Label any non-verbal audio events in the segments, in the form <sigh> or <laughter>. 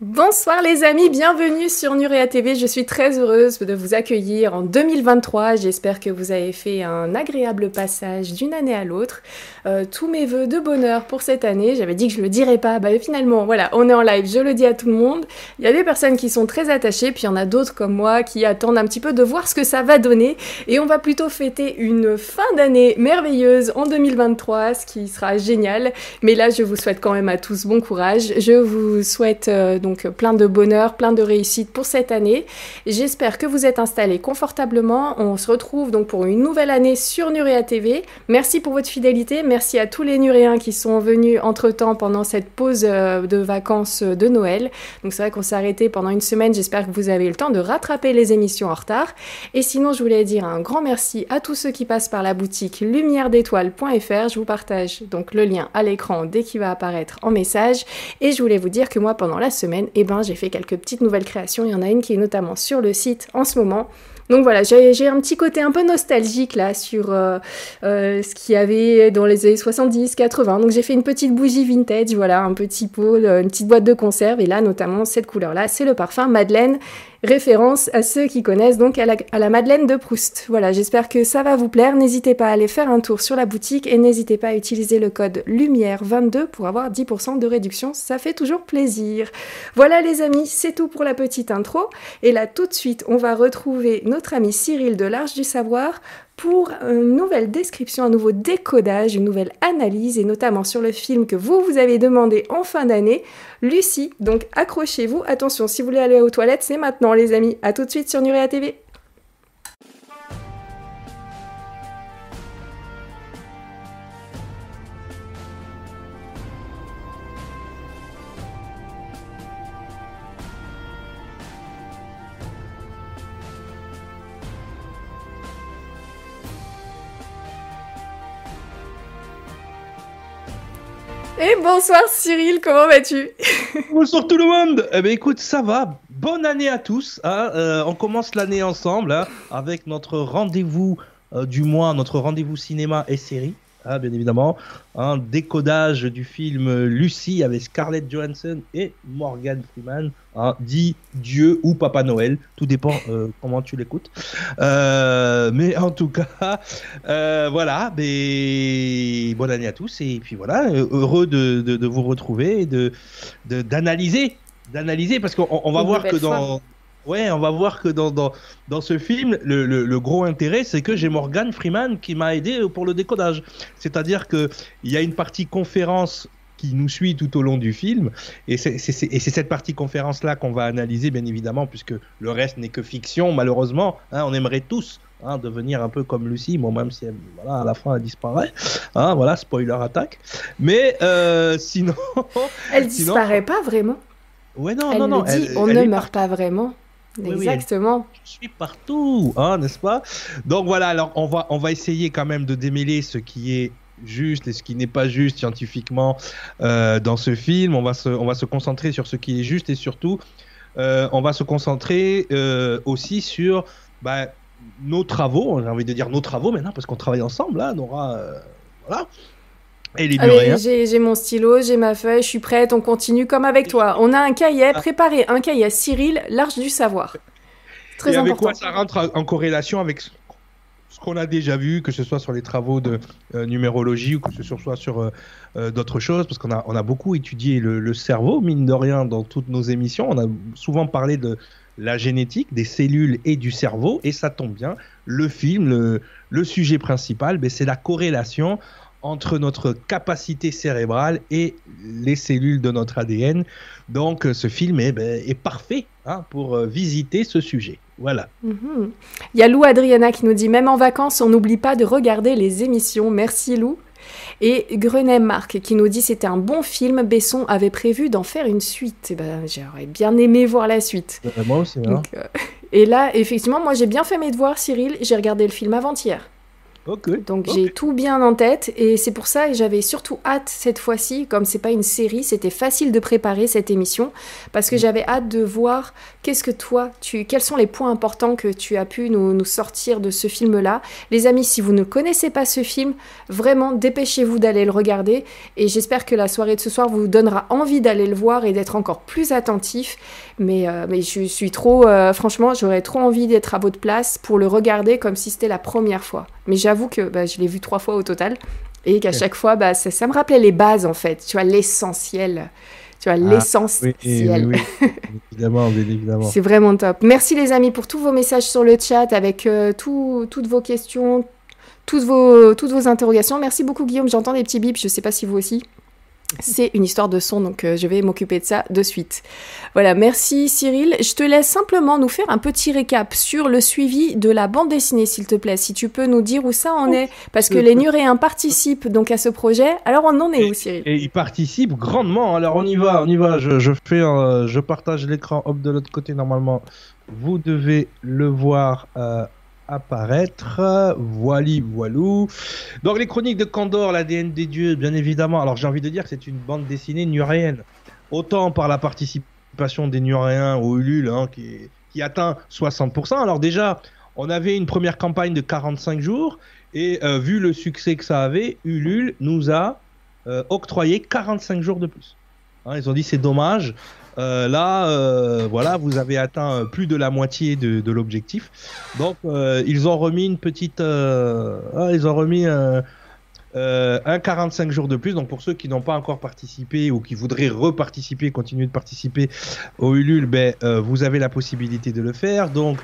Bonsoir les amis, bienvenue sur Nurea TV. Je suis très heureuse de vous accueillir en 2023. J'espère que vous avez fait un agréable passage d'une année à l'autre. Euh, tous mes voeux de bonheur pour cette année. J'avais dit que je le dirais pas. Bah finalement, voilà, on est en live. Je le dis à tout le monde. Il y a des personnes qui sont très attachées, puis il y en a d'autres comme moi qui attendent un petit peu de voir ce que ça va donner. Et on va plutôt fêter une fin d'année merveilleuse en 2023, ce qui sera génial. Mais là, je vous souhaite quand même à tous bon courage. Je vous souhaite euh, donc donc plein de bonheur, plein de réussite pour cette année. J'espère que vous êtes installés confortablement. On se retrouve donc pour une nouvelle année sur Nurea TV. Merci pour votre fidélité. Merci à tous les Nuréens qui sont venus entre-temps pendant cette pause euh, de vacances de Noël. Donc c'est vrai qu'on s'est arrêté pendant une semaine. J'espère que vous avez eu le temps de rattraper les émissions en retard. Et sinon, je voulais dire un grand merci à tous ceux qui passent par la boutique lumière d'étoiles.fr. Je vous partage donc le lien à l'écran dès qu'il va apparaître en message. Et je voulais vous dire que moi, pendant la semaine, et eh ben, j'ai fait quelques petites nouvelles créations. Il y en a une qui est notamment sur le site en ce moment. Donc voilà, j'ai un petit côté un peu nostalgique là sur euh, euh, ce qu'il y avait dans les années 70-80. Donc j'ai fait une petite bougie vintage, voilà, un petit pot, une petite boîte de conserve. Et là, notamment, cette couleur-là, c'est le parfum Madeleine référence à ceux qui connaissent donc à la, Madeleine de Proust. Voilà, j'espère que ça va vous plaire. N'hésitez pas à aller faire un tour sur la boutique et n'hésitez pas à utiliser le code Lumière22 pour avoir 10% de réduction. Ça fait toujours plaisir. Voilà les amis, c'est tout pour la petite intro. Et là tout de suite, on va retrouver notre ami Cyril de l'Arche du Savoir pour une nouvelle description, un nouveau décodage, une nouvelle analyse, et notamment sur le film que vous vous avez demandé en fin d'année, Lucie. Donc accrochez-vous, attention, si vous voulez aller aux toilettes, c'est maintenant les amis. A tout de suite sur Nurea TV. Bonsoir Cyril, comment vas-tu? <laughs> Bonsoir tout le monde Eh bien écoute, ça va. Bonne année à tous. Hein. Euh, on commence l'année ensemble hein, avec notre rendez-vous euh, du mois, notre rendez-vous cinéma et série. Hein, bien évidemment, un décodage du film Lucie avec Scarlett Johansson et Morgan Freeman, dit Dieu ou Papa Noël, tout dépend euh, comment tu l'écoutes. Euh, mais en tout cas, euh, voilà, mais bonne année à tous et puis voilà, heureux de, de, vous retrouver et de d'analyser, d'analyser parce qu'on va voir que dans Ouais, on va voir que dans, dans, dans ce film, le, le, gros intérêt, c'est que j'ai Morgan Freeman qui m'a aidé pour le décodage. C'est-à-dire qu'il y a une partie conférence qui nous suit tout au long du film. Et c'est cette partie conférence-là qu'on va analyser, bien évidemment, puisque le reste n'est que fiction, malheureusement. Hein, on aimerait tous hein, devenir un peu comme Lucie, moi même si voilà, à la fin elle disparaît. Hein, voilà, spoiler attaque. Mais euh, sinon. Elle <laughs> disparaît pas vraiment. Ouais, non, non, non. Dit, on ne meurt pas vraiment. Exactement. je suis partout, hein, n'est-ce pas? Donc voilà, alors on va, on va essayer quand même de démêler ce qui est juste et ce qui n'est pas juste scientifiquement euh, dans ce film. On va, se, on va se concentrer sur ce qui est juste et surtout, euh, on va se concentrer euh, aussi sur bah, nos travaux. J'ai envie de dire nos travaux maintenant parce qu'on travaille ensemble, là, Nora. voilà. J'ai mon stylo, j'ai ma feuille, je suis prête, on continue comme avec toi. On a un cahier, ah. préparé un cahier à Cyril, l'Arche du Savoir. Très Et avec quoi ça rentre en corrélation avec ce qu'on a déjà vu, que ce soit sur les travaux de euh, numérologie ou que ce soit sur euh, euh, d'autres choses, parce qu'on a, beaucoup étudié le, cerveau, mine de rien, dans toutes nos émissions. On a souvent parlé de la génétique, des cellules et du cerveau, et ça tombe bien. Le film, le, le sujet principal, ben, c'est la corrélation entre notre capacité cérébrale et les cellules de notre ADN. Donc ce film est, ben, est parfait hein, pour euh, visiter ce sujet. Voilà. Mhm. Il y a Lou Adriana qui nous dit même en vacances, on n'oublie pas de regarder les émissions. Merci Lou. Et Grenet Marc qui nous dit c'était un bon film, Besson avait prévu d'en faire une suite. Eh ben, J'aurais bien aimé voir la suite. moi aussi. Hein. Euh, et là, effectivement, moi j'ai bien fait mes devoirs, Cyril. J'ai regardé le film avant-hier. Donc j'ai tout bien en tête et c'est pour ça que j'avais surtout hâte cette fois-ci, comme c'est pas une série, c'était facile de préparer cette émission parce que mm. j'avais hâte de voir qu'est-ce que toi, tu, quels sont les points importants que tu as pu nous, nous sortir de ce film-là. Les amis, si vous ne connaissez pas ce film, vraiment dépêchez-vous d'aller le regarder et j'espère que la soirée de ce soir vous donnera envie d'aller le voir et d'être encore plus attentif. Mais, euh, mais je suis trop, euh, franchement, j'aurais trop envie d'être à votre place pour le regarder comme si c'était la première fois. Mais j'avoue que bah, je l'ai vu trois fois au total et qu'à chaque fois, bah, ça, me rappelait les bases en fait, tu vois, l'essentiel. Tu vois, ah, l'essentiel. Oui, évidemment, évidemment. <laughs> C'est vraiment top. Merci les amis pour tous vos messages sur le chat avec euh, toutes vos questions, toutes vos, toutes vos interrogations. Merci beaucoup Guillaume, j'entends des petits bips, je ne sais pas si vous aussi. C'est une histoire de son, donc euh, je vais m'occuper de ça de suite. Voilà, merci Cyril. Je te laisse simplement nous faire un petit récap sur le suivi de la bande dessinée, s'il te plaît. Si tu peux nous dire où ça en est, parce que les Nuréens participent donc à ce projet. Alors on en est où, Cyril? Et ils participent grandement. Alors on y va, on y va. Je, fais, je partage l'écran. Hop, de l'autre côté normalement. Vous devez le voir. Euh, apparaître. Voili, voilou. Donc les chroniques de Candor, l'ADN des dieux, bien évidemment. Alors j'ai envie de dire que c'est une bande dessinée nuréenne. Autant par la participation des Nuréens au Ulule, hein, qui, atteint 60%. Alors déjà, on avait une première campagne de 45 jours. Et euh, vu le succès que ça avait, Ulule nous a euh, octroyé 45 jours de plus. Hein, ils ont dit c'est dommage. Euh, là, euh, voilà, vous avez atteint plus de la moitié de, l'objectif. Donc, euh, ils ont remis une petite, ah, ils ont remis un 45 jours de plus. Donc, pour ceux qui n'ont pas encore participé ou qui voudraient reparticiper, continuer de participer au Ulule, ben, vous avez la possibilité de le faire. Donc,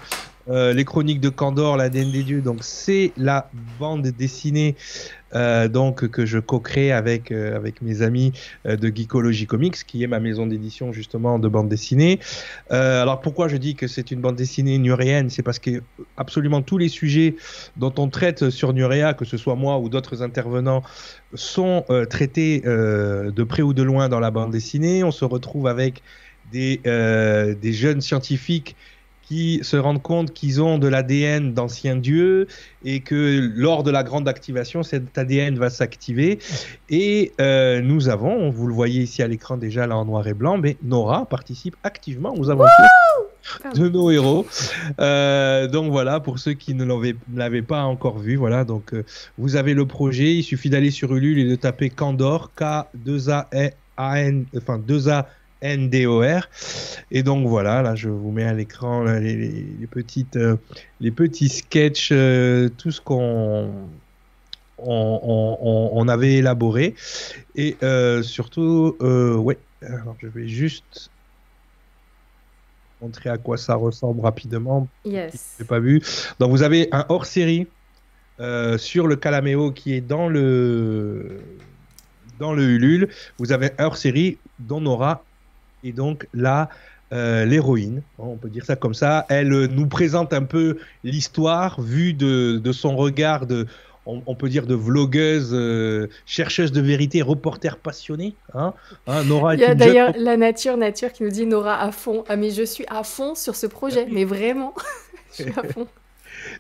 les chroniques de Candor, l'ADN des dieux, donc c'est la bande dessinée euh, donc que je co-crée avec euh, avec mes amis euh, de Geekology Comics, qui est ma maison d'édition justement de bande dessinée. alors pourquoi je dis que c'est une bande dessinée nuréenne, c'est parce que absolument tous les sujets dont on traite sur Nurea, que ce soit moi ou d'autres intervenants, sont traités de près ou de loin dans la bande dessinée. On se retrouve avec des, des jeunes scientifiques qui se rendent compte qu'ils ont de l'ADN d'anciens dieux et que lors de la grande activation, cet ADN va s'activer. Et euh, nous avons, vous le voyez ici à l'écran déjà là en noir et blanc, mais Nora participe activement aux aventures de nos héros. Euh, donc voilà, pour ceux qui ne l'avaient pas encore vu, voilà, donc euh, vous avez le projet, il suffit d'aller sur Ulule et de taper Candor, K-2-A-N, enfin 2A NDOR. Et donc voilà, là je vous mets à l'écran les, petites, euh, les petits sketchs, euh, tout ce qu'on on, avait élaboré. Et euh, surtout, ouais, alors je vais juste montrer à quoi ça ressemble rapidement. Yes. J'ai pas vu. Donc vous avez un hors série sur le Calameo qui est dans le dans le Ulule. Vous avez un hors série dont on aura et donc là, euh, l'héroïne, hein, on peut dire ça comme ça, elle euh, nous présente un peu l'histoire vue de, son regard de, on, peut dire de vlogueuse, euh, chercheuse de vérité, reporter passionnée. Hein. hein Nora Il y a d'ailleurs la nature, nature qui nous dit Nora à fond. Ah mais je suis à fond sur ce projet, mais vraiment, <laughs> je suis à fond.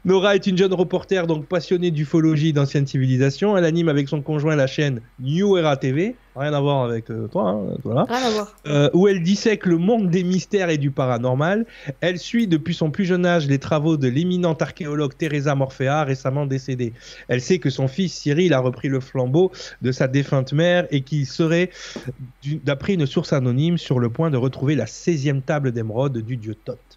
Nora est une jeune reporter donc passionnée d'ufologie d'anciennes civilisations. Elle anime avec son conjoint la chaîne New Era TV, rien à voir avec euh, toi, hein, voilà. Rien à voir. Euh, où elle dissèque le monde des mystères et du paranormal. Elle suit depuis son plus jeune âge les travaux de l'éminente archéologue Teresa Morfea, récemment décédée. Elle sait que son fils Cyril a repris le flambeau de sa défunte mère et qu'il serait, d'après une source anonyme, sur le point de retrouver la 16e table d'émeraude du dieu Thoth.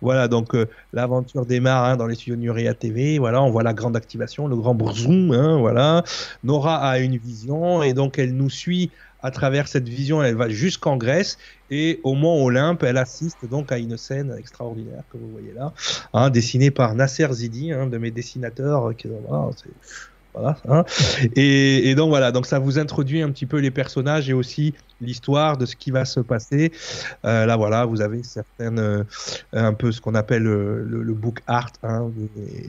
Voilà, donc euh, l'aventure démarre hein, dans les studios Nuria TV. Voilà, on voit la grande activation, le grand bourzoum. Hein, voilà, Nora a une vision et donc elle nous suit à travers cette vision. Elle va jusqu'en Grèce et au Mont Olympe, elle assiste donc à une scène extraordinaire que vous voyez là, hein, dessinée par Nasser Zidi, un de mes dessinateurs. Qui, voilà, et, et, donc voilà, donc ça vous introduit un petit peu les personnages et aussi l'histoire de ce qui va se passer. Euh, là, voilà, vous avez certaines, euh, un peu ce qu'on appelle le, le, book art, hein,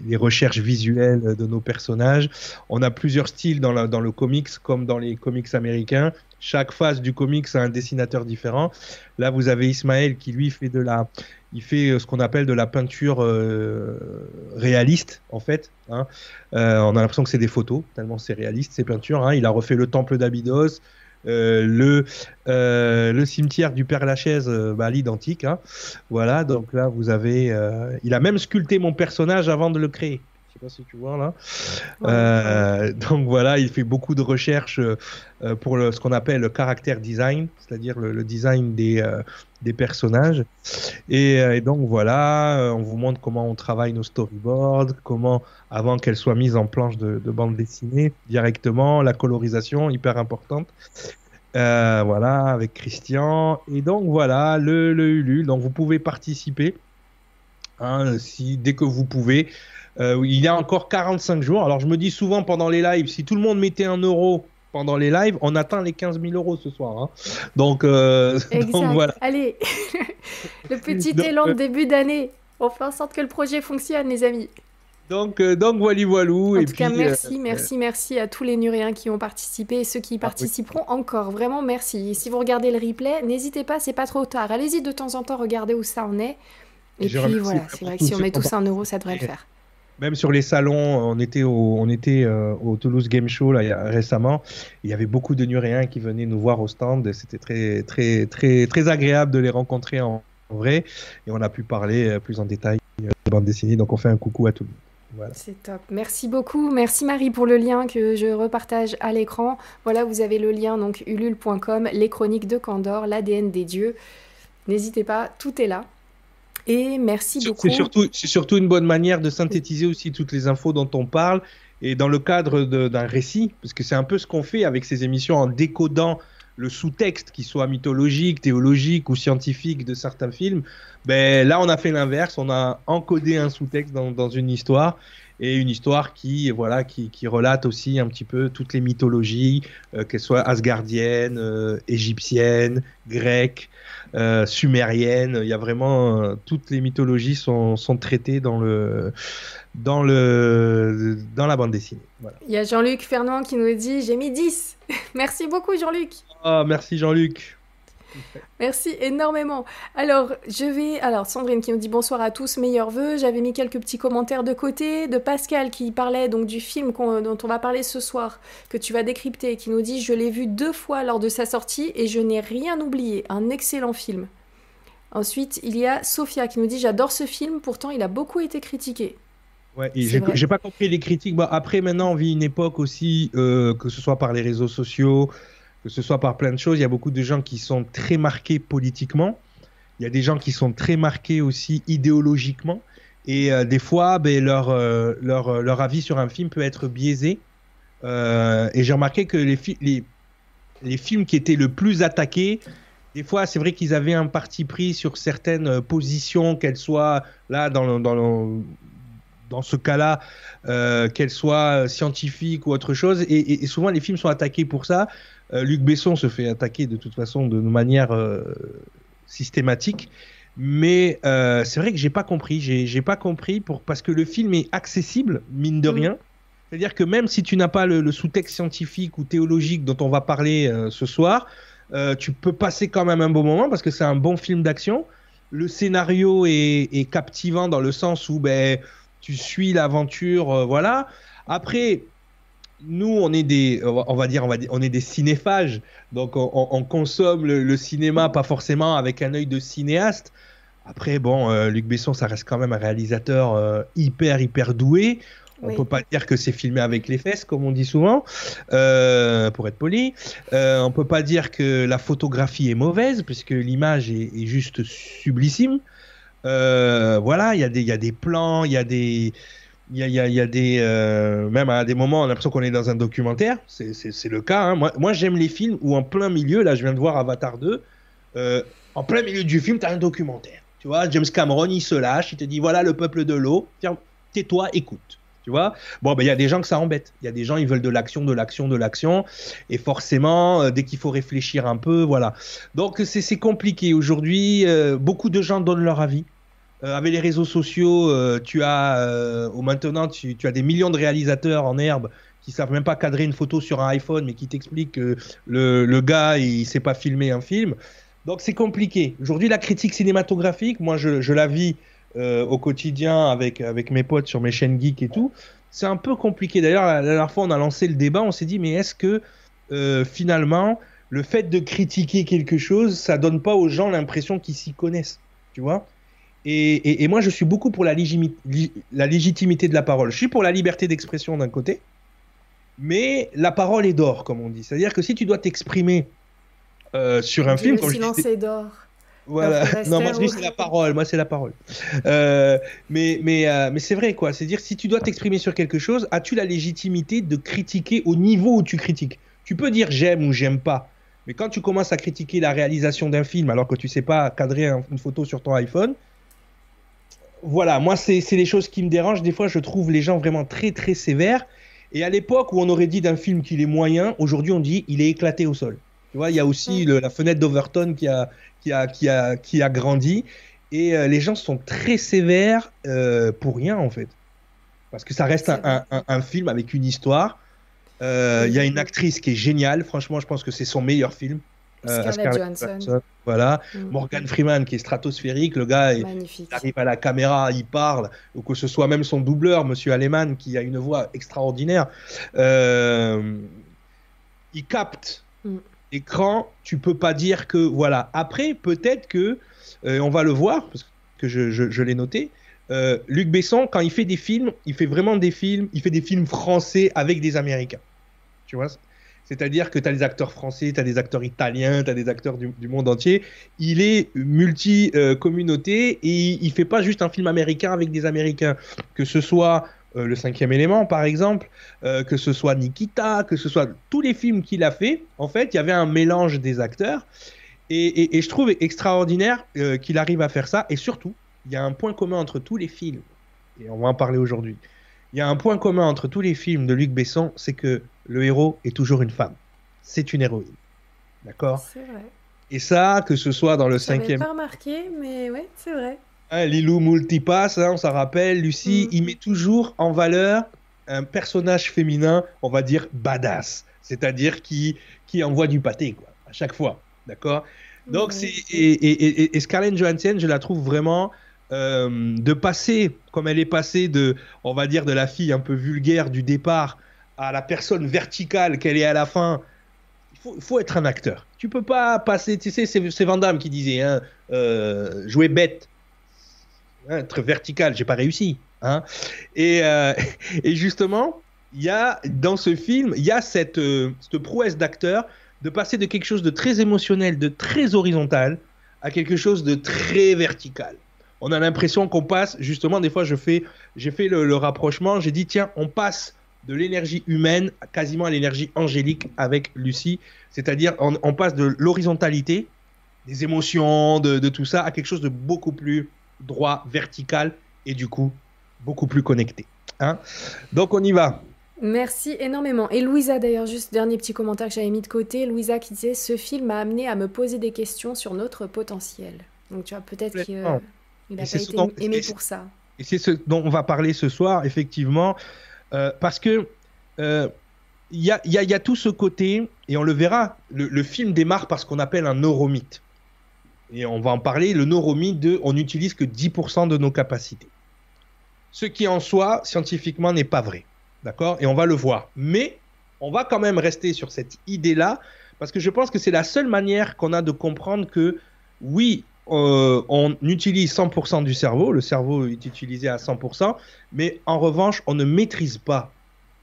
les, recherches visuelles de nos personnages. On a plusieurs styles dans, dans le comics, comme dans les comics américains. Chaque phase du comics a un dessinateur différent. Là, vous avez Ismaël qui lui fait de la, il fait ce qu'on appelle de la peinture euh, réaliste en fait. Hein. Euh, on a l'impression que c'est des photos tellement c'est réaliste ces peintures. Hein. Il a refait le temple d'Abydos, euh, le, euh, le cimetière du Père Lachaise, euh, bah, l'identique. Hein. Voilà, donc là vous avez. Euh, il a même sculpté mon personnage avant de le créer. Je sais pas si tu vois là. Euh, donc voilà, il fait beaucoup de recherches euh, pour le, ce qu'on appelle le caractère design, c'est-à-dire le, le, design des, euh, des personnages. Et, et, donc voilà, on vous montre comment on travaille nos storyboards, comment avant qu'elles soient mises en planche de, de, bande dessinée directement, la colorisation hyper importante. Euh, voilà, avec Christian. Et donc voilà, le, le Ulule. Donc vous pouvez participer hein, si, dès que vous pouvez. Euh, il y a encore 45 jours. Alors je me dis souvent pendant les lives, si tout le monde mettait un euro pendant les lives, on atteint les 15 000 euros ce soir. Hein. Donc, euh, <laughs> donc, voilà. Allez, <laughs> le petit donc, élan de début d'année. On fait en sorte que le projet fonctionne, les amis. Donc, euh, donc voilà, voilou. En et tout puis, cas, merci, merci, merci à tous les Nuréens qui ont participé et ceux qui y participeront ah, oui. encore. Vraiment, merci. Et si vous regardez le replay, n'hésitez pas, c'est pas trop tard. Allez-y de temps en temps, regardez où ça en est. Et, et puis voilà, c'est vrai que si on met tous un euro, ça devrait le faire même sur les salons, on était au, euh, Toulouse Game Show là, récemment. Il y avait beaucoup de Nuréens qui venaient nous voir au stand. C'était très, très, très, très agréable de les rencontrer en, vrai. Et on a pu parler euh, plus en détail de bande dessinée. Donc on fait un coucou à tout le monde. C'est top. Merci beaucoup. Merci Marie pour le lien que je repartage à l'écran. Voilà, vous avez le lien donc ulule.com, les chroniques de Candor, l'ADN des dieux. N'hésitez pas, tout est là. Et merci beaucoup. C'est surtout, surtout une bonne manière de synthétiser aussi toutes les infos dont on parle et dans le cadre d'un récit, parce que c'est un peu ce qu'on fait avec ces émissions en décodant le sous-texte, qu'il soit mythologique, théologique ou scientifique de certains films. Ben, là, on a fait l'inverse, on a encodé un sous-texte dans, dans, une histoire et une histoire qui voilà qui, qui, relate aussi un petit peu toutes les mythologies, euh, qu'elles soient asgardiennes, euh, égyptiennes, grecques, euh, sumériennes. Il y a vraiment euh, toutes les mythologies sont, sont traitées dans le dans le dans la bande dessinée. Voilà. Il y a Jean-Luc Fernand qui nous dit j'ai mis 10. <laughs> merci beaucoup Jean-Luc. Oh, merci Jean-Luc. Merci énormément. Alors, je vais. Alors, Sandrine qui nous dit bonsoir à tous, meilleurs vœux. J'avais mis quelques petits commentaires de côté. De Pascal qui parlait donc du film dont on va parler ce soir, que tu vas décrypter, qui nous dit Je l'ai vu deux fois lors de sa sortie et je n'ai rien oublié. Un excellent film. Ensuite, il y a Sophia qui nous dit J'adore ce film, pourtant il a beaucoup été critiqué. Ouais, j'ai pas compris les critiques. Bon, après, maintenant, on vit une époque aussi, euh, que ce soit par les réseaux sociaux, que ce soit par plein de choses. Il y a beaucoup de gens qui sont très marqués politiquement. Il y a des gens qui sont très marqués aussi idéologiquement. Et euh, des fois, ben, leur, euh, leur, leur, avis sur un film peut être biaisé. Euh, et j'ai remarqué que les, fi les, les, films qui étaient le plus attaqués, des fois, c'est vrai qu'ils avaient un parti pris sur certaines positions, qu'elles soient là dans dans dans ce cas-là, euh, qu'elles soient scientifiques ou autre chose. Et, souvent, les films sont attaqués pour ça. Euh, Luc Besson se fait attaquer de toute façon de manière euh, systématique. Mais euh, c'est vrai que j'ai pas compris. J'ai pas compris pour parce que le film est accessible mine de rien. Mmh. C'est-à-dire que même si tu n'as pas le, le sous-texte scientifique ou théologique dont on va parler euh, ce soir, euh, tu peux passer quand même un bon moment parce que c'est un bon film d'action. Le scénario est, est, captivant dans le sens où ben, tu suis l'aventure, euh, voilà. Après, nous, on est des, on va dire, on, va dire, on est des cinéphages, donc on, on consomme le, le, cinéma pas forcément avec un œil de cinéaste. Après, bon, euh, Luc Besson, ça reste quand même un réalisateur euh, hyper, hyper doué. On oui. peut pas dire que c'est filmé avec les fesses, comme on dit souvent, euh, pour être poli. Euh, on peut pas dire que la photographie est mauvaise, puisque l'image est, est, juste sublissime. Euh, voilà, il y, y, a des plans, il y a des, il y a, y, a, y a, des, euh, même à des moments, on a l'impression qu'on est dans un documentaire. C'est le cas. Hein. Moi, moi j'aime les films où en plein milieu, là, je viens de voir Avatar 2, euh, en plein milieu du film, tu as un documentaire. Tu vois, James Cameron, il se lâche, il te dit voilà le peuple de l'eau, tiens, tais-toi, écoute. Tu vois? Bon, ben, il y a des gens que ça embête. Il y a des gens, ils veulent de l'action, de l'action, de l'action. Et forcément, euh, dès qu'il faut réfléchir un peu, voilà. Donc, c'est compliqué. Aujourd'hui, beaucoup de gens donnent leur avis. Euh, avec les réseaux sociaux, tu as maintenant tu, as des millions de réalisateurs en herbe qui savent même pas cadrer une photo sur un iPhone, mais qui t'expliquent que le, le, gars il sait pas filmer un film. Donc c'est compliqué. Aujourd'hui, la critique cinématographique, moi je, je la vis euh, au quotidien avec, avec mes potes sur mes chaînes geek et tout, c'est un peu compliqué. D'ailleurs, la, dernière fois, on a lancé le débat, on s'est dit, mais est-ce que euh, finalement, le fait de critiquer quelque chose, ça donne pas aux gens l'impression qu'ils s'y connaissent, tu vois? Et, et, moi, je suis beaucoup pour la, la légitimité de la parole. Je suis pour la liberté d'expression d'un côté, mais la parole est d'or, comme on dit. C'est-à-dire que si tu dois t'exprimer euh, sur un film, le silence est d'or. Voilà. Non, moi je dis c'est la parole. Moi c'est la parole. Euh, mais mais euh, mais c'est vrai quoi. C'est dire si tu dois t'exprimer sur quelque chose, as-tu la légitimité de critiquer au niveau où tu critiques? Tu peux dire j'aime ou j'aime pas. Mais quand tu commences à critiquer la réalisation d'un film alors que tu sais pas cadrer une photo sur ton iPhone, voilà, moi c'est les choses qui me dérangent. Des fois je trouve les gens vraiment très très sévères. Et à l'époque où on aurait dit d'un film qu'il est moyen, aujourd'hui on dit il est éclaté au sol. Tu vois, il y a aussi la fenêtre d'Overton qui a, qui, a, qui, a, qui a grandi. Et euh, les gens sont très sévères euh, pour rien, en fait. Parce que ça reste un, un, film avec une histoire. Euh, il y a une actrice qui est géniale. Franchement, je pense que c'est son meilleur film. Scarlett, Johansson. Voilà. Mm. Morgan Freeman qui est stratosphérique. Le gars il arrive à la caméra, il parle. Ou que ce soit même son doubleur, Monsieur Aleman, qui a une voix extraordinaire. il capte. Mm écran, tu peux pas dire que voilà. Après, peut-être que euh, on va le voir parce que je, je, l'ai noté. Euh, Luc Besson, quand il fait des films, il fait vraiment des films. Il fait des films français avec des Américains. Tu vois c'est-à-dire que tu as des acteurs français, tu as des acteurs italiens, tu as des acteurs du, monde entier. Il est multi-communauté euh, et il fait pas juste un film américain avec des Américains. Que ce soit euh, le cinquième élément, par exemple, euh, que ce soit Nikita, que ce soit tous les films qu'il a fait, en fait, il y avait un mélange des acteurs. Et, je trouve extraordinaire qu'il arrive à faire ça. Et surtout, il y a un point commun entre tous les films, et on va en parler aujourd'hui. Il y a un point commun entre tous les films de Luc Besson, c'est que le héros est toujours une femme. C'est une héroïne. D'accord? C'est vrai. Et ça, que ce soit dans le cinquième. pas remarqué, mais ouais, c'est vrai. Hein, Lilou Multipass, hein, on s'en rappelle, Lucie, mm. il met toujours en valeur un personnage féminin, on va dire badass, c'est-à-dire qui, qui envoie du pâté, quoi, à chaque fois, d'accord? Donc, c'est, et, Scarlett Johansson, je la trouve vraiment euh, de passer, comme elle est passée de, on va dire, de la fille un peu vulgaire du départ à la personne verticale qu'elle est à la fin. Il faut, être un acteur. Tu peux pas passer, tu sais, c'est Van Damme qui disait, hein, euh, jouer bête, être vertical, j'ai pas réussi. Hein. Et, euh, <laughs> et, justement, il y a dans ce film, il y a cette prouesse d'acteur de passer de quelque chose de très émotionnel, de très horizontal, à quelque chose de très vertical. On a l'impression qu'on passe, justement, des fois, je fais, j'ai fait le, rapprochement, j'ai dit, tiens, on passe de l'énergie humaine à quasiment à l'énergie angélique avec Lucie, c'est-à-dire on, on, passe de l'horizontalité, des émotions, de, de, tout ça, à quelque chose de beaucoup plus droit, vertical et du coup beaucoup plus connecté. Hein Donc on y va. Merci énormément. Et Louisa, d'ailleurs, juste dernier petit commentaire que j'avais mis de côté. Louisa qui disait Ce film m'a amené à me poser des questions sur notre potentiel. Donc, tu vois, peut-être qu'il n'a pas été aimé pour ça. Et c'est ce dont on va parler ce soir, effectivement, euh, parce que euh, il y, a, y, a, tout ce côté, et on le verra, le, le film démarre par ce qu'on appelle un neuromythe et on va en parler, le neuromythe de on n'utilise que 10% de nos capacités. Ce qui en soi, scientifiquement, n'est pas vrai. D'accord? Et on va le voir. Mais on va quand même rester sur cette idée-là, parce que je pense que c'est la seule manière qu'on a de comprendre que, oui, euh, on utilise 100% du cerveau, le cerveau est utilisé à 100%, mais en revanche, on ne maîtrise pas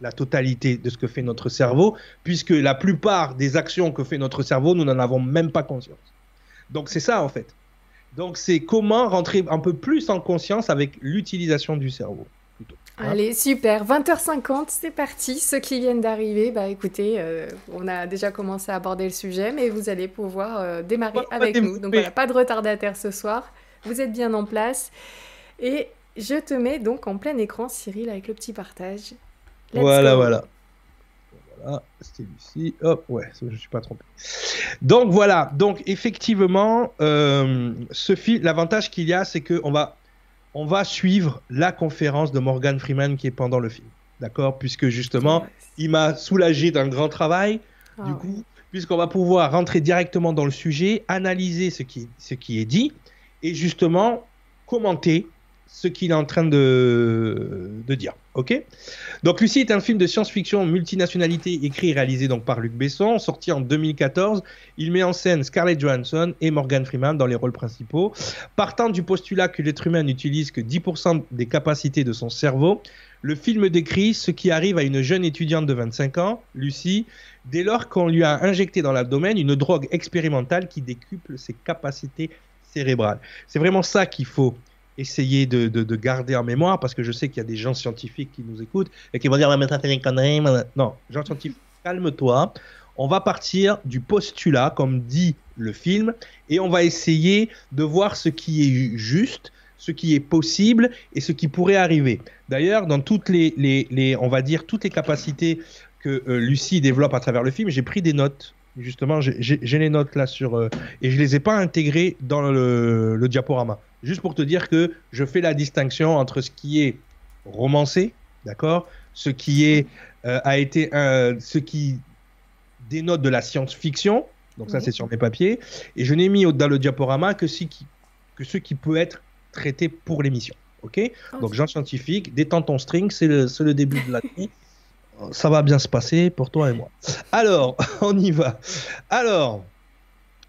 la totalité de ce que fait notre cerveau, puisque la plupart des actions que fait notre cerveau, nous n'en avons même pas conscience. Donc c'est ça en fait. Donc c'est comment rentrer un peu plus en conscience avec l'utilisation du cerveau. Allez, super. 20h50, c'est parti. Ceux qui viennent d'arriver, bah écoutez, euh, on a déjà commencé à aborder le sujet, mais vous allez pouvoir euh, démarrer avec nous. Donc voilà, pas de retardataire ce soir. Vous êtes bien en place. Et Je te mets donc en plein écran, Cyril, avec le petit partage. voilà, voilà. Voilà, c'était Lucie. Hop, ouais, je ne suis pas trompé. Donc voilà, donc effectivement, euh, ce l'avantage qu'il y a, c'est qu'on va, on va suivre la conférence de Morgan Freeman qui est pendant le film. D'accord? Puisque justement, il m'a soulagé d'un grand travail. du ah coup, puisqu'on va pouvoir rentrer directement dans le sujet, analyser ce qui, ce qui est dit et justement commenter ce qu'il est en train de, de dire. Ok Donc Lucie est un film de science-fiction multinationalité écrit et réalisé donc par Luc Besson, sorti en 2014. Il met en scène Scarlett Johansson et Morgan Freeman dans les rôles principaux. Partant du postulat que l'être humain n'utilise que 10% des capacités de son cerveau, le film décrit ce qui arrive à une jeune étudiante de 25 ans, Lucie, dès lors qu'on lui a injecté dans l'abdomen une drogue expérimentale qui décuple ses capacités cérébrales. C'est vraiment ça qu'il faut essayer de, de, garder en mémoire parce que je sais qu'il y a des gens scientifiques qui nous écoutent et qui vont dire mais ça fait une connerie. Non, gens scientifiques, <laughs> calme-toi. On va partir du postulat, comme dit le film, et on va essayer de voir ce qui est juste, ce qui est possible et ce qui pourrait arriver. D'ailleurs, dans toutes les, les, les, on va dire toutes les capacités que euh, Lucie développe à travers le film, j'ai pris des notes. Justement, j'ai les notes là sur euh, et je les ai pas intégrées dans le, le diaporama. Juste pour te dire que je fais la distinction entre ce qui est romancé, d'accord, ce qui est euh, a été ce qui dénote de la science-fiction. Donc ça, c'est sur mes papiers. Et je n'ai mis dans le diaporama que ce qui que ce qui peut être traité pour l'émission. Ok? Donc Jean scientifique, détends ton string, c'est le, le début de la <laughs> nuit. Ça va bien se passer pour toi et moi. Alors, <laughs> on y va. Alors,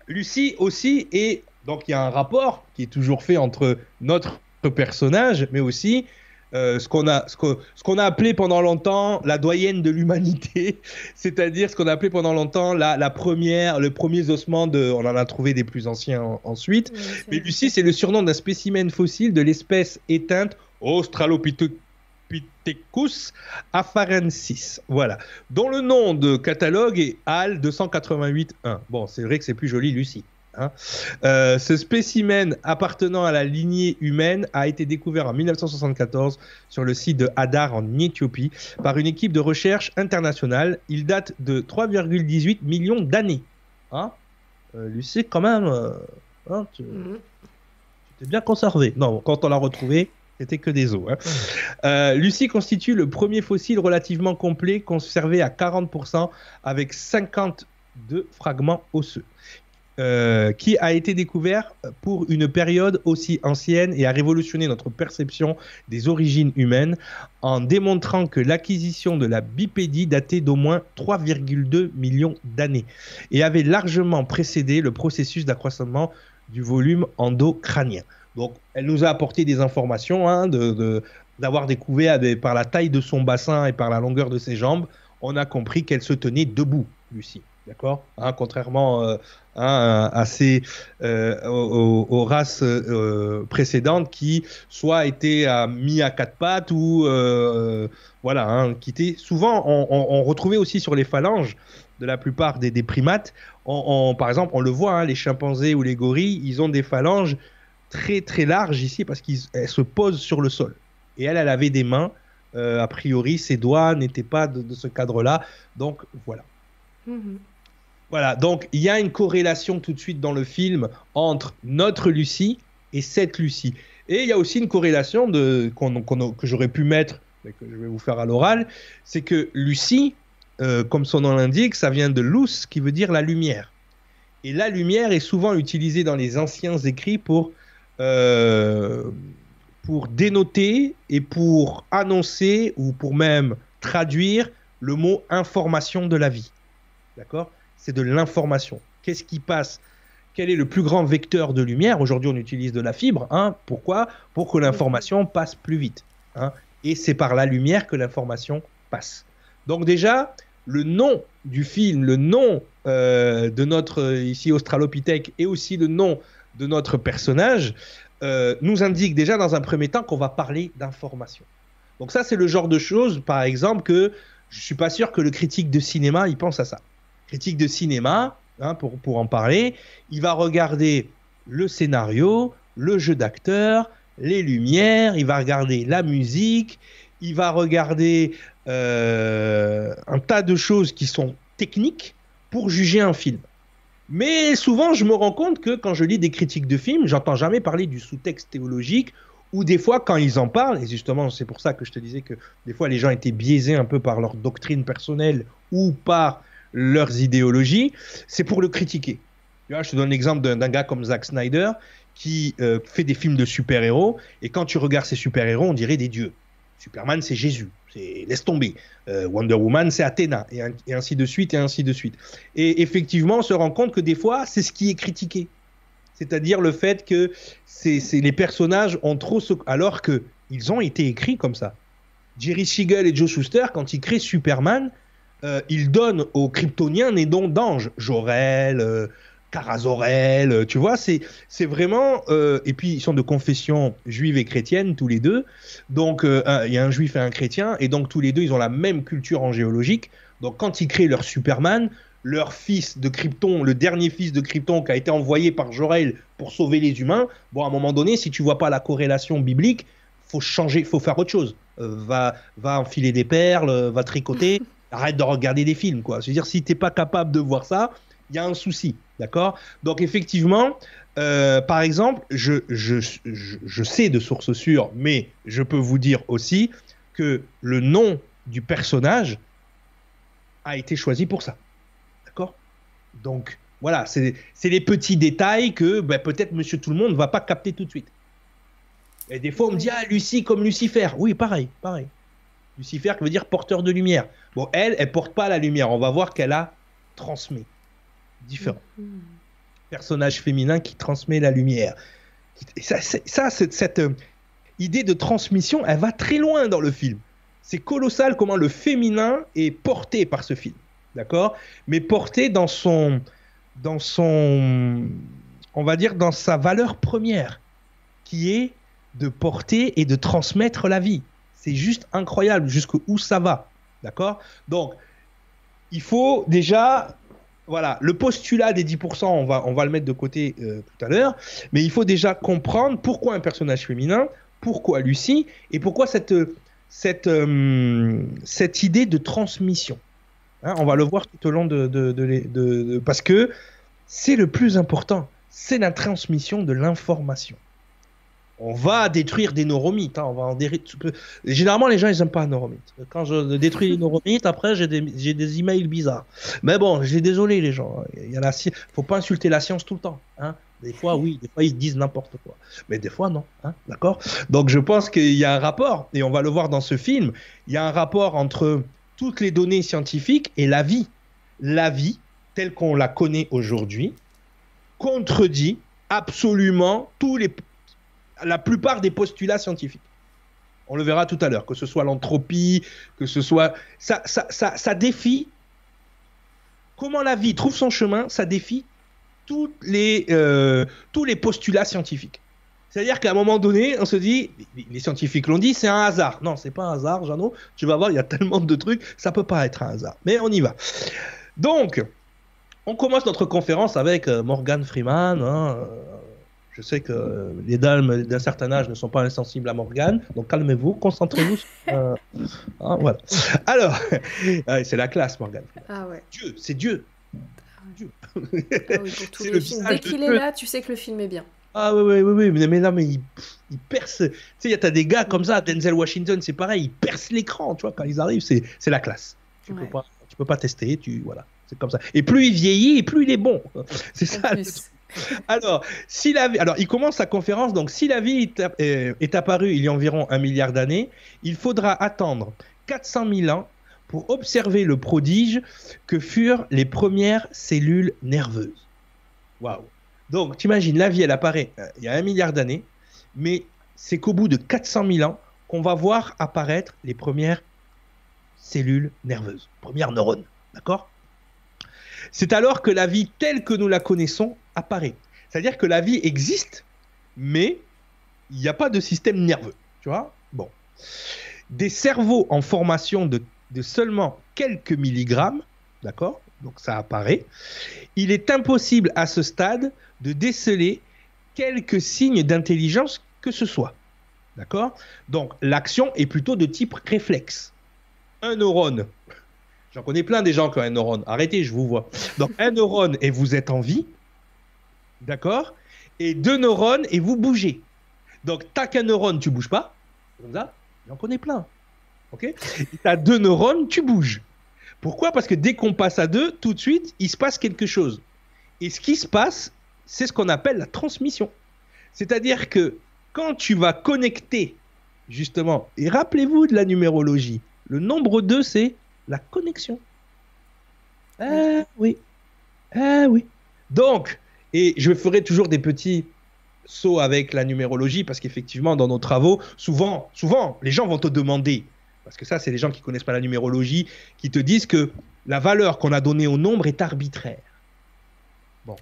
Lucie aussi est donc il y a un rapport qui est toujours fait entre notre personnage, mais aussi euh, ce qu'on a, ce qu'on a appelé pendant longtemps la doyenne de l'humanité, <laughs> c'est-à-dire ce qu'on a appelé pendant longtemps la, la, première, le premier ossement de, on en a trouvé des plus anciens ensuite. mais Lucie, c'est le surnom d'un spécimen fossile de l'espèce éteinte Australopithecus afarensis, voilà, dont le nom de catalogue est AL 288.1. Bon, c'est vrai que c'est plus joli, Lucie. Hein. Euh, ce spécimen appartenant à la lignée humaine a été découvert en 1974 sur le site de Hadar en Éthiopie par une équipe de recherche internationale. Il date de 3,18 millions d'années. Hein? Euh, Lucie, quand même, euh, hein, tu, mhm. t'es bien conservé. Non, quand on l'a retrouvé, c'était que des os. Hein. Lucie constitue le premier fossile relativement complet conservé à 40% avec 52 fragments osseux. Euh, qui a été découvert pour une période aussi ancienne et a révolutionné notre perception des origines humaines en démontrant que l'acquisition de la bipédie datait d'au moins 3,2 millions d'années et avait largement précédé le processus d'accroissement du volume endocrânien. Donc, elle nous a apporté des informations hein, d'avoir découvert par la taille de son bassin et par la longueur de ses jambes, on a compris qu'elle se tenait debout, Lucie. D'accord? Hein, Contrairement euh, hein, à ces, euh, aux, races euh, précédentes qui soit étaient mis à quatre pattes ou voilà, hein, qui étaient souvent on, retrouvait aussi sur les phalanges de la plupart des, primates. par exemple, on le voit, les chimpanzés ou les gorilles, ils ont des phalanges très très larges ici parce qu'elles se posent sur le sol. Et elle, elle avait des mains. a priori, ses doigts n'étaient pas de, ce cadre-là. Donc voilà. Mm-hmm. Voilà, donc il y a une corrélation tout de suite dans le film entre notre Lucie et cette Lucie. Et il y a aussi une corrélation que j'aurais pu mettre, mais que je vais vous faire à l'oral, c'est que Lucie, euh, comme son nom l'indique, ça vient de luz, qui veut dire la lumière. Et la lumière est souvent utilisée dans les anciens écrits pour, euh, pour dénoter et pour annoncer ou pour même traduire le mot information de la vie. D'accord? C'est de l'information. Qu'est-ce qui passe? Quel est le plus grand vecteur de lumière? Aujourd'hui, on utilise de la fibre. Hein Pourquoi? Pour que l'information passe plus vite. Hein et c'est par la lumière que l'information passe. Donc déjà, le nom du film, le nom euh, de notre ici Australopithèque et aussi le nom de notre personnage euh, nous indique déjà dans un premier temps qu'on va parler d'information. Donc ça, c'est le genre de choses, par exemple, que je suis pas sûr que le critique de cinéma il pense à ça critique de cinéma, hein, pour, en parler, il va regarder le scénario, le jeu d'acteur, les lumières, il va regarder la musique, il va regarder euh, un tas de choses qui sont techniques pour juger un film. Mais souvent, je me rends compte que quand je lis des critiques de films, j'entends jamais parler du sous-texte théologique ou des fois, quand ils en parlent, et justement, c'est pour ça que je te disais que des fois, les gens étaient biaisés un peu par leur doctrine personnelle ou par leurs idéologies, c'est pour le critiquer. Tu je te donne l'exemple d'un gars comme Zack Snyder qui euh, fait des films de super-héros, et quand tu regardes ces super-héros, on dirait des dieux. Superman, c'est Jésus, c'est laisse tomber. Euh, Wonder Woman, c'est Athéna, et, ainsi de suite, et ainsi de suite. Et effectivement, on se rend compte que des fois, c'est ce qui est critiqué. C'est-à-dire le fait que c'est les personnages ont trop... Alors que ils ont été écrits comme ça. Jerry Siegel et Joe Schuster, quand ils créent Superman, euh, ils donnent aux Kryptoniens des noms d'anges. Jorel, euh, Carazorel, euh, tu vois, c'est vraiment... Euh, et puis, ils sont de confession juive et chrétienne, tous les deux. Donc, il y a un juif et un chrétien, et donc tous les deux, ils ont la même culture angéologique. Donc, quand ils créent leur Superman, leur fils de Krypton, le dernier fils de Krypton qui a été envoyé par Jorel pour sauver les humains, bon, à un moment donné, si tu vois pas la corrélation biblique, faut changer, faut faire autre chose. Va, va enfiler des perles, va tricoter, <laughs> arrête de regarder des films, quoi. C'est-à-dire, si t'es pas capable de voir ça, il y a un souci, d'accord? Donc, effectivement, euh, par exemple, je, je, je, je sais de sources sûres, mais je peux vous dire aussi que le nom du personnage a été choisi pour ça. Donc voilà, c'est les petits détails que ben, peut-être Monsieur Tout le Monde ne va pas capter tout de suite. Et des fois, on me dit, ah, Lucie comme Lucifer. Oui, pareil, pareil. Lucifer qui veut dire porteur de lumière. Bon, elle, elle porte pas la lumière. On va voir qu'elle a transmis. Différent. Mm -hmm. Personnage féminin qui transmet la lumière. Et ça, ça cette, cette euh, idée de transmission, elle va très loin dans le film. C'est colossal comment le féminin est porté par ce film d'accord? Mais porté dans son, dans son, on va dire, dans sa valeur première, qui est de porter et de transmettre la vie. C'est juste incroyable jusqu'où ça va, d'accord? Donc, il faut déjà, voilà, le postulat des 10%, on va, on va le mettre de côté euh, tout à l'heure, mais il faut déjà comprendre pourquoi un personnage féminin, pourquoi Lucie, et pourquoi cette, cette, euh, cette idée de transmission. Hein, on va le voir tout au long de, de, de, de parce que c'est le plus important, c'est la transmission de l'information. On va détruire des neuromythes. Hein, on va en Généralement, les gens, ils n'aiment pas un neuromythe. Quand je détruis les neuromythes, après, j'ai des, emails bizarres. Mais bon, j'ai désolé, les gens. Il y faut pas insulter la science tout le temps. Hein. Des fois, oui, des fois, ils disent n'importe quoi. Mais des fois, non. Hein, D'accord Donc, je pense qu'il y a un rapport, et on va le voir dans ce film, il y a un rapport entre toutes les données scientifiques et la vie. La vie, telle qu'on la connaît aujourd'hui, contredit absolument tous les, la plupart des postulats scientifiques. On le verra tout à l'heure, que ce soit l'entropie, que ce soit... Ça, ça, ça, ça, défie... Comment la vie trouve son chemin, ça défie les, euh, tous les postulats scientifiques. C'est-à-dire qu'à un moment donné, on se dit, les scientifiques l'ont dit, c'est un hasard. Non, c'est pas un hasard, Jeannot. Tu vas voir, il y a tellement de trucs, ça peut pas être un hasard. Mais on y va. Donc, on commence notre conférence avec euh, Morgan Freeman. Hein. Je sais que les dames d'un certain âge ne sont pas insensibles à Morgan, donc calmez-vous, concentrez-vous. Sur, euh, hein, voilà. Alors, <laughs> c'est la classe, Morgan. Ah ouais. Dieu, c'est Dieu. Dieu. Ah oui, pour <laughs> tous les films. Dès qu'il est là, tu sais que le film est bien. Ah oui, oui, oui, oui, mais, là, mais il, il perce. Tu sais, t'as des gars comme ça, Denzel Washington, c'est pareil, ils percent l'écran, tu vois, quand ils arrivent, c'est la classe. Tu ouais. peux pas, tu peux pas tester, tu voilà, c'est comme ça. Et plus il vieillit, et plus il est bon. <laughs> C'est ça. <laughs> Alors, si la vie, alors, il commence sa conférence. Donc, si la vie est, euh, est apparue il y a environ un milliard d'années, il faudra attendre 400 000 ans pour observer le prodige que furent les premières cellules nerveuses. Waouh! Donc, t'imagines, la vie, elle apparaît euh, il y a un milliard d'années, mais c'est qu'au bout de 400 000 ans qu'on va voir apparaître les premières cellules nerveuses, premières neurones. D'accord? C'est alors que la vie telle que nous la connaissons apparaît. C'est-à-dire que la vie existe, mais il n'y a pas de système nerveux. Tu vois? Bon. Des cerveaux en formation de, de seulement quelques milligrammes, d'accord? Donc ça apparaît. Il est impossible à ce stade de déceler quelques signes d'intelligence que ce soit. D'accord? Donc l'action est plutôt de type réflexe. Un neurone, j'en connais plein des gens qui ont un neurone, arrêtez, je vous vois. Donc un neurone et vous êtes en vie, d'accord? Et deux neurones et vous bougez. Donc t'as qu'un neurone, tu bouges pas, comme ça, j'en connais plein. Ok? T'as deux neurones, tu bouges. Pourquoi? Parce que dès qu'on passe à deux, tout de suite, il se passe quelque chose. Et ce qui se passe, c'est ce qu'on appelle la transmission. C'est-à-dire que quand tu vas connecter, justement, et rappelez-vous de la numérologie, le nombre 2, c'est la connexion. Ah oui. Ah oui. Donc, et je ferai toujours des petits sauts avec la numérologie parce qu'effectivement, dans nos travaux, souvent, souvent, les gens vont te demander, parce que ça, c'est les gens qui connaissent pas la numérologie, qui te disent que la valeur qu'on a donnée au nombre est arbitraire. Bon.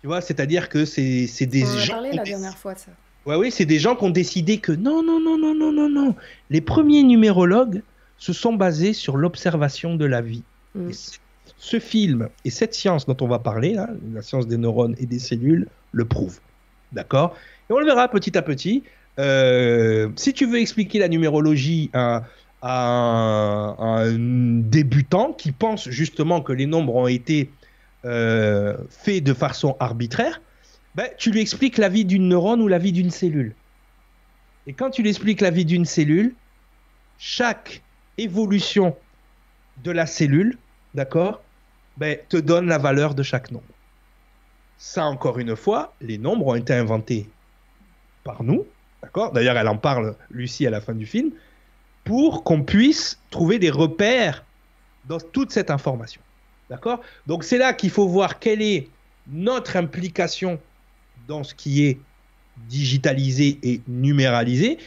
Tu vois, c'est-à-dire que c'est des On en a gens. parlé la dernière fois de ça. Ouais, oui, c'est des gens qui ont décidé que non, non, non, non, non, non, non. Les premiers numérologues se sont basés sur l'observation de la vie. Mm. Ce film et cette science dont on va parler, là, la science des neurones et des cellules, le prouvent. D'accord? Et on le verra petit à petit. Euh, si tu veux expliquer la numérologie à, à un, à un débutant qui pense justement que les nombres ont été euh, faits de façon arbitraire, ben, tu lui expliques la vie d'une neurone ou la vie d'une cellule. Et quand tu lui expliques la vie d'une cellule, chaque évolution de la cellule, d'accord, ben, te donne la valeur de chaque nombre. Ça, encore une fois, les nombres ont été inventés par nous, d'accord D'ailleurs, elle en parle, Lucie, à la fin du film, pour qu'on puisse trouver des repères dans toute cette information. D'accord Donc, c'est là qu'il faut voir quelle est notre implication dans ce qui est digitalisé et numéralisé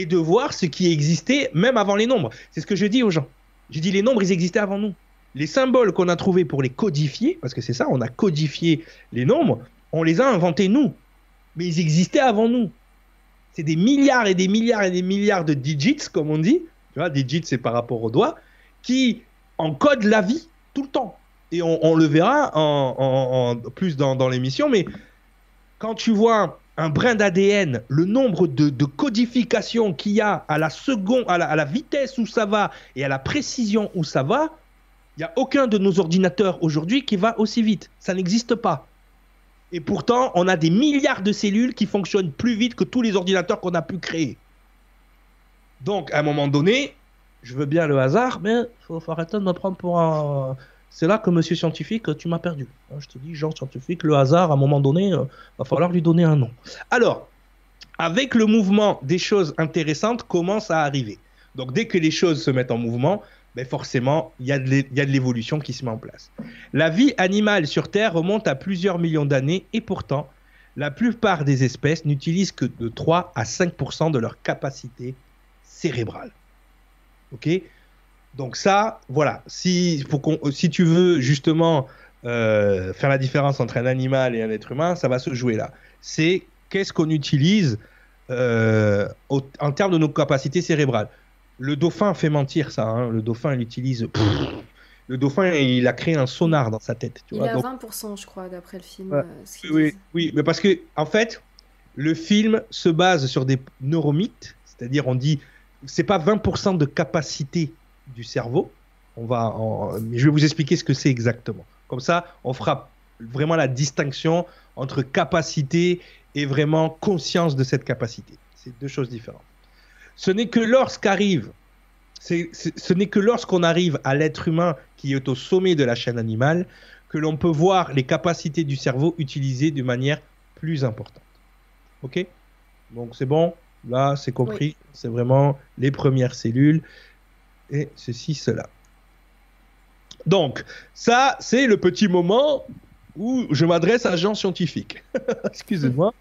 et de voir ce qui existait même avant les nombres. C'est ce que je dis aux gens. Je dis les nombres, ils existaient avant nous. Les symboles qu'on a trouvés pour les codifier, parce que c'est ça, on a codifié les nombres, on les a inventés nous. Mais ils existaient avant nous. C'est des milliards et des milliards et des milliards de digits, comme on dit. Tu vois, digits, c'est par rapport aux doigts, qui encodent la vie tout le temps. Et on, le verra en, plus dans l'émission, mais quand tu vois un brin d'ADN, le nombre de, codifications qu'il y a à la seconde, à la, à la vitesse où ça va et à la précision où ça va, il n'y a aucun de nos ordinateurs aujourd'hui qui va aussi vite. Ça n'existe pas. Et pourtant, on a des milliards de cellules qui fonctionnent plus vite que tous les ordinateurs qu'on a pu créer. Donc, à un moment donné, je veux bien le hasard, mais il faut, faut arrêter de me prendre pour un. C'est là que monsieur scientifique, tu m'as perdu. Hein, Je te dis, genre scientifique, le hasard, à un moment donné, euh, va falloir lui donner un nom. Alors, avec le mouvement, des choses intéressantes commencent à arriver. Donc, dès que les choses se mettent en mouvement, ben forcément, il y a de l'évolution qui se met en place. La vie animale sur Terre remonte à plusieurs millions d'années et pourtant, la plupart des espèces n'utilisent que de 3 à 5% de leur capacité cérébrale. Ok? Donc ça, voilà. Si, qu'on- si tu veux justement euh, faire la différence entre un animal et un être humain, ça va se jouer là. C'est qu'est-ce qu'on utilise euh, au- en termes de nos capacités cérébrales. Le dauphin fait mentir ça. hein. Le dauphin, il utilise. Pff, le dauphin, il a créé un sonar dans sa tête. Tu Il vois est à Donc, 20%, je crois, d'après le film. Ouais. euh, ce oui, mais parce que en fait, le film se base sur des neuromythes, c'est-à-dire on dit c'est pas 20% de capacité du cerveau. On va, en- je vais vous expliquer ce que c'est exactement. Comme ça, on fera vraiment la distinction entre capacité et vraiment conscience de cette capacité. C'est deux choses différentes. Ce n'est que lorsqu'arrive, ce n'est que lorsqu'on arrive à l'être humain qui est au sommet de la chaîne animale que l'on peut voir les capacités du cerveau utilisées de manière plus importante. Ok? Donc c'est bon, là c'est compris, c'est vraiment les premières cellules et ceci, cela. Donc, ça, c'est le petit moment où je m'adresse à gens scientifiques. <laughs> Excusez-moi.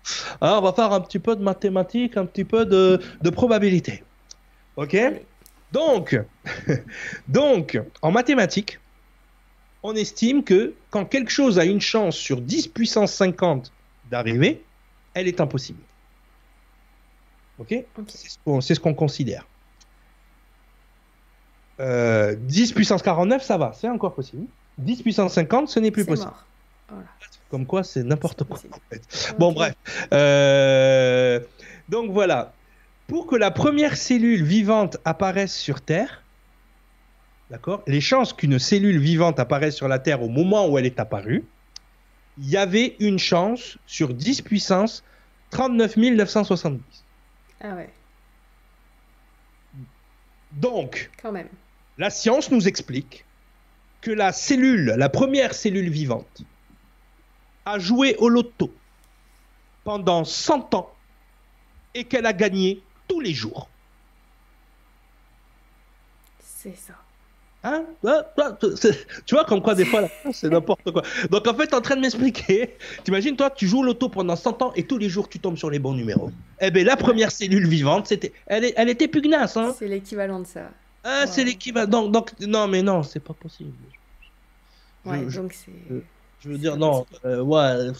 Alors, on va faire un petit peu de mathématiques, un petit peu de, de probabilité. Ok? Donc, <laughs> donc, en mathématiques, on estime que quand quelque chose a une chance sur 10 puissance 50 d'arriver, elle est impossible. Ok? Ok. C'est ce qu'on c'est ce qu'on considère. Euh, 10 puissance 49, ça va, c'est encore possible. 10 puissance 50, ce n'est plus possible. mort. Voilà. Comme quoi, c'est n'importe quoi. possible. en fait. Bon, bref. Euh, donc voilà. pour que la première cellule vivante apparaisse sur Terre, d'accord, les chances qu'une cellule vivante apparaisse sur la Terre au moment où elle est apparue, il y avait une chance sur 10 puissance 39 970. Ah ouais, Donc, quand même. La science nous explique que la cellule, la première cellule vivante, a joué au loto pendant 100 ans et qu'elle a gagné tous les jours. C'est ça. Hein? C'est- Tu vois, comme quoi, des fois, c'est n'importe quoi. Donc, en fait, en train de m'expliquer. T'imagines, toi, tu joues au loto pendant 100 ans et tous les jours, tu tombes sur les bons numéros. Eh bien, la première cellule vivante, c'était, elle, est- elle était pugnace. Hein C'est l'équivalent de ça. Ah, c'est l'équivalent. Donc, donc, non, mais non, c'est pas possible. Je- Ouais, je- donc c'est. je- Je veux dire, non, euh, ouais,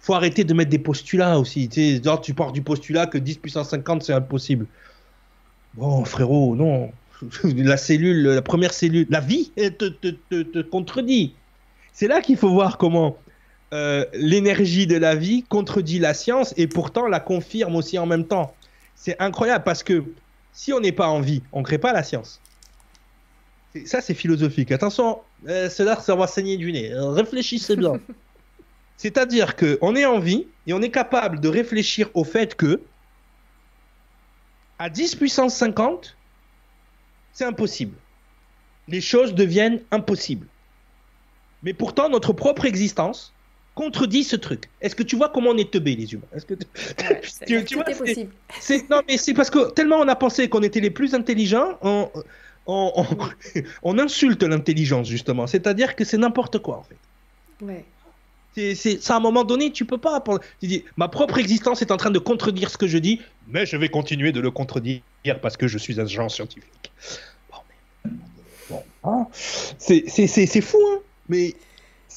faut arrêter de mettre des postulats aussi. Tu sais, tu pars du postulat que 10 puissance 50, c'est impossible. Bon, frérot, non. <laughs> La cellule, la première cellule, la vie te, te, te, te contredit. C'est là qu'il faut voir comment euh, l'énergie de la vie contredit la science et pourtant la confirme aussi en même temps. C'est incroyable parce que si on n'est pas en vie, on ne crée pas la science. Ça, c'est philosophique. Attention, euh, ça va saigner du nez. Euh, Réfléchissez bien. <laughs> C'est-à-dire qu'on est en vie et on est capable de réfléchir au fait que à 10 puissance 50, c'est impossible. Les choses deviennent impossibles. Mais pourtant, notre propre existence contredit ce truc. Est-ce que tu vois comment on est teubés, les humains? Est-ce que tu- <laughs> vois, est non mais c'est parce que tellement on a pensé qu'on était les plus intelligents, on, on, on- on insulte l'intelligence justement. C'est-à-dire que c'est n'importe quoi en fait. Ouais. C'est, c'est, c'est à un moment donné, tu peux pas. Tu dis, ma propre existence est en train de contredire ce que je dis, mais je vais continuer de le contredire parce que je suis agent scientifique. Bon, mais- bon, hein. c'est, c'est, c'est, c'est fou, hein. Mais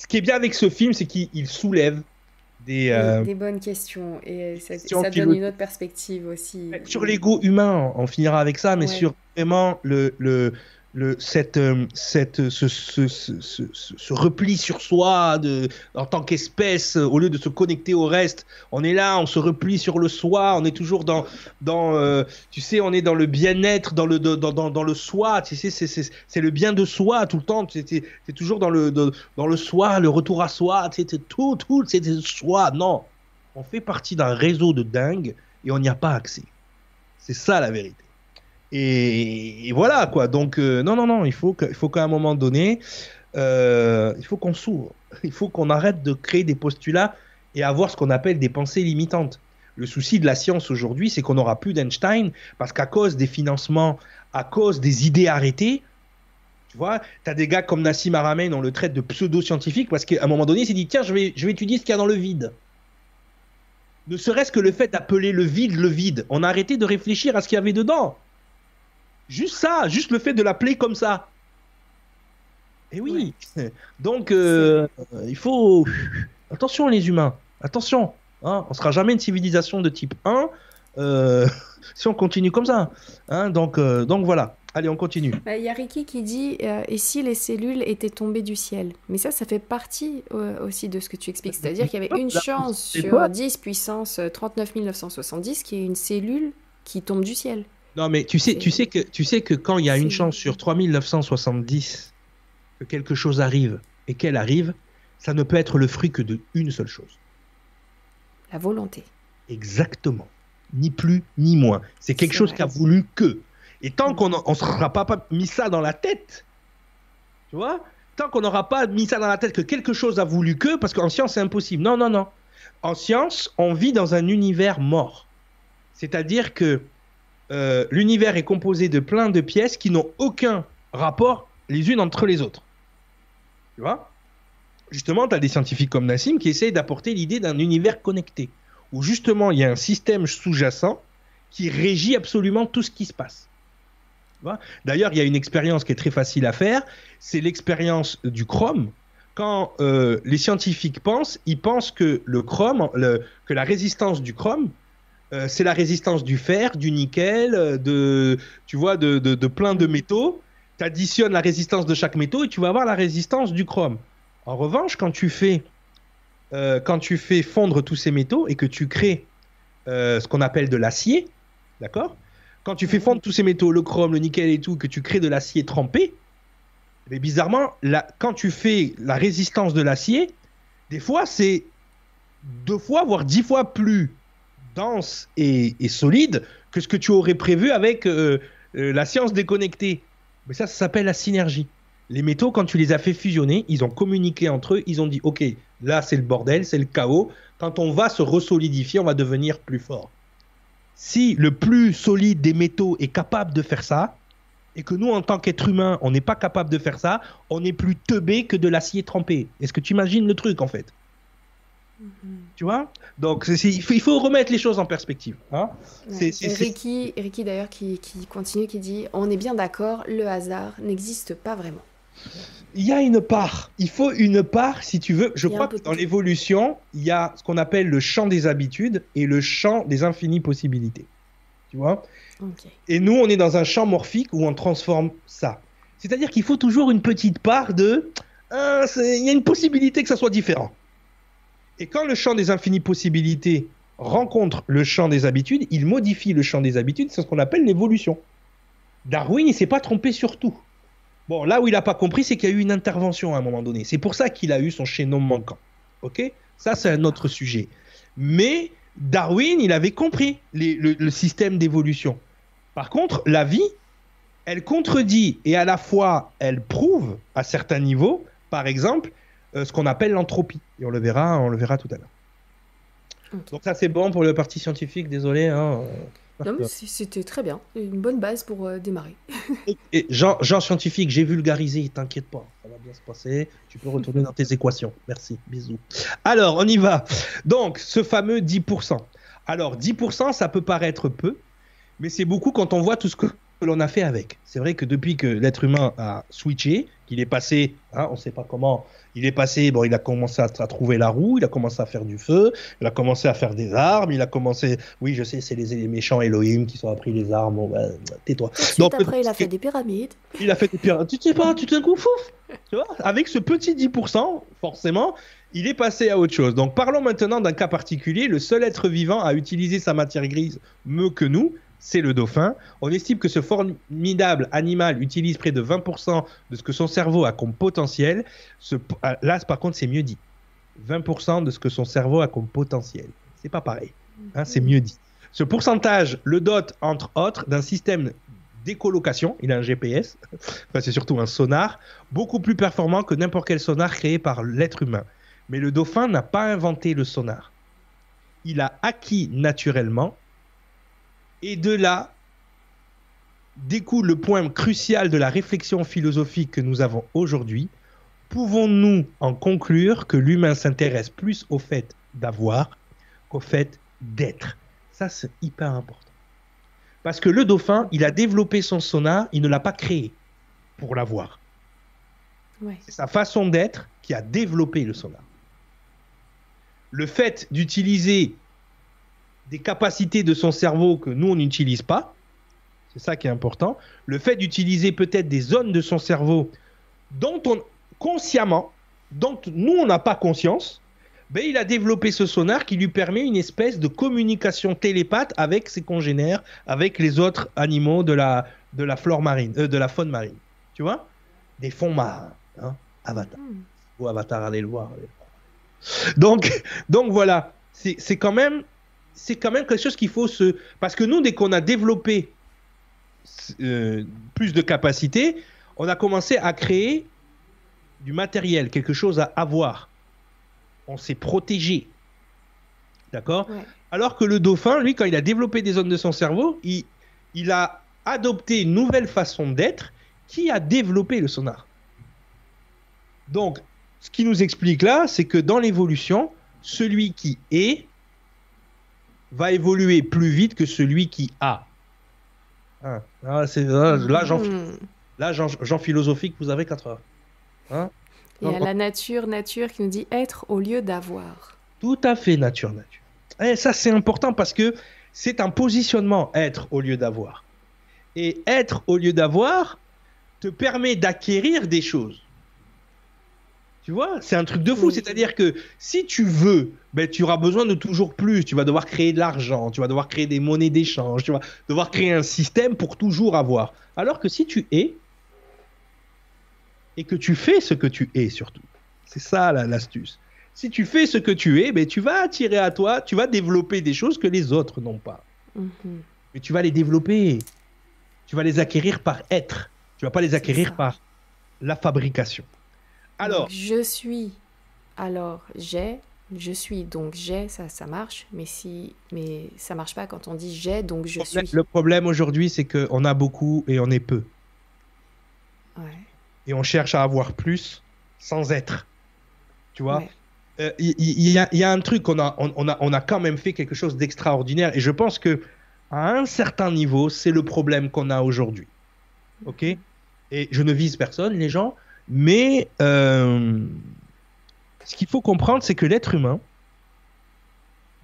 ce qui est bien avec ce film, c'est qu'il il soulève des, euh, Des bonnes questions. Et ça, questions ça donne une autre perspective aussi. Sur l'ego humain, on finira avec ça, mais Ouais. sur vraiment le, le, le, cette, euh, cette, ce, ce, ce, ce- ce- repli sur soi de, en tant qu'espèce, euh, au lieu de se connecter au reste, on est là, on se replie sur le soi, on est toujours dans, dans euh, tu sais, on est dans le bien-être, dans le, dans, dans, dans le soi, tu sais, c'est, le bien de soi tout le temps, c'est, c'est, c'est toujours dans le, dans, le soi, le retour à soi, tu sais, tout, tout, c'est soi, non. On fait partie d'un réseau de dingues et on n'y a pas accès. C'est ça la vérité. Et, voilà quoi. Donc euh, non non non, il faut qu'à un moment donné, euh, il faut qu'on s'ouvre. <laughs> Il faut qu'on arrête de créer des postulats et avoir ce qu'on appelle des pensées limitantes. Le souci de la science aujourd'hui, c'est qu'on n'aura plus d'Einstein parce qu'à cause des financements, à cause des idées arrêtées, tu vois, tu as des gars comme Nassim Haramein, on le traite de pseudo-scientifique parce qu'à un moment donné, il s'est dit tiens, je vais, je vais étudier ce qu'il y a dans le vide. Ne serait-ce que le fait d'appeler le vide le vide, on a arrêté de réfléchir à ce qu'il y avait dedans. Juste ça, juste le fait de l'appeler comme ça. Et oui. <laughs> Donc, euh, il faut. Attention, les humains. Attention. Hein, on sera jamais une civilisation de type 1 euh, <laughs> si on continue comme ça. Hein, donc, euh, donc voilà. Allez, on continue. Bah, Il y a Ricky qui dit euh, Et si les cellules étaient tombées du ciel? Mais ça, ça fait partie euh, aussi de ce que tu expliques. C'est-à-dire qu'il y avait une <laughs> chance sur quoi? 10 puissance euh, 39 970 qui est une cellule qui tombe du ciel. Non, mais tu sais, tu sais que tu sais que quand il y a une chance sur 3970 que quelque chose arrive et qu'elle arrive, ça ne peut être le fruit que de une seule chose. La volonté. Exactement. Ni plus ni moins. C'est quelque chose vrai. qui a voulu que. Et tant qu'on ne sera pas, pas mis ça dans la tête, tu vois, tant qu'on n'aura pas mis ça dans la tête que quelque chose a voulu que, parce qu'en science c'est impossible. Non, non, non. En science, on vit dans un univers mort. C'est-à-dire que euh, l'univers est composé de plein de pièces qui n'ont aucun rapport les unes entre les autres. Tu vois? Justement, tu as des scientifiques comme Nassim qui essayent d'apporter l'idée d'un univers connecté, où justement il y a un système sous-jacent qui régit absolument tout ce qui se passe. D'ailleurs, il y a une expérience qui est très facile à faire, c'est l'expérience du chrome. Quand euh, les scientifiques pensent, ils pensent que le chrome, que la résistance du chrome, euh, c'est la résistance du fer, du nickel, euh, de, tu vois, de, de, de plein de métaux. Tu additionnes la résistance de chaque métaux et tu vas avoir la résistance du chrome. En revanche, quand tu fais, euh, quand tu fais fondre tous ces métaux et que tu crées euh, ce qu'on appelle de l'acier, d'accord? Quand tu fais fondre tous ces métaux, le chrome, le nickel et tout, que tu crées de l'acier trempé, mais bizarrement, quand tu fais la résistance de l'acier, des fois c'est deux fois, voire dix fois plus dense et, solide que ce que tu aurais prévu avec euh, euh, la science déconnectée. Mais ça, ça s'appelle la synergie. Les métaux, quand tu les as fait fusionner, ils ont communiqué entre eux, ils ont dit, OK, là c'est le bordel, c'est le chaos. Quand on va se resolidifier, on va devenir plus fort. Si le plus solide des métaux est capable de faire ça, et que nous, en tant qu'être humain, on n'est pas capable de faire ça, on est plus teubé que de l'acier trempé. Est-ce que tu imagines le truc, en fait? Tu vois? Donc, il faut, il faut remettre les choses en perspective. hein. C'est- Ouais. Ricky, Ricky d'ailleurs qui, qui continue, qui dit On est bien d'accord, le hasard n'existe pas vraiment. Il y a une part. Il faut une part, si tu veux. Je crois que dans l'évolution, il y a ce qu'on appelle le champ des habitudes et le champ des infinies possibilités. Tu vois? Et nous, on est dans un champ morphique où on transforme ça. C'est-à-dire qu'il faut toujours une petite part de. Ah, Il y a une possibilité que ça soit différent. Et quand le champ des infinies possibilités rencontre le champ des habitudes, il modifie le champ des habitudes. C'est ce qu'on appelle l'évolution. Darwin, il s'est pas trompé sur tout. Bon, là où il n'a pas compris, c'est qu'il y a eu une intervention à un moment donné. C'est pour ça qu'il a eu son chaînon manquant. Ok? Ça, c'est un autre sujet. Mais Darwin, il avait compris le, système d'évolution. Par contre, la vie, elle contredit et à la fois elle prouve à certains niveaux, par exemple, ce qu'on appelle l'entropie. Et on le verra, on le verra tout à l'heure. Donc ça c'est bon pour le parti scientifique, désolé. hein. Non, mais c'était très bien. Une bonne base pour euh, démarrer. <laughs> Et genre, genre scientifique, j'ai vulgarisé, t'inquiète pas, ça va bien se passer. Tu peux retourner dans tes <laughs> équations. Merci, bisous. Alors, on y va. Donc, ce fameux 10%. Alors, 10%, ça peut paraître peu, mais c'est beaucoup quand on voit tout ce que l'on a fait avec. C'est vrai que depuis que l'être humain a switché, qu'il est passé, hein, on ne sait pas comment, il est passé, bon, il a commencé à, à trouver la roue, il a commencé à faire du feu, il a commencé à faire des armes, il a commencé, oui, je sais, c'est les, les méchants Elohim qui sont appris les armes, bon, ben, tais-toi. Donc, après, il a fait des pyramides. il a fait des pyramides. Tu sais pas, tu te coup fouf. Tu vois, avec ce petit 10%, forcément, il est passé à autre chose. Donc parlons maintenant d'un cas particulier. Le seul être vivant à utiliser sa matière grise mieux que nous, c'est le dauphin. On estime que ce formidable animal utilise près de 20% de ce que son cerveau a comme potentiel. Ah, là, par contre, c'est mieux dit. 20% de ce que son cerveau a comme potentiel. C'est pas pareil. Hein, c'est mieux dit. Ce pourcentage le dote, entre autres, d'un système d'écolocation. Il a un GPS, enfin, c'est surtout un sonar, beaucoup plus performant que n'importe quel sonar créé par l'être humain. Mais le dauphin n'a pas inventé le sonar. Il a acquis naturellement. Et de là découle le point crucial de la réflexion philosophique que nous avons aujourd'hui. Pouvons-nous en conclure que l'humain s'intéresse plus au fait d'avoir qu'au fait d'être? Ça, c'est hyper important. Parce que le dauphin, il a développé son sonar, il ne l'a pas créé pour l'avoir. Ouais. C'est sa façon d'être qui a développé le sonar. Le fait d'utiliser des capacités de son cerveau que nous, on n'utilise pas, c'est ça qui est important. Le fait d'utiliser peut-être des zones de son cerveau dont on, consciemment, dont nous, on n'a pas conscience, ben, il a développé ce sonar qui lui permet une espèce de communication télépathe avec ses congénères, avec les autres animaux de la, de la flore marine, euh, de la faune marine. Tu vois? Des fonds marins. Hein Avatar. Hmm. Ou Avatar, allez le voir. allez le voir. Donc, donc voilà, c'est quand même, c'est quand même quelque chose qu'il faut se, parce que nous, dès qu'on a développé euh, plus de capacités, on a commencé à créer du matériel, quelque chose à avoir. On s'est protégé, d'accord? Ouais. Alors que le dauphin, lui, quand il a développé des zones de son cerveau, il, il a adopté une nouvelle façon d'être qui a développé le sonar. Donc, ce qui nous explique là, c'est que dans l'évolution, celui qui est va évoluer plus vite que celui qui a. Hein, là, c'est- là, j'en Hmm. là, j'en- j'en philosophique, vous avez 4 heures. Hein Il y a la nature, nature qui nous dit être au lieu d'avoir. Tout à fait nature, nature. Et ça, c'est important parce que c'est un positionnement, être au lieu d'avoir. Et être au lieu d'avoir te permet d'acquérir des choses. Tu vois, c'est un truc de fou. C'est-à-dire que si tu veux, ben, tu auras besoin de toujours plus. Tu vas devoir créer de l'argent, tu vas devoir créer des monnaies d'échange, tu vas devoir créer un système pour toujours avoir. Alors que si tu es, et que tu fais ce que tu es surtout, c'est ça l'astuce. si tu fais ce que tu es, ben, tu vas attirer à toi, tu vas développer des choses que les autres n'ont pas. Mhm. Mais tu vas les développer. Tu vas les acquérir par être. Tu vas pas les acquérir par la fabrication. Alors. je suis. Alors, j'ai. Je suis. Donc, j'ai, ça, ça marche. Mais si. Mais ça marche pas quand on dit j'ai, donc je suis. Le problème aujourd'hui, c'est qu'on a beaucoup et on est peu. Ouais. Et on cherche à avoir plus sans être. Tu vois? Il y, y, a un truc, on a, on, a, on a quand même fait quelque chose d'extraordinaire. Et je pense que à un certain niveau, c'est le problème qu'on a aujourd'hui. Ok? Et je ne vise personne, les gens, mais euh, ce qu'il faut comprendre, c'est que l'être humain,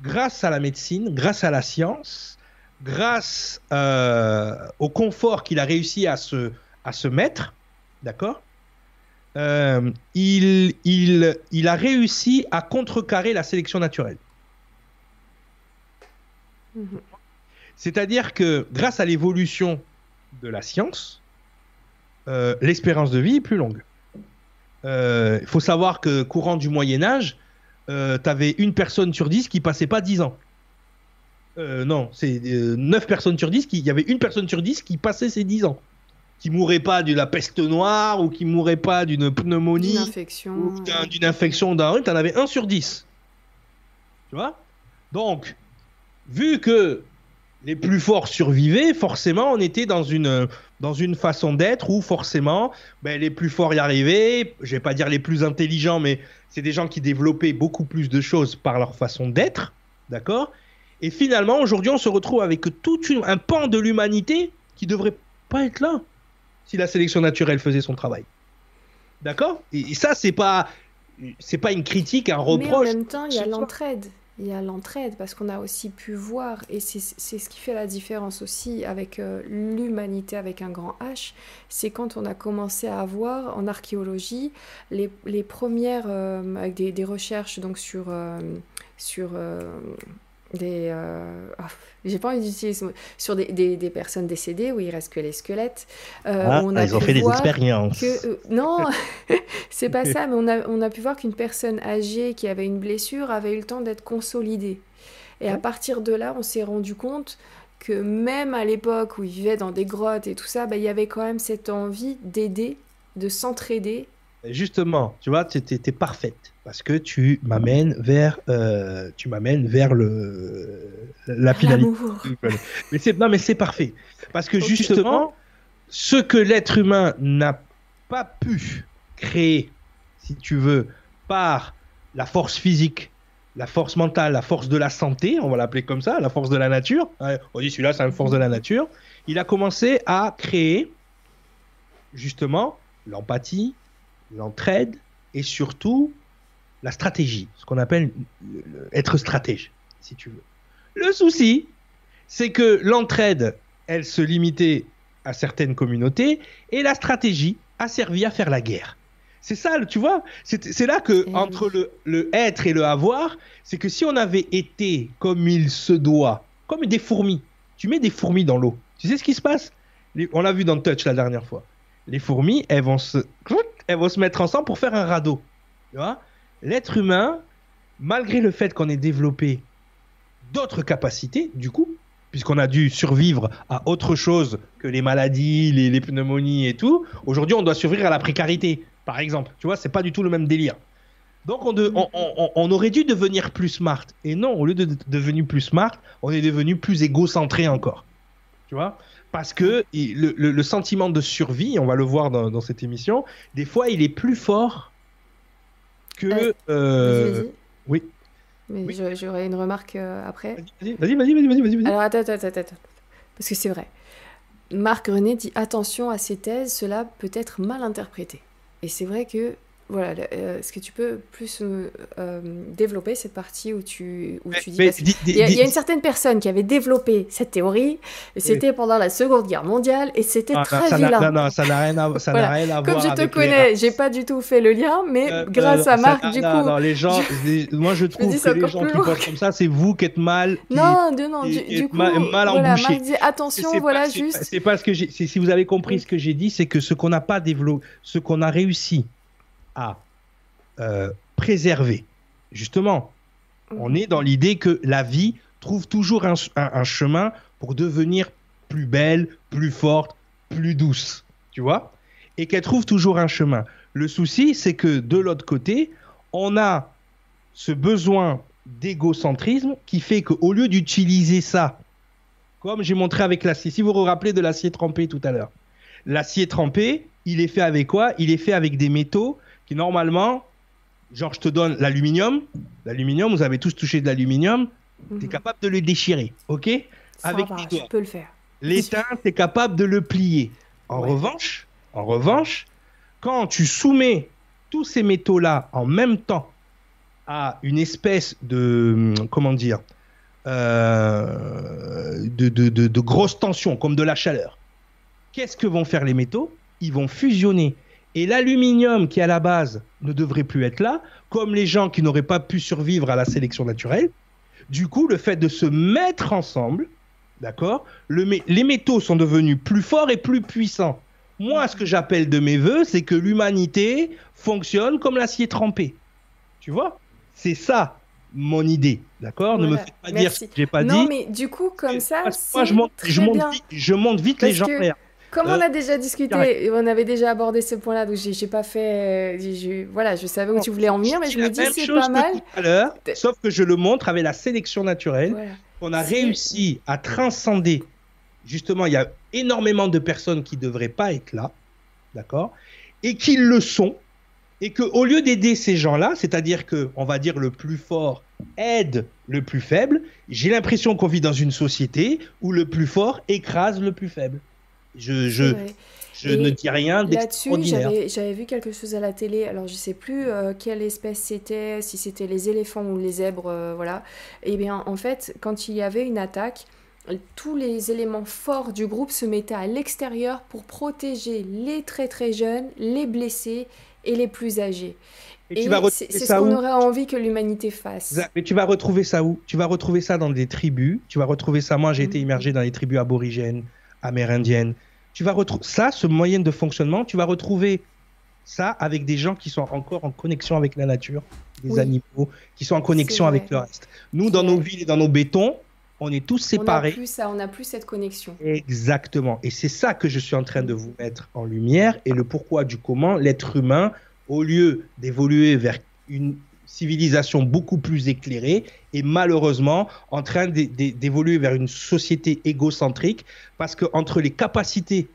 grâce à la médecine, grâce à la science, grâce euh, au confort qu'il a réussi à se, à se mettre, d'accord euh, il, il, il a réussi à contrecarrer la sélection naturelle. Mhm. C'est-à-dire que grâce à l'évolution de la science, euh, l'espérance de vie est plus longue. Il euh, faut savoir que courant du Moyen Âge, euh, tu avais une personne sur dix qui passait pas dix ans. non, c'est neuf personnes sur dix, il y avait une personne sur dix qui passait ses dix ans. Qui mourait pas de la peste noire ou qui mourait pas d'une pneumonie. D'une infection. D'une infection d'un rhume, tu en avais un sur dix. Tu vois? Donc, vu que les plus forts survivaient, forcément, on était dans une, dans une façon d'être où forcément, ben, les plus forts y arrivaient. Je vais pas dire les plus intelligents, mais c'est des gens qui développaient beaucoup plus de choses par leur façon d'être, d'accord? Et finalement, aujourd'hui, on se retrouve avec tout un pan de l'humanité qui devrait pas être là si la sélection naturelle faisait son travail. D'accord? Et, ça, c'est pas c'est pas une critique, un reproche. Mais en même temps, il y a l'entraide il y a l'entraide parce qu'on a aussi pu voir, et c'est ce qui fait la différence aussi avec euh, l'humanité avec un grand H, c'est quand on a commencé à avoir en archéologie les, les premières, euh, avec des, des, recherches donc sur, euh, sur des euh, ah, j'ai pas envie d'utiliser sur des, des, des, personnes décédées où il reste que les squelettes. Euh, ah, on a ils ont fait des expériences. que, euh, non <laughs> <laughs> c'est pas ça mais on a, on a pu voir qu'une personne âgée qui avait une blessure avait eu le temps d'être consolidée. Et à partir de là on s'est rendu compte que même à l'époque où ils vivaient dans des grottes et tout ça bah, il y avait quand même cette envie d'aider de s'entraider. Justement tu vois tu étais parfaite parce que tu m'amènes vers, euh, tu m'amènes vers le la finalité. Mais c'est non, mais c'est parfait parce que justement, ce que l'être humain n'a pas pu créer, si tu veux, par la force physique, la force mentale, la force de la santé, on va l'appeler comme ça, la force de la nature. On dit celui-là, c'est une force de la nature. Il a commencé à créer justement l'empathie, l'entraide et surtout la stratégie, ce qu'on appelle être stratège, si tu veux. Le souci, c'est que l'entraide, elle se limitait à certaines communautés et la stratégie a servi à faire la guerre. C'est ça, tu vois, c'est là que entre le, le, être et le avoir, c'est que si on avait été comme il se doit, comme des fourmis, tu mets des fourmis dans l'eau, tu sais ce qui se passe? On l'a vu dans Touch la dernière fois. Les fourmis, elles vont se, <laughs> elles vont se mettre ensemble pour faire un radeau. Tu vois? L'être humain, malgré le fait qu'on ait développé d'autres capacités, du coup, puisqu'on a dû survivre à autre chose que les maladies, les, pneumonies et tout, aujourd'hui on doit survivre à la précarité, par exemple. Tu vois, c'est pas du tout le même délire. Donc on, aurait dû devenir plus smart. Et non, au lieu de, devenir plus smart, on est devenu plus égocentré encore. Tu vois? Parce que le, sentiment de survie, on va le voir dans cette émission, des fois il est plus fort que. Euh, oui. Mais j'aurais une remarque euh, après. Vas-y, vas-y, vas-y, vas-y, vas-y. Alors attends, attends, attends, Parce que c'est vrai. Marc René dit attention à ces thèses, cela peut être mal interprété. Et c'est vrai que voilà, euh, est-ce que tu peux plus euh, euh, développer cette partie où tu, où Mais- tu dis... mais parce que dis- Il y, a, dis- il y a une certaine personne qui avait développé cette théorie, c'était pendant la Seconde Guerre mondiale, et c'était Ah, non, très n'a- vilain. non, non, ça n'a rien à, ça n'a Voilà. rien à Comme voir je te avec les connais, j'ai pas du tout fait le lien, mais Euh, grâce à Marc, n'a- du non, coup... non, les gens, les- moi je <laughs> trouve que les gens qui pensent comme ça, c'est vous qui êtes mal. qui- Non, de- non, qui- du, du coup, mal- mal voilà, embouché. Marc dit attention, voilà, juste... C'est pas ce que Si vous avez compris ce que j'ai dit, c'est que ce qu'on n'a pas développé, ce qu'on a réussi à euh, préserver, justement, on est dans l'idée que la vie trouve toujours un, chemin pour devenir plus belle, plus forte, plus douce, tu vois, et qu'elle trouve toujours un chemin. Le souci, c'est que de l'autre côté, on a ce besoin d'égocentrisme qui fait qu'au lieu d'utiliser ça, comme j'ai montré avec l'acier, si vous vous rappelez de l'acier trempé tout à l'heure, l'acier trempé, il est fait avec quoi? Il est fait avec des métaux qui normalement, genre je te donne l'aluminium, l'aluminium, vous avez tous touché de l'aluminium, tu es Mhm. capable de le déchirer, ok Ça avec va, tes je doigts. peux le faire. L'étain, tu es capable de le plier. En Ouais. revanche, en revanche, quand tu soumets tous ces métaux-là en même temps à une espèce de, hum, comment dire, euh, de, de, de, de grosse tension, comme de la chaleur, qu'est-ce que vont faire les métaux? Ils vont fusionner. Et l'aluminium qui à la base ne devrait plus être là, comme les gens qui n'auraient pas pu survivre à la sélection naturelle, du coup, le fait de se mettre ensemble, D'accord Le mé- Les métaux sont devenus plus forts et plus puissants. Moi, ce que j'appelle de mes voeux, c'est que l'humanité fonctionne comme l'acier trempé. Tu vois? C'est ça mon idée. D'accord? Ne me faites pas dire ce que j'ai pas non, dit. mais du coup, comme ça, moi, je monte, je vite, je monte vite les gens que-. Comme Euh, on a déjà discuté, et on avait déjà abordé ce point-là, donc j'ai pas fait. euh, j'ai- voilà, je savais où tu voulais en venir, mais je me dis c'est pas que mal. tout à l'heure, sauf que je le montre avec la sélection naturelle. Voilà. On a réussi à transcender. Justement, il y a énormément de personnes qui ne devraient pas être là, d'accord Et qui le sont. Et qu'au lieu d'aider ces gens-là, c'est-à-dire que, on va dire, le plus fort aide le plus faible, j'ai l'impression qu'on vit dans une société où le plus fort écrase le plus faible. Je, je, je ne dis rien Là-dessus, d'extraordinaire. j'avais j'avais vu quelque chose à la télé. Alors, je sais plus euh, quelle espèce c'était, si c'était les éléphants ou les zèbres, euh, voilà. Et bien, en fait, quand il y avait une attaque, tous les éléments forts du groupe se mettaient à l'extérieur pour protéger les très très jeunes, les blessés et les plus âgés. Et Et c'est ce qu'on aurait envie que l'humanité fasse. Mais tu vas retrouver ça où? Tu vas retrouver ça dans des tribus. Tu vas retrouver ça. Moi, j'ai été Mhm. immergé dans les tribus aborigènes, amérindiennes. Tu vas retrouver ça, ce moyen de fonctionnement. Tu vas retrouver ça avec des gens qui sont encore en connexion avec la nature, des Oui. animaux, qui sont en connexion avec le reste. Nous, dans nos villes et dans nos bétons, on est tous On n'a séparés. plus ça, on n'a plus cette connexion. Exactement. Et c'est ça que je suis en train de vous mettre en lumière et le pourquoi du comment l'être humain, au lieu d'évoluer vers une civilisation beaucoup plus éclairée, est malheureusement en train d'é- d'é- d'évoluer vers une société égocentrique parce que entre les capacités,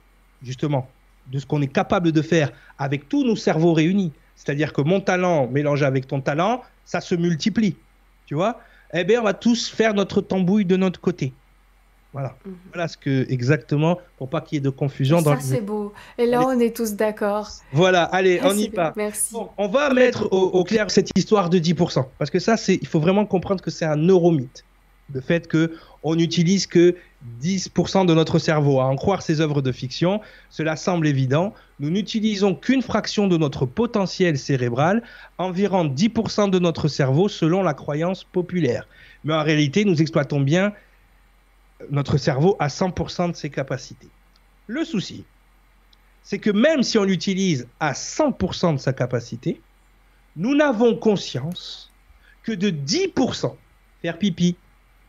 justement, de ce qu'on est capable de faire avec tous nos cerveaux réunis, c'est-à-dire que mon talent mélangé avec ton talent, ça se multiplie. Tu vois? Eh bien, on va tous faire notre tambouille de notre côté. Voilà. Mhm. Voilà ce que exactement, pour pas qu'il y ait de confusion dans Ça, le- c'est beau. Et là, on est tous d'accord. Voilà, allez, Ah, on y va. Merci. Bon, on va mettre au, au clair cette histoire de 10%. Parce que ça, c'est, il faut vraiment comprendre que c'est un neuromythe. Le fait que on n'utilise que 10% de notre cerveau. À en croire ces œuvres de fiction, cela semble évident. Nous n'utilisons qu'une fraction de notre potentiel cérébral, environ 10% de notre cerveau selon la croyance populaire. Mais en réalité, nous exploitons bien notre cerveau à 100% de ses capacités. Le souci, c'est que même si on l'utilise à 100% de sa capacité, nous n'avons conscience que de 10%. Faire pipi,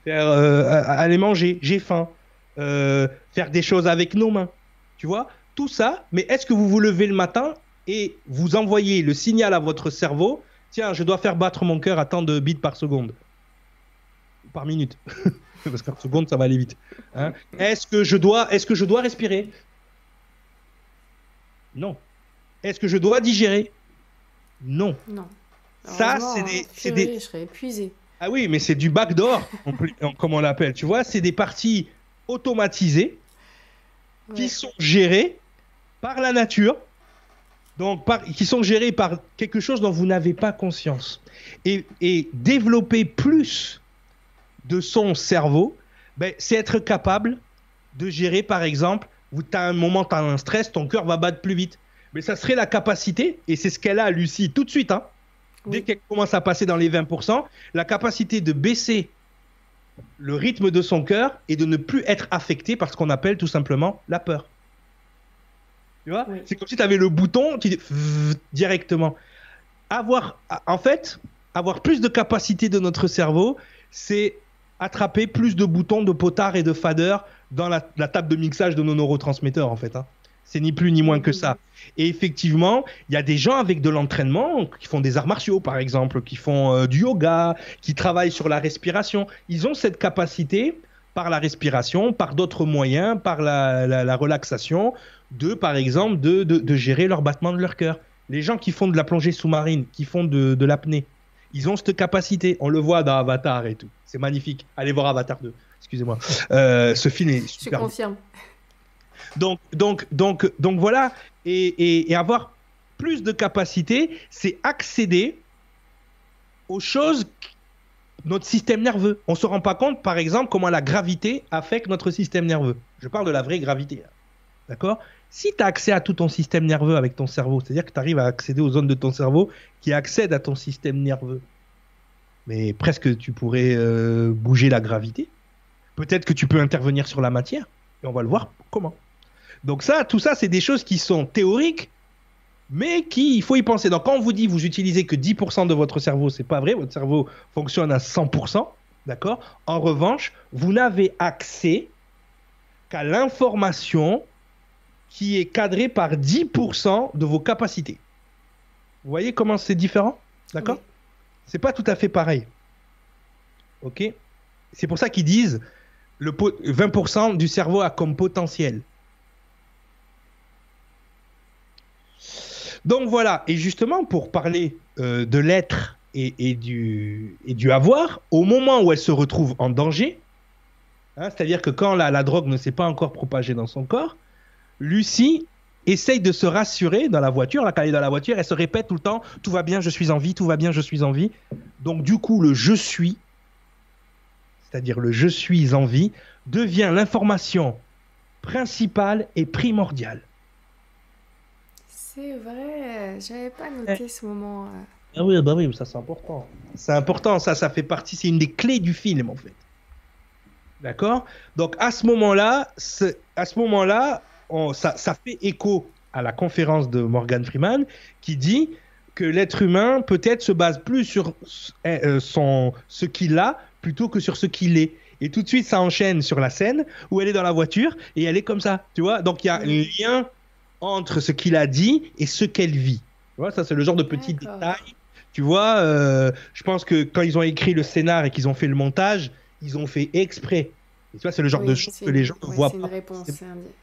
faire, euh, aller manger, j'ai faim, euh, faire des choses avec nos mains. Tu vois, tout ça, mais est-ce que vous vous levez le matin et vous envoyez le signal à votre cerveau, tiens, je dois faire battre mon cœur à tant de bits par seconde Par minute. <laughs> <laughs> Parce qu'en seconde, ça va aller vite. Hein est-ce que je dois, est-ce que je dois respirer? Non. Est-ce que je dois digérer? Non. Non. Ça, c'est des, hein, c'est des, Je serais épuisée. ah oui, mais c'est du backdoor, <laughs> comme on l'appelle. Tu vois, c'est des parties automatisées qui sont gérées par la nature Donc, par, qui sont gérés par quelque chose dont vous n'avez pas conscience. Et, et développer plus de son cerveau, ben, c'est être capable de gérer, par exemple, tu as un moment, tu as un stress, ton cœur va battre plus vite. Mais ça serait la capacité, et c'est ce qu'elle a, Lucie, tout de suite, hein, dès qu'elle commence à passer dans les 20%, la capacité de baisser le rythme de son cœur et de ne plus être affecté par ce qu'on appelle tout simplement la peur. Tu vois? C'est comme si tu avais le bouton qui directement. Avoir, en fait, avoir plus de capacité de notre cerveau, c'est attraper plus de boutons, de potards et de faders dans la, table de mixage de nos neurotransmetteurs, en fait. Hein. C'est ni plus ni moins que ça. Et effectivement, il y a des gens avec de l'entraînement qui font des arts martiaux, par exemple, qui font euh, du yoga, qui travaillent sur la respiration. Ils ont cette capacité, par la respiration, par d'autres moyens, par la, relaxation, de, par exemple, de, gérer leur battement de leur cœur. Les gens qui font de la plongée sous-marine, qui font de l'apnée, ils ont cette capacité. On le voit dans Avatar et tout. C'est magnifique. Allez voir Avatar 2. Excusez-moi. Euh, ce film est super. Je confirme. Donc, donc, donc, donc voilà. Et, et, avoir plus de capacité, c'est accéder aux choses notre système nerveux. On se rend pas compte, par exemple, comment la gravité affecte notre système nerveux. Je parle de la vraie gravité. D'accord? Si tu as accès à tout ton système nerveux avec ton cerveau, c'est-à-dire que tu arrives à accéder aux zones de ton cerveau qui accèdent à ton système nerveux, mais presque tu pourrais euh, bouger la gravité. Peut-être que tu peux intervenir sur la matière, et on va le voir comment. Donc ça, tout ça, c'est des choses qui sont théoriques, mais qui, il faut y penser. Donc quand on vous dit vous utilisez que 10% de votre cerveau, c'est pas vrai, votre cerveau fonctionne à 100%, d'accord? En revanche, vous n'avez accès qu'à l'information qui est cadrée par 10% de vos capacités. Vous voyez comment c'est différent? D'accord? C'est pas tout à fait pareil. OK? C'est pour ça qu'ils disent le 20% du cerveau a comme potentiel. Donc voilà, et justement pour parler euh, de l'être et, du, et du avoir, au moment où elle se retrouve en danger, hein, c'est-à-dire que quand la, la drogue ne s'est pas encore propagée dans son corps, Lucie essaye de se rassurer dans la voiture. Là, quand elle est dans la voiture, elle se répète tout le temps Tout va bien, je suis en vie, tout va bien, je suis en vie. Donc, du coup, le je suis, c'est-à-dire le je suis en vie, devient l'information principale et primordiale. C'est vrai, j'avais pas noté ce moment. Euh. Ah oui, bah oui, ça c'est important. C'est important, ça, ça fait partie, c'est une des clés du film en fait. D'accord? Donc à ce moment-là, à ce moment-là, ça, ça, fait écho à la conférence de Morgan Freeman qui dit que l'être humain peut-être se base plus sur euh, son, ce qu'il a plutôt que sur ce qu'il est. Et tout de suite, ça enchaîne sur la scène où elle est dans la voiture et elle est comme ça, tu vois. Donc il y a un lien entre ce qu'il a dit et ce qu'elle vit. Tu vois, ça c'est le genre de petit détail. Tu vois, euh, je pense que quand ils ont écrit le scénar et qu'ils ont fait le montage, ils ont fait exprès. Tu vois, c'est le genre de choses que les gens ne voient pas. C'est une réponse,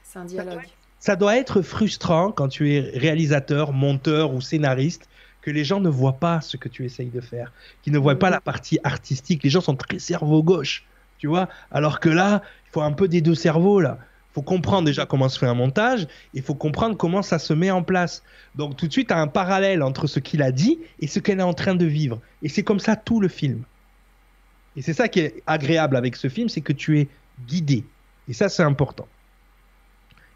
c'est un, dialogue. Ça doit être frustrant quand tu es réalisateur, monteur ou scénariste que les gens ne voient pas ce que tu essayes de faire, qui ne voient pas la partie artistique. Les gens sont très cerveau gauche, tu vois, alors que là, il faut un peu des deux cerveaux là faut comprendre déjà comment se fait un montage, il faut comprendre comment ça se met en place. Donc tout de suite, tu as un parallèle entre ce qu'il a dit et ce qu'elle est en train de vivre. Et c'est comme ça tout le film. Et c'est ça qui est agréable avec ce film, c'est que tu es guidé. Et ça, c'est important.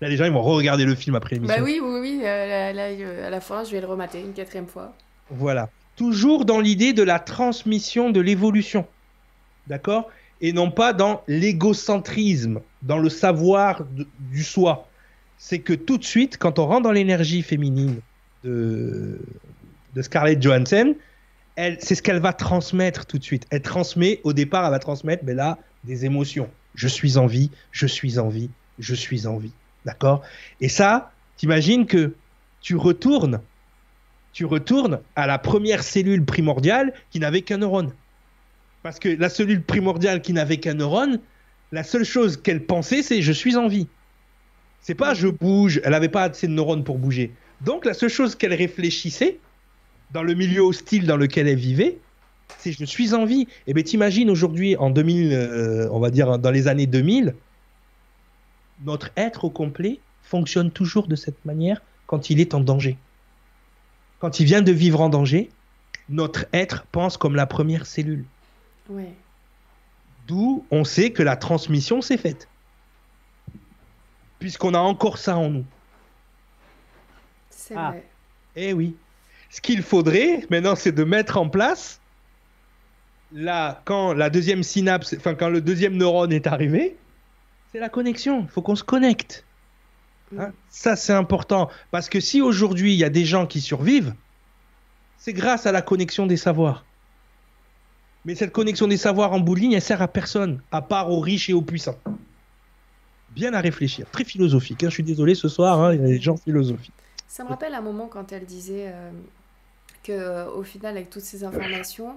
Là, les gens, ils vont re-regarder le film après l'émission. Bah oui, oui, oui. Euh, là, euh, à la fin, je vais le remater une quatrième fois. Voilà. Toujours dans l'idée de la transmission de l'évolution. D'accord? Et non pas dans l'égocentrisme, dans le savoir du soi. C'est que tout de suite, quand on rentre dans l'énergie féminine de, de Scarlett Johansson, c'est ce qu'elle va transmettre tout de suite. Elle transmet, au départ, elle va transmettre, mais là, des émotions. Je suis en vie, je suis en vie, je suis en vie. D'accord? Et ça, t'imagines que tu retournes, tu retournes à la première cellule primordiale qui n'avait qu'un neurone. Parce que la cellule primordiale qui n'avait qu'un neurone, la seule chose qu'elle pensait, c'est je suis en vie. C'est pas je bouge, elle n'avait pas assez de neurones pour bouger. Donc la seule chose qu'elle réfléchissait, dans le milieu hostile dans lequel elle vivait, c'est je suis en vie. Et eh bien t'imagines aujourd'hui, en 2000, euh, on va dire dans les années 2000, notre être au complet fonctionne toujours de cette manière quand il est en danger. quand il vient de vivre en danger, notre être pense comme la première cellule. Ouais. D'où on sait que la transmission s'est faite. Puisqu'on a encore ça en nous. C'est Ah. vrai. Eh oui. Ce qu'il faudrait maintenant, c'est de mettre en place, là, quand la deuxième synapse, enfin, quand le deuxième neurone est arrivé, c'est la connexion. Il faut qu'on se connecte. Hein, ça, c'est important. Parce que si aujourd'hui, il y a des gens qui survivent, c'est grâce à la connexion des savoirs. Mais cette connexion des savoirs en bout de ligne, elle sert à personne, à part aux riches et aux puissants. Bien à réfléchir. Très philosophique. hein. Je suis désolé ce soir, hein, il y a des gens philosophiques. Ça me rappelle un moment quand elle disait euh, que au final, avec toutes ces informations,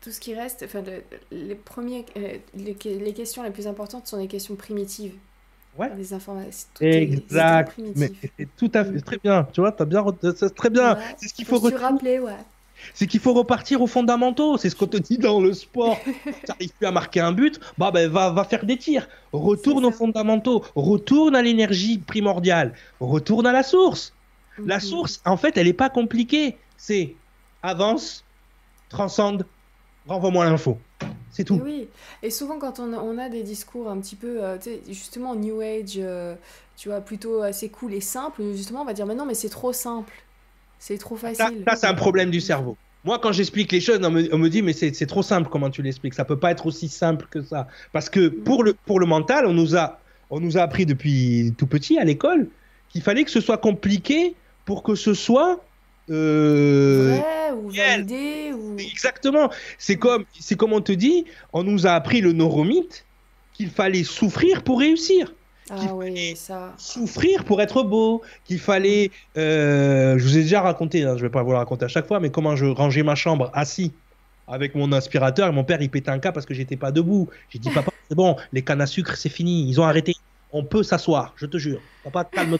tout ce qui reste, enfin, le- les premiers, euh, les, que- les questions les plus importantes sont les questions primitives. Ouais. Les informations. tout est- c'est Exact. Mais c'est tout à fait très bien. Tu vois, t'as bien, c'est très bien. Ouais, C'est ce qu'il faut rappelé, ouais. C'est qu'il faut repartir aux fondamentaux. C'est ce qu'on te dit dans le sport. <laughs> tu n'arrives plus à marquer un but, bah ben va, va faire des tirs. Retourne aux fondamentaux. Retourne à l'énergie primordiale. Retourne à la source. La Mhm. source, en fait, elle n'est pas compliquée. C'est avance, transcende, renvoie-moi l'info. C'est Et tout. oui, et souvent quand on a, on a des discours un petit peu, euh, justement New Age, euh, tu vois, plutôt assez cool et simple, justement on va dire, mais non, mais c'est trop simple, c'est trop Ça, facile. ça, c'est un problème du cerveau. Moi, quand j'explique les choses, on me, on me dit, mais c'est c'est trop simple comment tu l'expliques. Ça peut pas être aussi simple que ça. Parce que pour le, pour le mental, on nous, a, on nous a appris depuis tout petit à l'école qu'il fallait que ce soit compliqué pour que ce soit. Euh, Vrai ou réel. validé ou... Exactement. C'est comme, c'est comme on te dit, on nous a appris le neuromythe qu'il fallait souffrir pour réussir. qu'il Ah oui, ça. souffrir pour être beau, qu'il fallait. euh, je vous ai déjà raconté, hein, je vais pas vous le raconter à chaque fois, mais comment je rangeais ma chambre assis avec mon aspirateur et mon père il pétait un cas parce que j'étais pas debout. J'ai dit <laughs> papa c'est bon, les cannes à sucre c'est fini, ils ont arrêté. On peut s'asseoir, je te jure. Papa calme.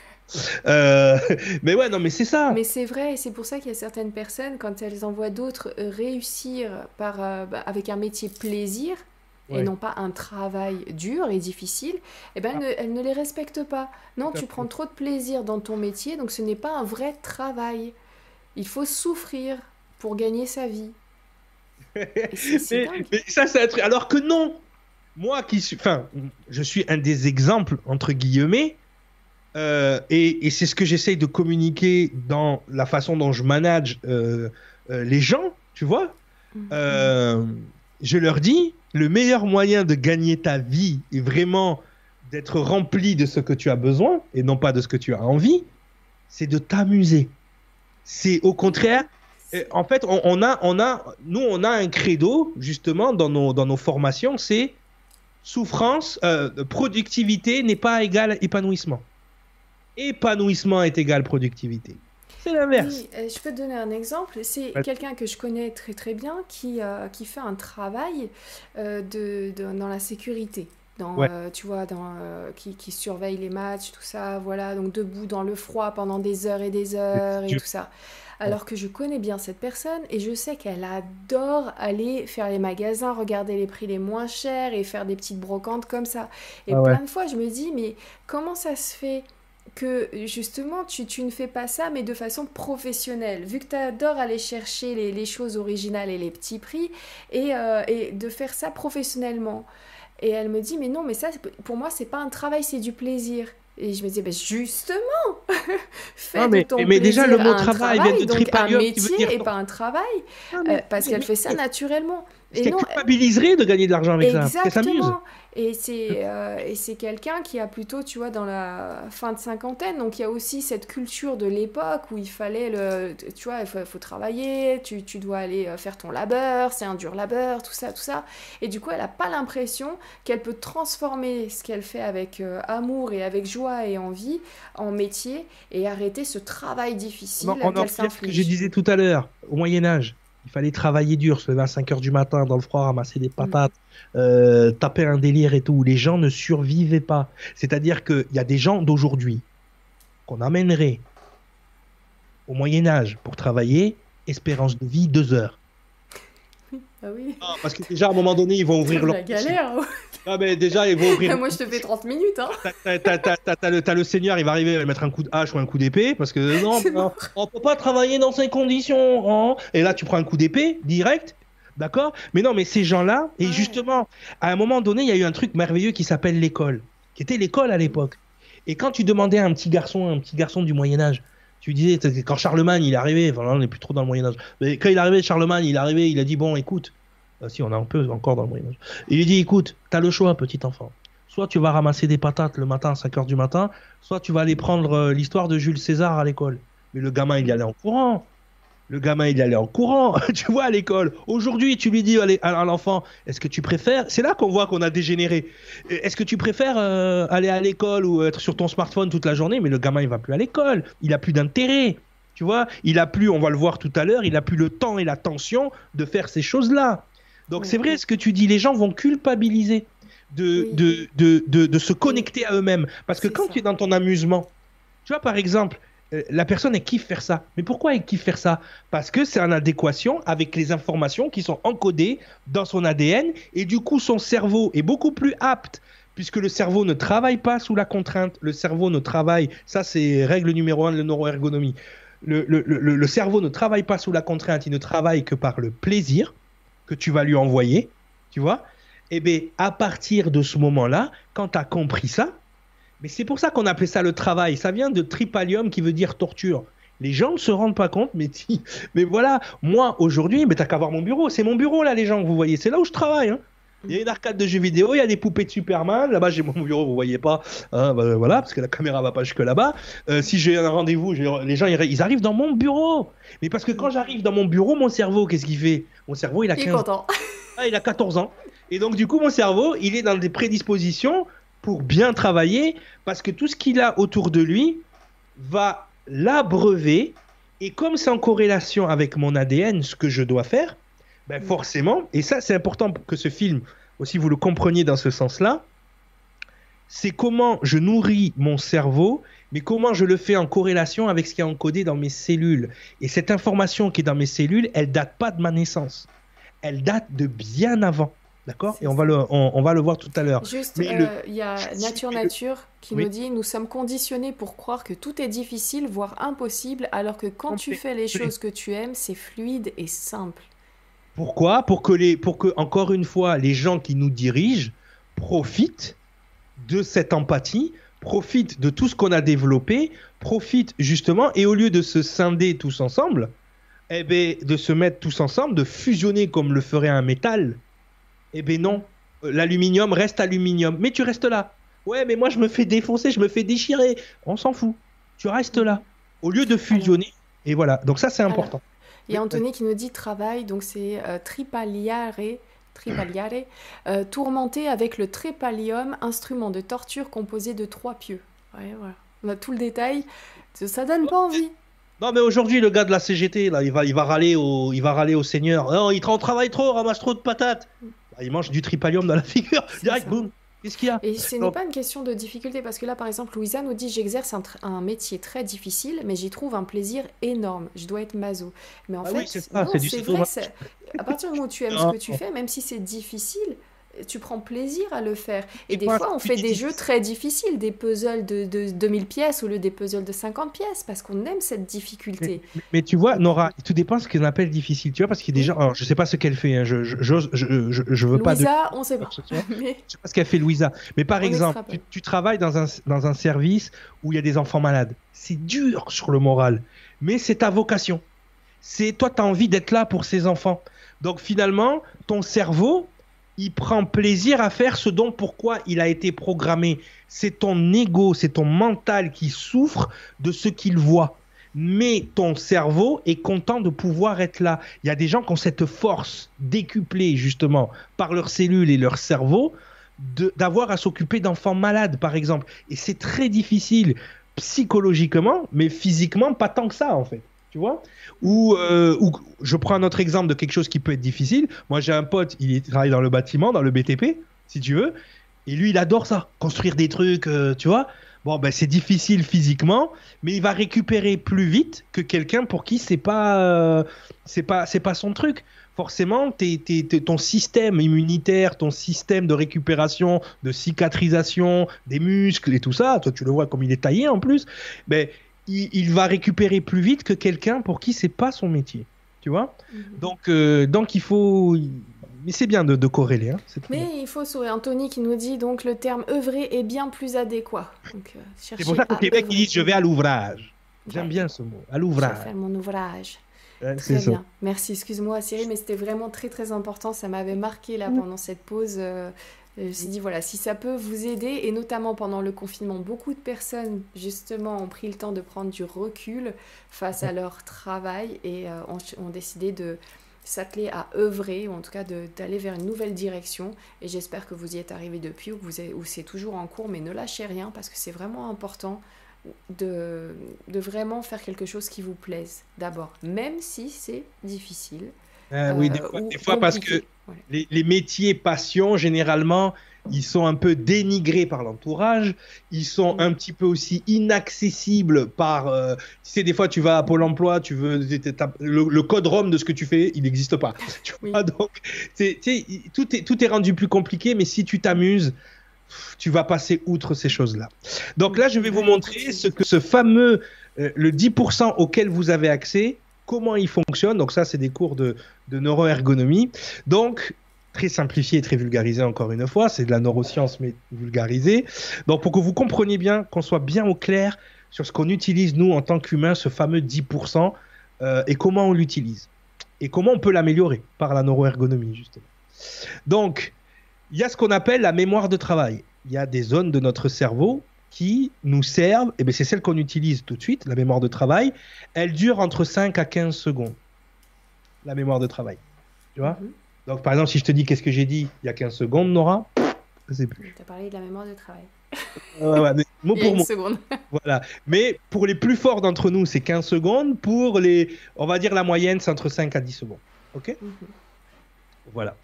Euh, mais ouais non mais c'est ça. Mais c'est vrai, et c'est pour ça qu'il y a certaines personnes, quand elles en voient d'autres euh, réussir par, euh, bah, avec un métier plaisir, Ouais. et non pas un travail dur et difficile, eh ben, elles, ne, elles ne les respectent pas. Non, tu prends trop de plaisir dans ton métier, donc ce n'est pas un vrai travail. Il faut souffrir pour gagner sa vie. <laughs> Et c'est- c'est mais, dingue. mais ça, c'est un truc. Alors que non, moi qui suis, enfin, je suis un des exemples entre guillemets, euh, et, et c'est ce que j'essaye de communiquer dans la façon dont je manage euh, euh, les gens, tu vois. Mhm. Je leur dis, le meilleur moyen de gagner ta vie et vraiment d'être rempli de ce que tu as besoin et non pas de ce que tu as envie, c'est de t'amuser. C'est au contraire en fait, on, on a, on a, nous, on a un credo justement dans nos, dans nos formations, c'est souffrance, euh, productivité n'est pas égal épanouissement. Épanouissement est égal productivité. C'est l'inverse. Oui, euh, je peux te donner un exemple. C'est Ouais. quelqu'un que je connais très très bien qui, euh, qui fait un travail euh, de, de- dans la sécurité. Dans, Ouais. euh, tu vois, dans, euh, qui, qui surveille les matchs, tout ça, voilà, donc debout dans le froid pendant des heures et des heures et tout ça. Alors que je connais bien cette personne et je sais qu'elle adore aller faire les magasins, regarder les prix les moins chers et faire des petites brocantes comme ça. Et Ah ouais. plein de fois, je me dis, mais comment ça se fait que justement tu, tu ne fais pas ça mais de façon professionnelle? Vu que tu adores aller chercher les, les choses originales et les petits prix et, euh, et de faire ça professionnellement et elle me dit mais non mais ça pour moi c'est pas un travail c'est du plaisir. Et je me disais ben justement <laughs> fais Non, de mais- ton mais déjà, le mot un travail vient de donc un tripalium, qui veut métier dire- et pas un travail. Euh, parce qu'elle fait ça naturellement Parce qu'elle culpabiliserait de gagner de l'argent avec ça. Exactement. Et c'est euh, et c'est quelqu'un qui a plutôt, tu vois, dans la fin de cinquantaine. Donc il y a aussi cette culture de l'époque où il fallait le, tu vois, il faut, faut travailler, tu, tu dois aller euh, faire ton labeur, c'est un dur labeur, tout ça, tout ça. Et du coup, elle n'a pas l'impression qu'elle peut transformer ce qu'elle fait avec euh, amour et avec joie et envie en métier et arrêter ce travail difficile Non, on en ce que je disais tout à l'heure, au Moyen-Âge, il fallait travailler dur, se lever à 5 heures du matin dans le froid, ramasser des patates, euh, taper un délire et tout. Les gens ne survivaient pas. C'est-à-dire qu'il y a des gens d'aujourd'hui qu'on amènerait au Moyen-Âge pour travailler, espérance de vie 2 heures. Ah oui. Ah, parce que déjà, à un moment donné, ils vont ouvrir C'est leur. la galère. Ah, mais déjà, ils vont ouvrir. Moi, je te fais 30 minutes. Hein. T'as- le, le seigneur, il va arriver, il va mettre un coup de hache ou un coup d'épée, parce que non, non, on peut pas travailler dans ces conditions. hein. Et là, tu prends un coup d'épée, direct, d'accord Mais non, mais ces gens-là, et Ouais. justement, à un moment donné, il y a eu un truc merveilleux qui s'appelle l'école, qui était l'école à l'époque. Et quand tu demandais à un petit garçon, un petit garçon du Moyen-Âge, tu disais, quand Charlemagne il est arrivé, on n'est plus trop dans le Moyen-Âge, mais quand il est arrivé, Charlemagne, il est arrivé, il a dit, bon, écoute, euh, si on est un peu encore dans le Moyen-Âge, il lui dit, écoute, t'as le choix, petit enfant. Soit tu vas ramasser des patates le matin à 5h du matin, soit tu vas aller prendre euh, l'histoire de Jules César à l'école. Mais le gamin, il y allait en courant. Le gamin, il allait en courant, <laughs> tu vois, à l'école. Aujourd'hui, tu lui dis allez, à l'enfant, est-ce que tu préfères C'est là qu'on voit qu'on a dégénéré. Euh, Est-ce que tu préfères euh, aller à l'école ou être sur ton smartphone toute la journée? Mais le gamin, il va plus à l'école. Il a plus d'intérêt. Tu vois, il a plus, on va le voir tout à l'heure, il a plus le temps et l'attention de faire ces choses-là. Donc c'est vrai ce que tu dis, les gens vont culpabiliser de, Oui. de, de, de, de se connecter à eux-mêmes. Parce que quand ça. tu es dans ton amusement, tu vois, par exemple, la personne, elle kiffe faire ça. Mais pourquoi elle kiffe faire ça? Parce que c'est en adéquation avec les informations qui sont encodées dans son ADN. Et du coup, son cerveau est beaucoup plus apte, puisque le cerveau ne travaille pas sous la contrainte. Le cerveau ne travaille, ça c'est règle numéro un de la neuroergonomie. Le, le- le- le cerveau ne travaille pas sous la contrainte, il ne travaille que par le plaisir que tu vas lui envoyer, tu vois? Eh bien, à partir de ce moment-là, quand tu as compris ça, mais c'est pour ça qu'on appelait ça le travail. Ça vient de tripalium qui veut dire torture. Les gens ne se rendent pas compte, mais, mais voilà, moi aujourd'hui, mais t'as qu'à voir mon bureau. C'est mon bureau là, les gens, vous voyez. C'est là où je travaille. hein. Il y a une arcade de jeux vidéo, il y a des poupées de Superman. Là-bas, j'ai mon bureau, vous voyez pas. hein, bah, voilà, parce que la caméra va pas jusque là-bas. Euh, si j'ai un rendez-vous, les gens, ils arrivent dans mon bureau. Mais parce que quand j'arrive dans mon bureau, mon cerveau, qu'est-ce qu'il fait? Mon cerveau, il a Il est 15 content. ah, il a 14 ans. Et donc, du coup, mon cerveau, il est dans des prédispositions pour bien travailler parce que tout ce qu'il a autour de lui va l'abreuver. Et comme c'est en corrélation avec mon ADN, ce que je dois faire, ben forcément, et ça, c'est important que ce film aussi vous le compreniez dans ce sens-là, c'est comment je nourris mon cerveau, mais comment je le fais en corrélation avec ce qui est encodé dans mes cellules. Et cette information qui est dans mes cellules, elle date pas de ma naissance elle date de bien avant. D'accord Et on va, le, on, on va le voir tout à l'heure. Juste, euh, le- il y a Nature Nature qui Oui. nous dit Nous sommes conditionnés pour croire que tout est difficile, voire impossible, alors que quand tu fais les choses que tu aimes, c'est fluide et simple. Pourquoi? Pour que, les, pour que, encore une fois, les gens qui nous dirigent profitent de cette empathie, profitent de tout ce qu'on a développé, profitent justement, et au lieu de se scinder tous ensemble, eh ben, de se mettre tous ensemble, de fusionner comme le ferait un métal, eh ben non, Euh, l'aluminium reste aluminium, mais tu restes là. Ouais, mais moi je me fais défoncer, je me fais déchirer. On s'en fout. Tu restes là. Au lieu de fusionner. Et voilà. Donc ça c'est important. Il y a Anthony qui nous dit travail, donc c'est euh, tripaliare, tripaliare, euh, tourmenté avec le trépalium, instrument de torture composé de trois pieux. Ouais, voilà. On a tout le détail. Ça donne pas envie. Non mais aujourd'hui le gars de la CGT là, il va il va râler au il va râler au seigneur. Non, il tra- travaille trop, ramasse trop de patates. Bah, il mange du tripalium dans la figure. Direct, ça. boum. Qu'est-ce qu'il y a Et ce n'est pas une question de difficulté, parce que là, par exemple, Louisa nous dit J'exerce un, métier très difficile, mais j'y trouve un plaisir énorme. Je dois être maso. Mais en Ah fait, oui, c'est vrai, c'est- à partir du moment où tu aimes ce que tu fais, même si c'est difficile, tu prends plaisir à le faire. Et des fois, on fait des jeux très difficiles, des puzzles de, de 2000 pièces au lieu des puzzles de 50 pièces, parce qu'on aime cette difficulté. Mais tu vois, Nora, tout dépend de ce qu'on appelle difficile. Tu vois, parce qu'il y a des gens. Alors, je sais pas ce qu'elle fait. hein, je, je, je, je, je veux pas de. Louisa, <laughs> on sait pas. <laughs> Mais Je sais pas ce qu'a fait Louisa. Mais par On exemple, tu travailles dans un, dans un service où il y a des enfants malades. C'est dur sur le moral. Mais c'est ta vocation. C'est toi, tu as envie d'être là pour ces enfants. Donc finalement, ton cerveau, il prend plaisir à faire ce dont pourquoi il a été programmé. C'est ton ego, c'est ton mental qui souffre de ce qu'il voit. Mais ton cerveau est content de pouvoir être là. Il y a des gens qui ont cette force décuplée justement par leurs cellules et leur cerveau d'avoir à s'occuper d'enfants malades, par exemple. Et c'est très difficile psychologiquement, mais physiquement, pas tant que ça, en fait. Tu vois? Ou, euh, ou je prends un autre exemple de quelque chose qui peut être difficile. Moi, j'ai un pote, il travaille dans le bâtiment, dans le BTP, si tu veux. Et lui, il adore ça, construire des trucs, euh, tu vois. Bon, ben, c'est difficile physiquement, mais il va récupérer plus vite que quelqu'un pour qui c'est pas, euh, pas, c'est pas son truc. forcément, ton système immunitaire, ton système de récupération, de cicatrisation des muscles et tout ça, toi tu le vois comme il est taillé en plus, ben, il, va récupérer plus vite que quelqu'un pour qui c'est pas son métier. Tu vois? Mhm. donc, euh, donc il faut. Mais c'est bien de, corréler. Hein, mais il faut sourire. Anthony qui nous dit donc le terme œuvrer est bien plus adéquat. Euh, c'est pour ça qu'au Québec, ils disent je vais à l'ouvrage. J'aime bien ce mot, à l'ouvrage. Je vais faire mon ouvrage. très bien. Merci, excuse-moi Cyril, mais c'était vraiment très très important. Ça m'avait marqué là pendant cette pause. Euh, je me suis dit, voilà, si ça peut vous aider, et notamment pendant le confinement, beaucoup de personnes, justement, ont pris le temps de prendre du recul face à leur travail et euh, ont, décidé de s'atteler à œuvrer, ou en tout cas d'aller vers une nouvelle direction. Et j'espère que vous y êtes arrivé depuis, ou, vous ou c'est toujours en cours, mais ne lâchez rien, parce que c'est vraiment important de, de vraiment faire quelque chose qui vous plaise, d'abord, même si c'est difficile. Euh, oui, des euh, fois, parce que les, métiers passion, généralement, ils sont un peu dénigrés par l'entourage, ils sont mm. un petit peu aussi inaccessibles par... Euh, tu sais, des fois, tu vas à Pôle emploi, tu veux... Le, code ROM de ce que tu fais, il n'existe pas. <laughs> Tu vois, donc, tout, est, tout est rendu plus compliqué, mais si tu t'amuses, tu vas passer outre ces choses-là. Donc là, je vais vous montrer ce que ce fameux, le 10% auquel vous avez accès, comment il fonctionne. Donc ça, c'est des cours de, neuroergonomie. Donc, très simplifié et très vulgarisé encore une fois, c'est de la neuroscience mais vulgarisée. Donc pour que vous compreniez bien, qu'on soit bien au clair sur ce qu'on utilise nous en tant qu'humains, ce fameux 10%, euh, et comment on l'utilise. Et comment on peut l'améliorer par la neuroergonomie, justement. Donc, il y a ce qu'on appelle la mémoire de travail. Il y a des zones de notre cerveau qui nous servent, et eh bien c'est celle qu'on utilise tout de suite, la mémoire de travail, elle dure entre 5 à 15 secondes, la mémoire de travail. Tu vois mhm. Donc par exemple, si je te dis qu'est-ce que j'ai dit il y a 15 secondes, Nora, je sais plus. Tu as parlé de la mémoire de travail. ouais, mais <laughs> mot pour mot. Voilà. Mais pour les plus forts d'entre nous, c'est 15 secondes. Pour les, on va dire la moyenne, c'est entre 5 à 10 secondes. OK mhm. Voilà.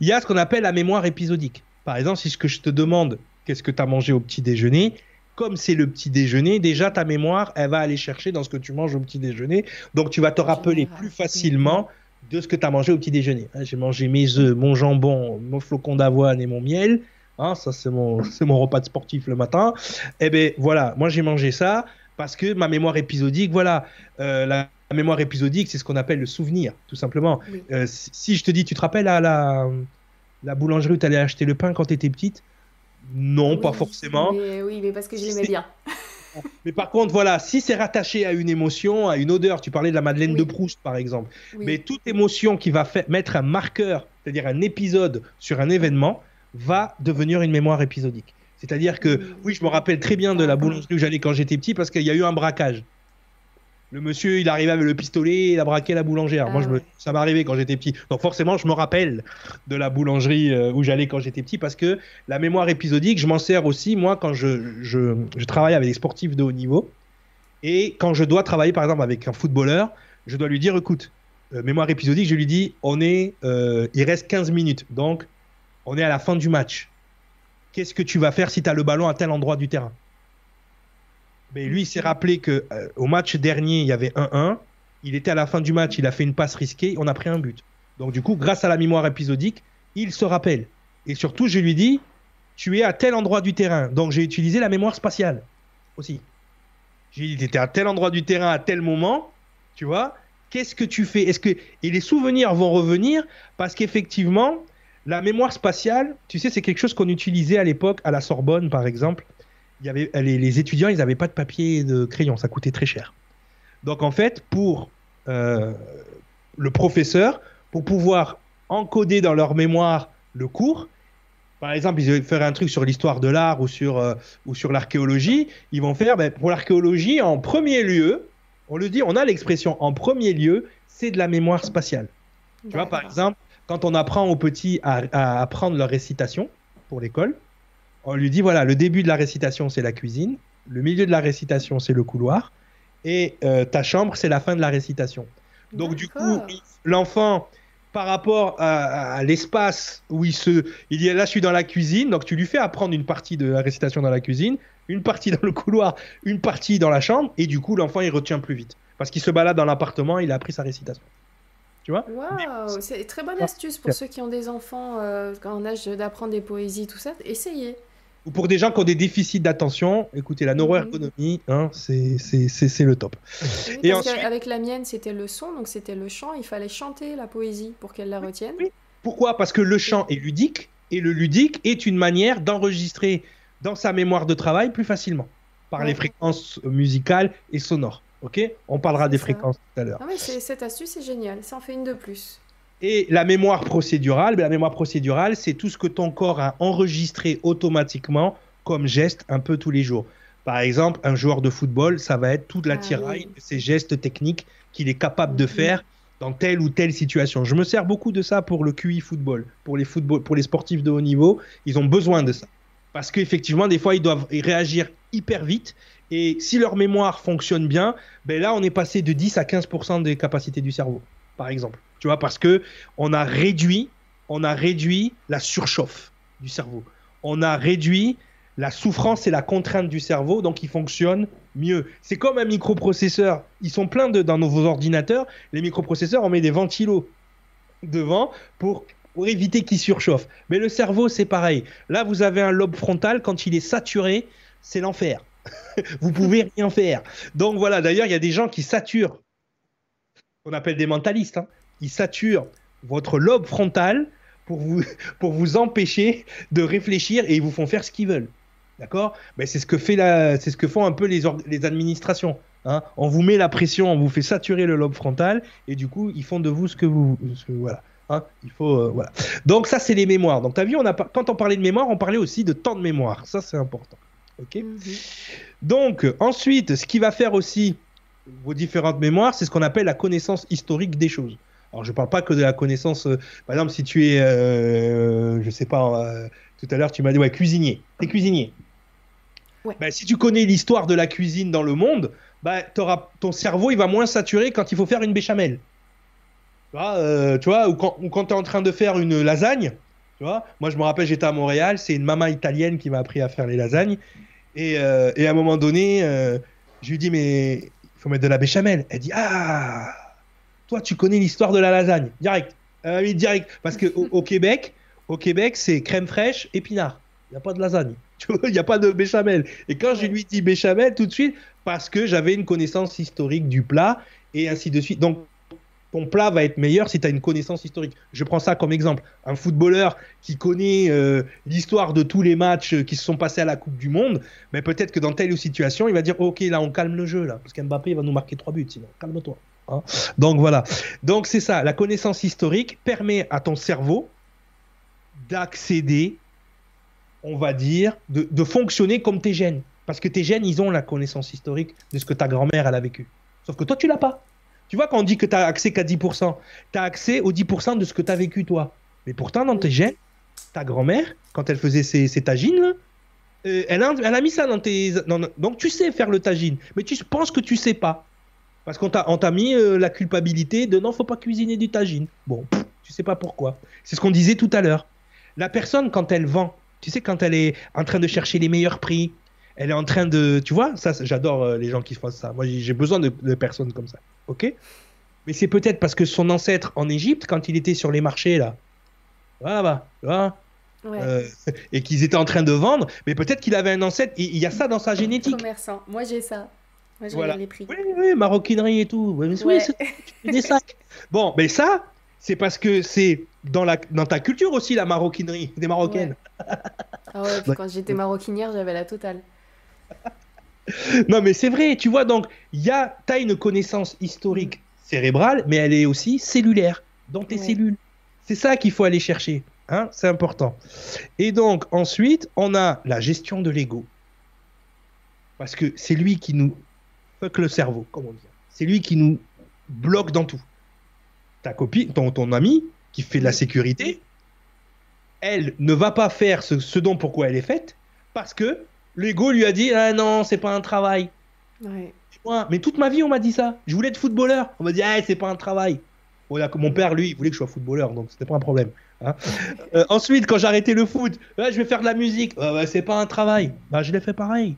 Il y a ce qu'on appelle la mémoire épisodique. Par exemple, si ce que je te demande, qu'est-ce que tu as mangé au petit déjeuner, comme c'est le petit déjeuner, déjà ta mémoire, elle va aller chercher dans ce que tu manges au petit déjeuner. Donc tu vas te rappeler plus facilement de ce que tu as mangé au petit déjeuner. Hein, j'ai mangé mes œufs, mon jambon, mon flocon d'avoine et mon miel. Hein, ça, c'est mon, <laughs> mon repas de sportif le matin. Eh bien, voilà, moi j'ai mangé ça parce que ma mémoire épisodique, voilà, euh, la, mémoire épisodique, c'est ce qu'on appelle le souvenir, tout simplement. Euh, si, je te dis, tu te rappelles à la, la boulangerie où tu allais acheter le pain quand tu étais petite? Non, pas forcément. oui, mais parce que je l'aimais bien. <laughs> mais par contre, voilà, si c'est rattaché à une émotion, à une odeur, tu parlais de la Madeleine de Proust par exemple, mais toute émotion qui va mettre un marqueur, c'est-à-dire un épisode sur un événement, va devenir une mémoire épisodique. C'est-à-dire que, oui, je me rappelle très bien de la boulangerie où j'allais quand j'étais petit parce qu'il y a eu un braquage. Le monsieur, il arrivait avec le pistolet, il a braqué la boulangère. Moi, je me, ah ça m'est arrivé quand j'étais petit. Donc forcément, je me rappelle de la boulangerie euh, où j'allais quand j'étais petit parce que la mémoire épisodique, je m'en sers aussi, moi, quand je, je, je, travaille avec des sportifs de haut niveau. Et quand je dois travailler, par exemple, avec un footballeur, je dois lui dire, écoute, euh, mémoire épisodique, je lui dis, on est, euh, il reste 15 minutes. Donc, on est à la fin du match. Qu'est-ce que tu vas faire si tu as le ballon à tel endroit du terrain? Mais lui, il s'est rappelé que euh, au match dernier, il y avait 1-1. Il était à la fin du match, il a fait une passe risquée, on a pris un but. Donc du coup, grâce à la mémoire épisodique, il se rappelle. Et surtout, je lui dis, tu es à tel endroit du terrain. Donc j'ai utilisé la mémoire spatiale aussi. J'ai dit, tu étais à tel endroit du terrain à tel moment, tu vois. Qu'est-ce que tu fais? Est-ce que et les souvenirs vont revenir parce qu'effectivement, la mémoire spatiale, tu sais, c'est quelque chose qu'on utilisait à l'époque à la Sorbonne, par exemple y avait, les, étudiants, ils n'avaient pas de papier et de crayon, ça coûtait très cher. Donc en fait, pour euh, le professeur, pour pouvoir encoder dans leur mémoire le cours, par exemple, ils faire un truc sur l'histoire de l'art ou sur, euh, ou sur l'archéologie, ils vont faire, ben, pour l'archéologie, en premier lieu, on le dit, on a l'expression en premier lieu, c'est de la mémoire spatiale. Tu vois, par exemple, quand on apprend aux petits à, à apprendre leur récitation pour l'école, on lui dit voilà, le début de la récitation, c'est la cuisine, le milieu de la récitation, c'est le couloir, et euh, ta chambre, c'est la fin de la récitation. Donc, du coup, l'enfant, par rapport à, l'espace où il se. Il dit là, je suis dans la cuisine, donc tu lui fais apprendre une partie de la récitation dans la cuisine, une partie dans le couloir, une partie dans la chambre, et du coup, l'enfant, il retient plus vite. Parce qu'il se balade dans l'appartement, il a appris sa récitation. Tu vois? Waouh, c'est une très bonne astuce pour ceux qui ont des enfants euh, en âge d'apprendre des poésies, tout ça. Essayez. Ou pour des gens qui ont des déficits d'attention, écoutez, la neuroergonomie, hein, c'est le top. Oui, Et ensuite... Avec la mienne, c'était le son, donc c'était le chant. Il fallait chanter la poésie pour qu'elle la retienne. Oui. Pourquoi? Parce que le chant est ludique, et le ludique est une manière d'enregistrer dans sa mémoire de travail plus facilement, par les fréquences musicales et sonores. Ok? On parlera des fréquences tout à l'heure. Cette astuce c'est génial, ça en fait une de plus. Et la mémoire procédurale, ben, la mémoire procédurale, c'est tout ce que ton corps a enregistré automatiquement comme geste un peu tous les jours. Par exemple, un joueur de football, ça va être toute la ah, de ses gestes techniques qu'il est capable de mhm. faire dans telle ou telle situation. Je me sers beaucoup de ça pour le QI football, pour les, football, pour les sportifs de haut niveau. Ils ont besoin de ça. Parce qu'effectivement, des fois, ils doivent réagir hyper vite et si leur mémoire fonctionne bien, ben là, on est passé de 10 à 15% des capacités du cerveau, par exemple. Tu vois, parce que on a réduit, on a réduit la surchauffe du cerveau. On a réduit la souffrance et la contrainte du cerveau, donc il fonctionne mieux. C'est comme un microprocesseur. Ils sont pleins de, dans nos ordinateurs. Les microprocesseurs, on met des ventilos devant pour, éviter qu'ils surchauffent. Mais le cerveau, c'est pareil. Là, vous avez un lobe frontal, quand il est saturé, c'est l'enfer. <laughs> vous pouvez rien faire. Donc voilà, d'ailleurs, il y a des gens qui saturent, on appelle des mentalistes, hein. Ils saturent votre lobe frontal pour vous, <laughs> pour vous empêcher de réfléchir et ils vous font faire ce qu'ils veulent. D'accord? Mais c'est ce que fait la, c'est ce que font un peu les, les administrations. Hein. on vous met la pression, on vous fait saturer le lobe frontal et du coup ils font de vous ce que vous, voilà. Hein. il faut euh, voilà. Donc ça c'est les mémoires. Donc as vu, on a quand on parlait de mémoire, on parlait aussi de temps de mémoire. Ça c'est important. Ok? Mhm. Donc, ensuite, ce qui va faire aussi vos différentes mémoires, c'est ce qu'on appelle la connaissance historique des choses. Alors, je ne parle pas que de la connaissance. Euh, par exemple, si tu es, euh, je sais pas, euh, tout à l'heure, tu m'as dit, ouais, cuisinier. Tu es cuisinier. Ben, si tu connais l'histoire de la cuisine dans le monde, ben, ton cerveau, il va moins saturer quand il faut faire une béchamel. Tu vois, tu vois ou quand, quand tu es en train de faire une lasagne, tu vois, moi, je me rappelle, j'étais à Montréal, c'est une maman italienne qui m'a appris à faire les lasagnes. Euh, et, à un moment donné, euh, je lui dis, mais il faut mettre de la béchamel. Elle dit, ah, toi, tu connais l'histoire de la lasagne. Direct. Euh, oui, direct. Parce qu'au au <laughs> Québec, au Québec, c'est crème fraîche, épinard. Il n'y a pas de lasagne. <laughs> Il n'y a pas de béchamel. Et quand je lui dis béchamel, tout de suite, parce que j'avais une connaissance historique du plat et ainsi de suite. Donc, ton plat va être meilleur si tu as une connaissance historique. Je prends ça comme exemple. Un footballeur qui connaît euh, l'histoire de tous les matchs qui se sont passés à la Coupe du Monde, mais peut-être que dans telle situation, il va dire Ok, là, on calme le jeu, là, parce qu'Mbappé va nous marquer trois buts, sinon, calme-toi. Hein. Donc voilà. Donc c'est ça. La connaissance historique permet à ton cerveau d'accéder, on va dire, de, fonctionner comme tes gènes. Parce que tes gènes, ils ont la connaissance historique de ce que ta grand-mère, a vécu. Sauf que toi, tu l'as pas. Tu vois, quand on dit que tu as accès qu'à 10%, tu as accès aux 10% de ce que tu as vécu toi. Mais pourtant, dans tes gènes, ta grand-mère, quand elle faisait ses, tagines, euh, elle, a, mis ça dans tes. donc tu sais faire le tagine, mais tu penses que tu sais pas. Parce qu'on t'a mis euh, la culpabilité de non, faut pas cuisiner du tagine. Bon, tu sais pas pourquoi. C'est ce qu'on disait tout à l'heure. La personne, quand elle vend, tu sais, quand elle est en train de chercher les meilleurs prix, elle est en train de. Tu vois, ça, j'adore euh, les gens qui font ça. Moi, j'ai besoin de, personnes comme ça. Ok? Mais c'est peut-être parce que son ancêtre en Égypte, quand il était sur les marchés, là, voilà, tu vois, euh, <laughs> et qu'ils étaient en train de vendre, mais peut-être qu'il avait un ancêtre. Il y a ça dans sa génétique. Commerçant. Moi, j'ai ça. Moi, j'ai les prix. Oui, oui, maroquinerie et tout. Oui, des sacs. <laughs> Bon, mais ça, c'est parce que c'est dans, la, dans ta culture aussi, la maroquinerie, des Marocaines. Ah ouais, quand j'étais maroquinière, j'avais la totale. <laughs> non, mais c'est vrai, tu vois, donc, tu as une connaissance historique cérébrale, mais elle est aussi cellulaire, dans tes cellules. C'est ça qu'il faut aller chercher, hein, c'est important. Et donc, ensuite, on a la gestion de l'ego. Parce que c'est lui qui nous fuck le cerveau, comme on dit. C'est lui qui nous bloque dans tout. Ta copine, ton, ton ami, qui fait de la sécurité, elle ne va pas faire ce, ce dont pourquoi elle est faite, parce que L'ego lui a dit Ah non, c'est pas un travail. mais toute ma vie, on m'a dit ça. Je voulais être footballeur. On m'a dit Ah, c'est pas un travail. mon père, lui, il voulait que je sois footballeur, donc c'était pas un problème. Hein. <laughs> Euh, ensuite, quand j'ai arrêté le foot, je vais faire de la musique. c'est pas un travail. Bah, je l'ai fait pareil.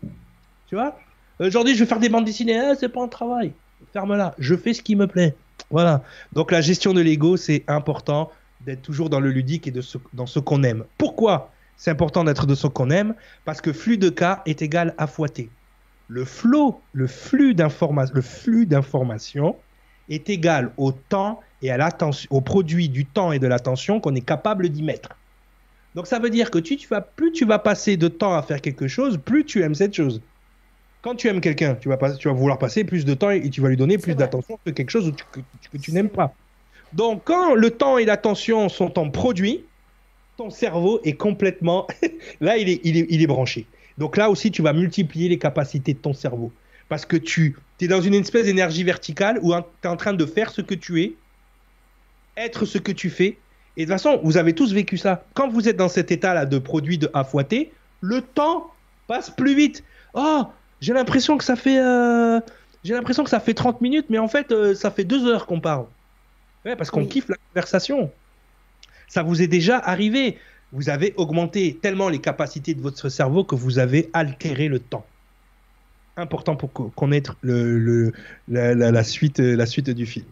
Tu vois? Aujourd'hui, je vais faire des bandes dessinées. Ah, c'est pas un travail. Ferme-la. Je fais ce qui me plaît. Voilà. Donc la gestion de l'ego, c'est important d'être toujours dans le ludique et dans ce qu'on aime. Pourquoi c'est important d'être de ce qu'on aime? Parce que flux de cas est égal à fouetté. Le flow, le flux d'informations est égal au temps et à au produit du temps et de l'attention qu'on est capable d'y mettre. Donc ça veut dire que tu, plus tu vas passer de temps à faire quelque chose, plus tu aimes cette chose. Quand tu aimes quelqu'un, tu vas, tu vas vouloir passer plus de temps et tu vas lui donner plus d'attention que quelque chose que, tu n'aimes pas. Donc quand le temps et l'attention sont en produit, ton cerveau est complètement... <laughs> là, il est, il, est, il est branché. Donc là aussi, tu vas multiplier les capacités de ton cerveau. Parce que tu es dans une espèce d'énergie verticale où tu es en train de faire ce que tu es, être ce que tu fais. Et de toute façon, vous avez tous vécu ça. Quand vous êtes dans cet état-là de produit de à fouetter, le temps passe plus vite. Oh, j'ai l'impression que ça fait euh, j'ai l'impression que ça fait 30 minutes, mais en fait, euh, ça fait deux heures qu'on parle. Ouais, parce qu'on kiffe la conversation. Ça vous est déjà arrivé. Vous avez augmenté tellement les capacités de votre cerveau que vous avez altéré le temps important pour connaître le, la, suite, la suite du film.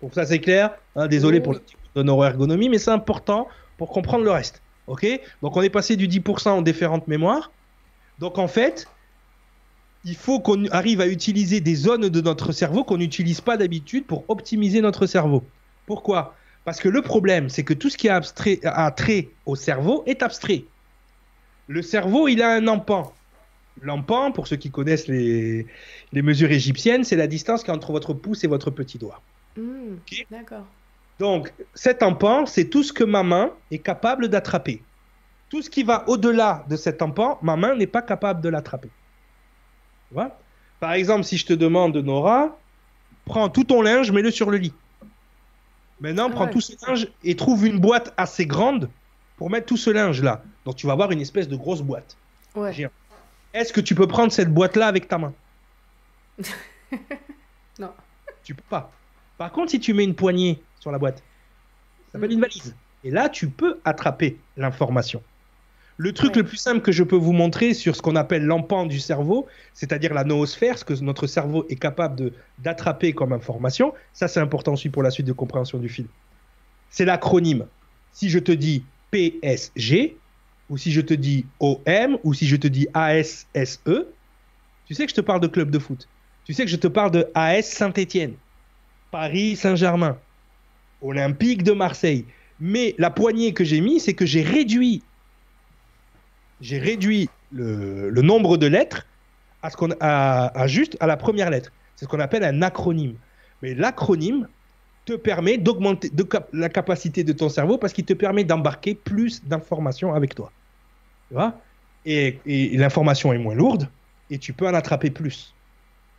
Pour ça, c'est clair. Hein, désolé pour le de neuroergonomie, mais c'est important pour comprendre le reste. Ok? Donc, on est passé du 10% en différentes mémoires. Donc, en fait, il faut qu'on arrive à utiliser des zones de notre cerveau qu'on n'utilise pas d'habitude pour optimiser notre cerveau. Pourquoi? Parce que le problème, c'est que tout ce qui a, abstrait, a trait au cerveau est abstrait. Le cerveau, il a un empan. L'empan, pour ceux qui connaissent les, mesures égyptiennes, c'est la distance qui est entre votre pouce et votre petit doigt. Mmh, d'accord. Donc, cet empan, c'est tout ce que ma main est capable d'attraper. Tout ce qui va au-delà de cet empan, ma main n'est pas capable de l'attraper. Par exemple, si je te demande, Nora, prends tout ton linge, mets-le sur le lit. Maintenant, prends tout ce linge et trouve une boîte assez grande pour mettre tout ce linge-là. Donc, tu vas avoir une espèce de grosse boîte. Ouais. Est-ce que tu peux prendre cette boîte-là avec ta main? <laughs> Non. Tu peux pas. Par contre, si tu mets une poignée sur la boîte, ça s'appelle mm. une valise. Et là, tu peux attraper l'information. Le truc le plus simple que je peux vous montrer sur ce qu'on appelle l'empan du cerveau, c'est-à-dire la noosphère, ce que notre cerveau est capable d'attraper comme information, ça c'est important aussi pour la suite de compréhension du film. C'est l'acronyme. Si je te dis PSG, ou si je te dis OM, ou si je te dis ASSE, tu sais que je te parle de club de foot. Tu sais que je te parle de AS Saint-Étienne, Paris Saint-Germain, Olympique de Marseille. Mais la poignée que j'ai mis, c'est que j'ai réduit, j'ai réduit le, nombre de lettres à, ce qu'on, à, juste à la première lettre. C'est ce qu'on appelle un acronyme. Mais l'acronyme te permet d'augmenter la capacité de ton cerveau parce qu'il te permet d'embarquer plus d'informations avec toi. Tu vois? Et, l'information est moins lourde et tu peux en attraper plus.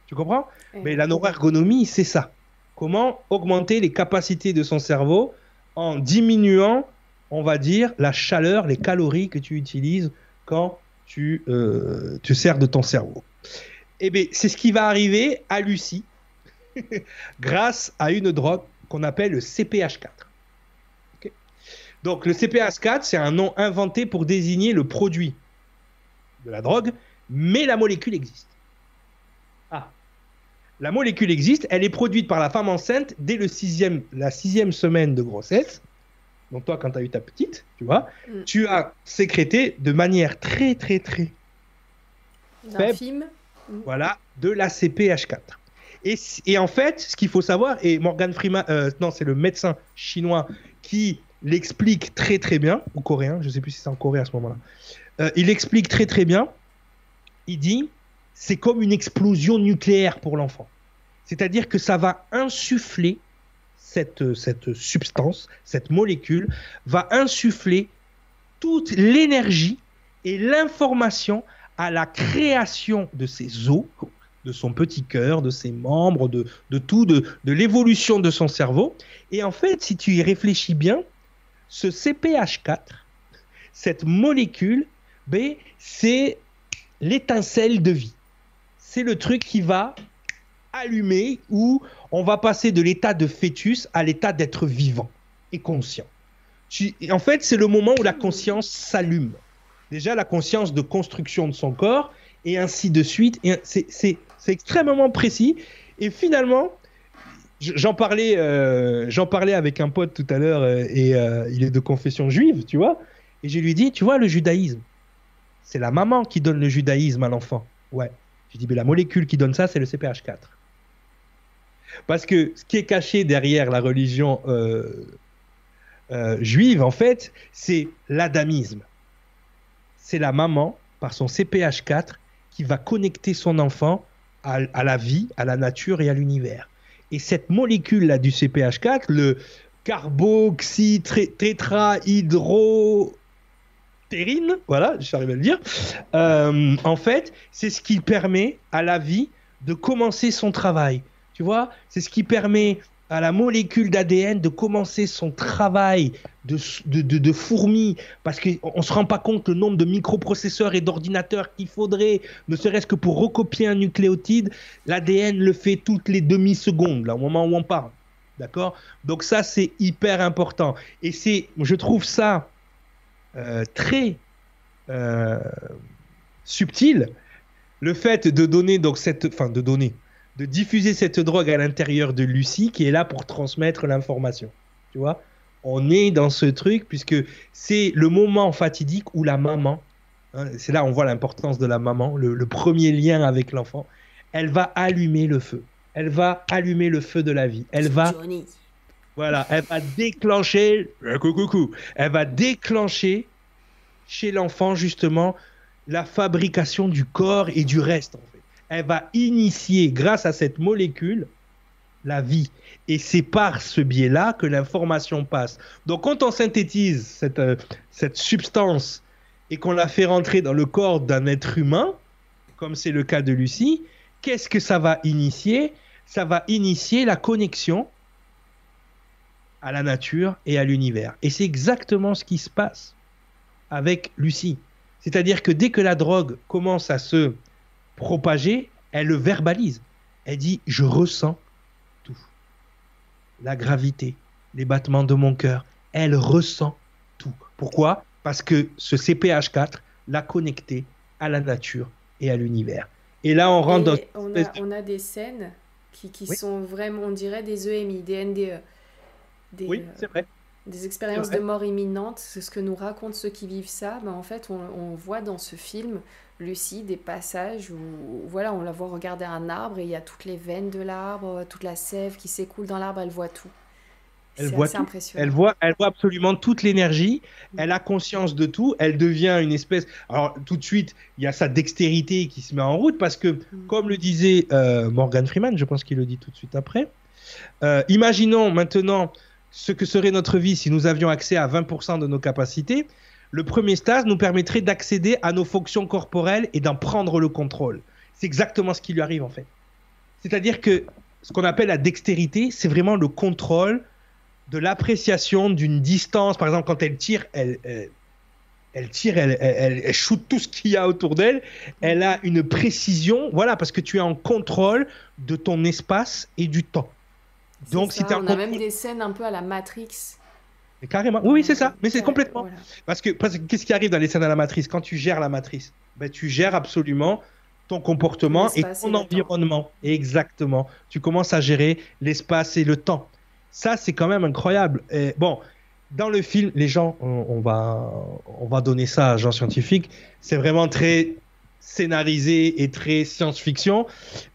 Tu comprends? Mais la neuroergonomie, c'est ça. Comment augmenter les capacités de son cerveau en diminuant, on va dire, la chaleur, les calories que tu utilises quand tu euh, te sers de ton cerveau. Eh bien, c'est ce qui va arriver à Lucie <laughs> grâce à une drogue qu'on appelle le CPH4. Donc, le CPH4, c'est un nom inventé pour désigner le produit de la drogue, mais la molécule existe. Ah, la molécule existe, elle est produite par la femme enceinte dès la sixième semaine de grossesse. Donc toi, quand tu as eu ta petite, tu vois, mm. tu as sécrété de manière très, très, très faible, mm. voilà, de la CPH4. Et, et en fait, ce qu'il faut savoir, et Morgan Freeman, euh, non, c'est le médecin chinois qui l'explique très très bien, ou coréen, je ne sais plus si c'est en Corée à ce moment-là. Euh, il explique très très bien. Il dit, c'est comme une explosion nucléaire pour l'enfant. C'est-à-dire que ça va insuffler cette, cette substance, cette molécule, va insuffler toute l'énergie et l'information à la création de ses os, de son petit cœur, de ses membres, de, tout, de, de l'évolution de son cerveau. Et en fait, si tu y réfléchis bien, ce CPH4, cette molécule, B, c'est l'étincelle de vie. C'est le truc qui va allumer où on va passer de l'état de fœtus à l'état d'être vivant et conscient. en fait, c'est le moment où la conscience s'allume. Déjà, la conscience de construction de son corps, et ainsi de suite. C'est extrêmement précis. Et finalement, j'en parlais, euh, j'en parlais avec un pote tout à l'heure euh, et euh, il est de confession juive, tu vois. Et je lui dis, tu vois, le judaïsme, c'est la maman qui donne le judaïsme à l'enfant. Ouais. Je dis, mais la molécule qui donne ça, c'est le CPH4. Parce que ce qui est caché derrière la religion juive, en fait, c'est l'adamisme. C'est la maman, par son CPH4, qui va connecter son enfant à, la vie, à la nature et à l'univers. Et cette molécule-là du CPH4, le carboxytétrahydrotérine, voilà, j'arrive à le dire, euh, en fait, c'est ce qui permet à la vie de commencer son travail. Tu vois, c'est ce qui permet à la molécule d'ADN de commencer son travail de, fourmi, parce qu'on ne se rend pas compte le nombre de microprocesseurs et d'ordinateurs qu'il faudrait, ne serait-ce que pour recopier un nucléotide. L'ADN le fait toutes les demi-secondes, là, au moment où on parle. D'accord? Donc ça, c'est hyper important. Et c'est, je trouve ça euh, très euh, subtil, le fait de donner, donc cette, de donner, de diffuser cette drogue à l'intérieur de Lucie qui est là pour transmettre l'information. Tu vois? On est dans ce truc puisque c'est le moment fatidique où la maman, hein, c'est là on voit l'importance de la maman, le, premier lien avec l'enfant, elle va allumer le feu. Elle va allumer le feu de la vie. Elle va. Voilà, elle va déclencher. Coucou, elle va déclencher chez l'enfant justement la fabrication du corps et du reste elle va initier, grâce à cette molécule, la vie. Et c'est par ce biais-là que l'information passe. Donc quand on synthétise cette, euh, cette substance et qu'on la fait rentrer dans le corps d'un être humain, comme c'est le cas de Lucie, qu'est-ce que ça va initier? Ça va initier la connexion à la nature et à l'univers. Et c'est exactement ce qui se passe avec Lucie. C'est-à-dire que dès que la drogue commence à se propagée, elle le verbalise. Elle dit Je ressens tout. La gravité, les battements de mon cœur. Elle ressent tout. Pourquoi? Parce que ce CPH4 l'a connecté à la nature et à l'univers. Et là, on rentre dans. On a, on a, des scènes qui, qui sont vraiment, on dirait des EMI, des NDE. Des, oui, c'est vrai. Des expériences de mort imminente, c'est ce que nous racontent ceux qui vivent ça. Ben, en fait, on, on voit dans ce film Lucie des passages où voilà, on la voit regarder un arbre et il y a toutes les veines de l'arbre, toute la sève qui s'écoule dans l'arbre, elle voit tout. Elle voit, tout. elle voit, elle voit absolument toute l'énergie. Mm. Elle a conscience de tout. Elle devient une espèce. Alors tout de suite, il y a sa dextérité qui se met en route parce que, mm. comme le disait euh, Morgan Freeman, je pense qu'il le dit tout de suite après. Euh, imaginons maintenant ce que serait notre vie si nous avions accès à 20% de nos capacités le premier stage nous permettrait d'accéder à nos fonctions corporelles et d'en prendre le contrôle. C'est exactement ce qui lui arrive en fait. C'est-à-dire que ce qu'on appelle la dextérité, c'est vraiment le contrôle de l'appréciation d'une distance. Par exemple, quand elle tire, elle, elle, tire, elle, elle, shoot tout ce qu'il y a autour d'elle. Elle a une précision, voilà, parce que tu es en contrôle de ton espace et du temps. Donc, si on a même des scènes un peu à la Matrix carrément. Oui, c'est ça. Mais c'est complètement. Parce que, qu'est-ce qui arrive dans les scènes à la matrice? Quand tu gères la matrice, ben, tu gères absolument ton comportement et ton environnement. Exactement. Tu commences à gérer l'espace et le temps. Ça, c'est quand même incroyable. Et bon, dans le film, les gens, on, va, on va donner ça à gens scientifiques. C'est vraiment très scénarisé et très science-fiction,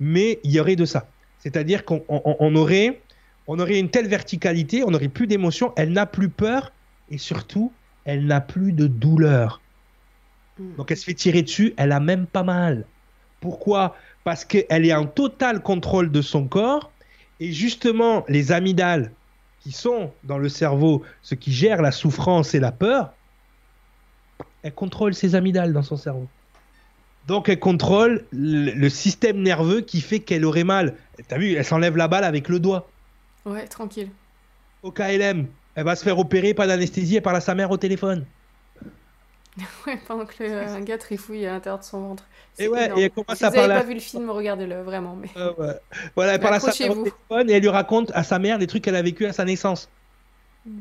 mais il y aurait de ça. C'est-à-dire qu'on aurait on aurait une telle verticalité, on n'aurait plus d'émotion, elle n'a plus peur et surtout, elle n'a plus de douleur. Hmm. Donc elle se fait tirer dessus, elle a même pas mal. Pourquoi? Parce qu'elle est en total contrôle de son corps et justement les amygdales qui sont dans le cerveau, ce qui gère la souffrance et la peur, elle contrôle ses amygdales dans son cerveau. Donc elle contrôle le, le système nerveux qui fait qu'elle aurait mal. T'as vu, elle s'enlève la balle avec le doigt. Ouais, tranquille. Au KLM, elle va se faire opérer, pas d'anesthésie, elle parle à sa mère au téléphone. <laughs> ouais, pendant que le, un gars trifouille à l'intérieur de son ventre. Et ouais, et elle commence si à vous n'avez pas vu le film, regardez-le, vraiment. Mais... ouais. Voilà, elle parle à sa mère au téléphone et elle lui raconte à sa mère des trucs qu'elle a vécu à sa naissance. Mm.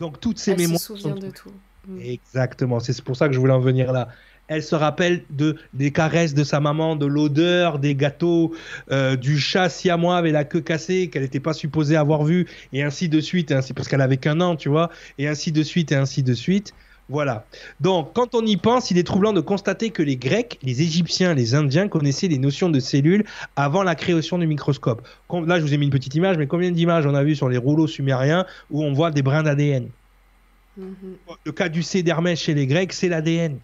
Donc toutes ces elle mémoires. Se souvient de tout. Mm. Exactement, c'est pour ça que je voulais en venir là. Elle se rappelle de, des caresses de sa maman, de l'odeur des gâteaux, euh, du chat siamois avec la queue cassée qu'elle n'était pas supposée avoir vu, et ainsi de suite, ainsi, parce qu'elle avait qu'un an, tu vois, et ainsi de suite, et ainsi de suite. Voilà. Donc, quand on y pense, il est troublant de constater que les Grecs, les Égyptiens, les Indiens connaissaient les notions de cellules avant la création du microscope. Là, je vous ai mis une petite image, mais combien d'images on a vu sur les rouleaux sumériens où on voit des brins d'ADN Mhm. Le caducée d'Hermès chez les Grecs, c'est l'ADN.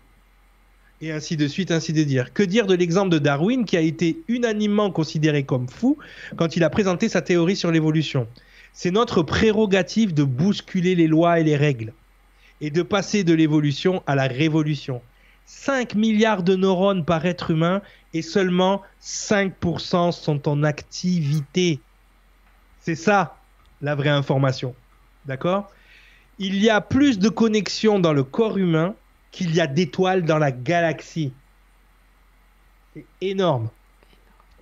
Et ainsi de suite, ainsi de dire. Que dire de l'exemple de Darwin qui a été unanimement considéré comme fou quand il a présenté sa théorie sur l'évolution? C'est notre prérogative de bousculer les lois et les règles et de passer de l'évolution à la révolution. 5 milliards de neurones par être humain et seulement 5% sont en activité. C'est ça la vraie information. D'accord? Il y a plus de connexions dans le corps humain qu'il y a d'étoiles dans la galaxie. C'est énorme.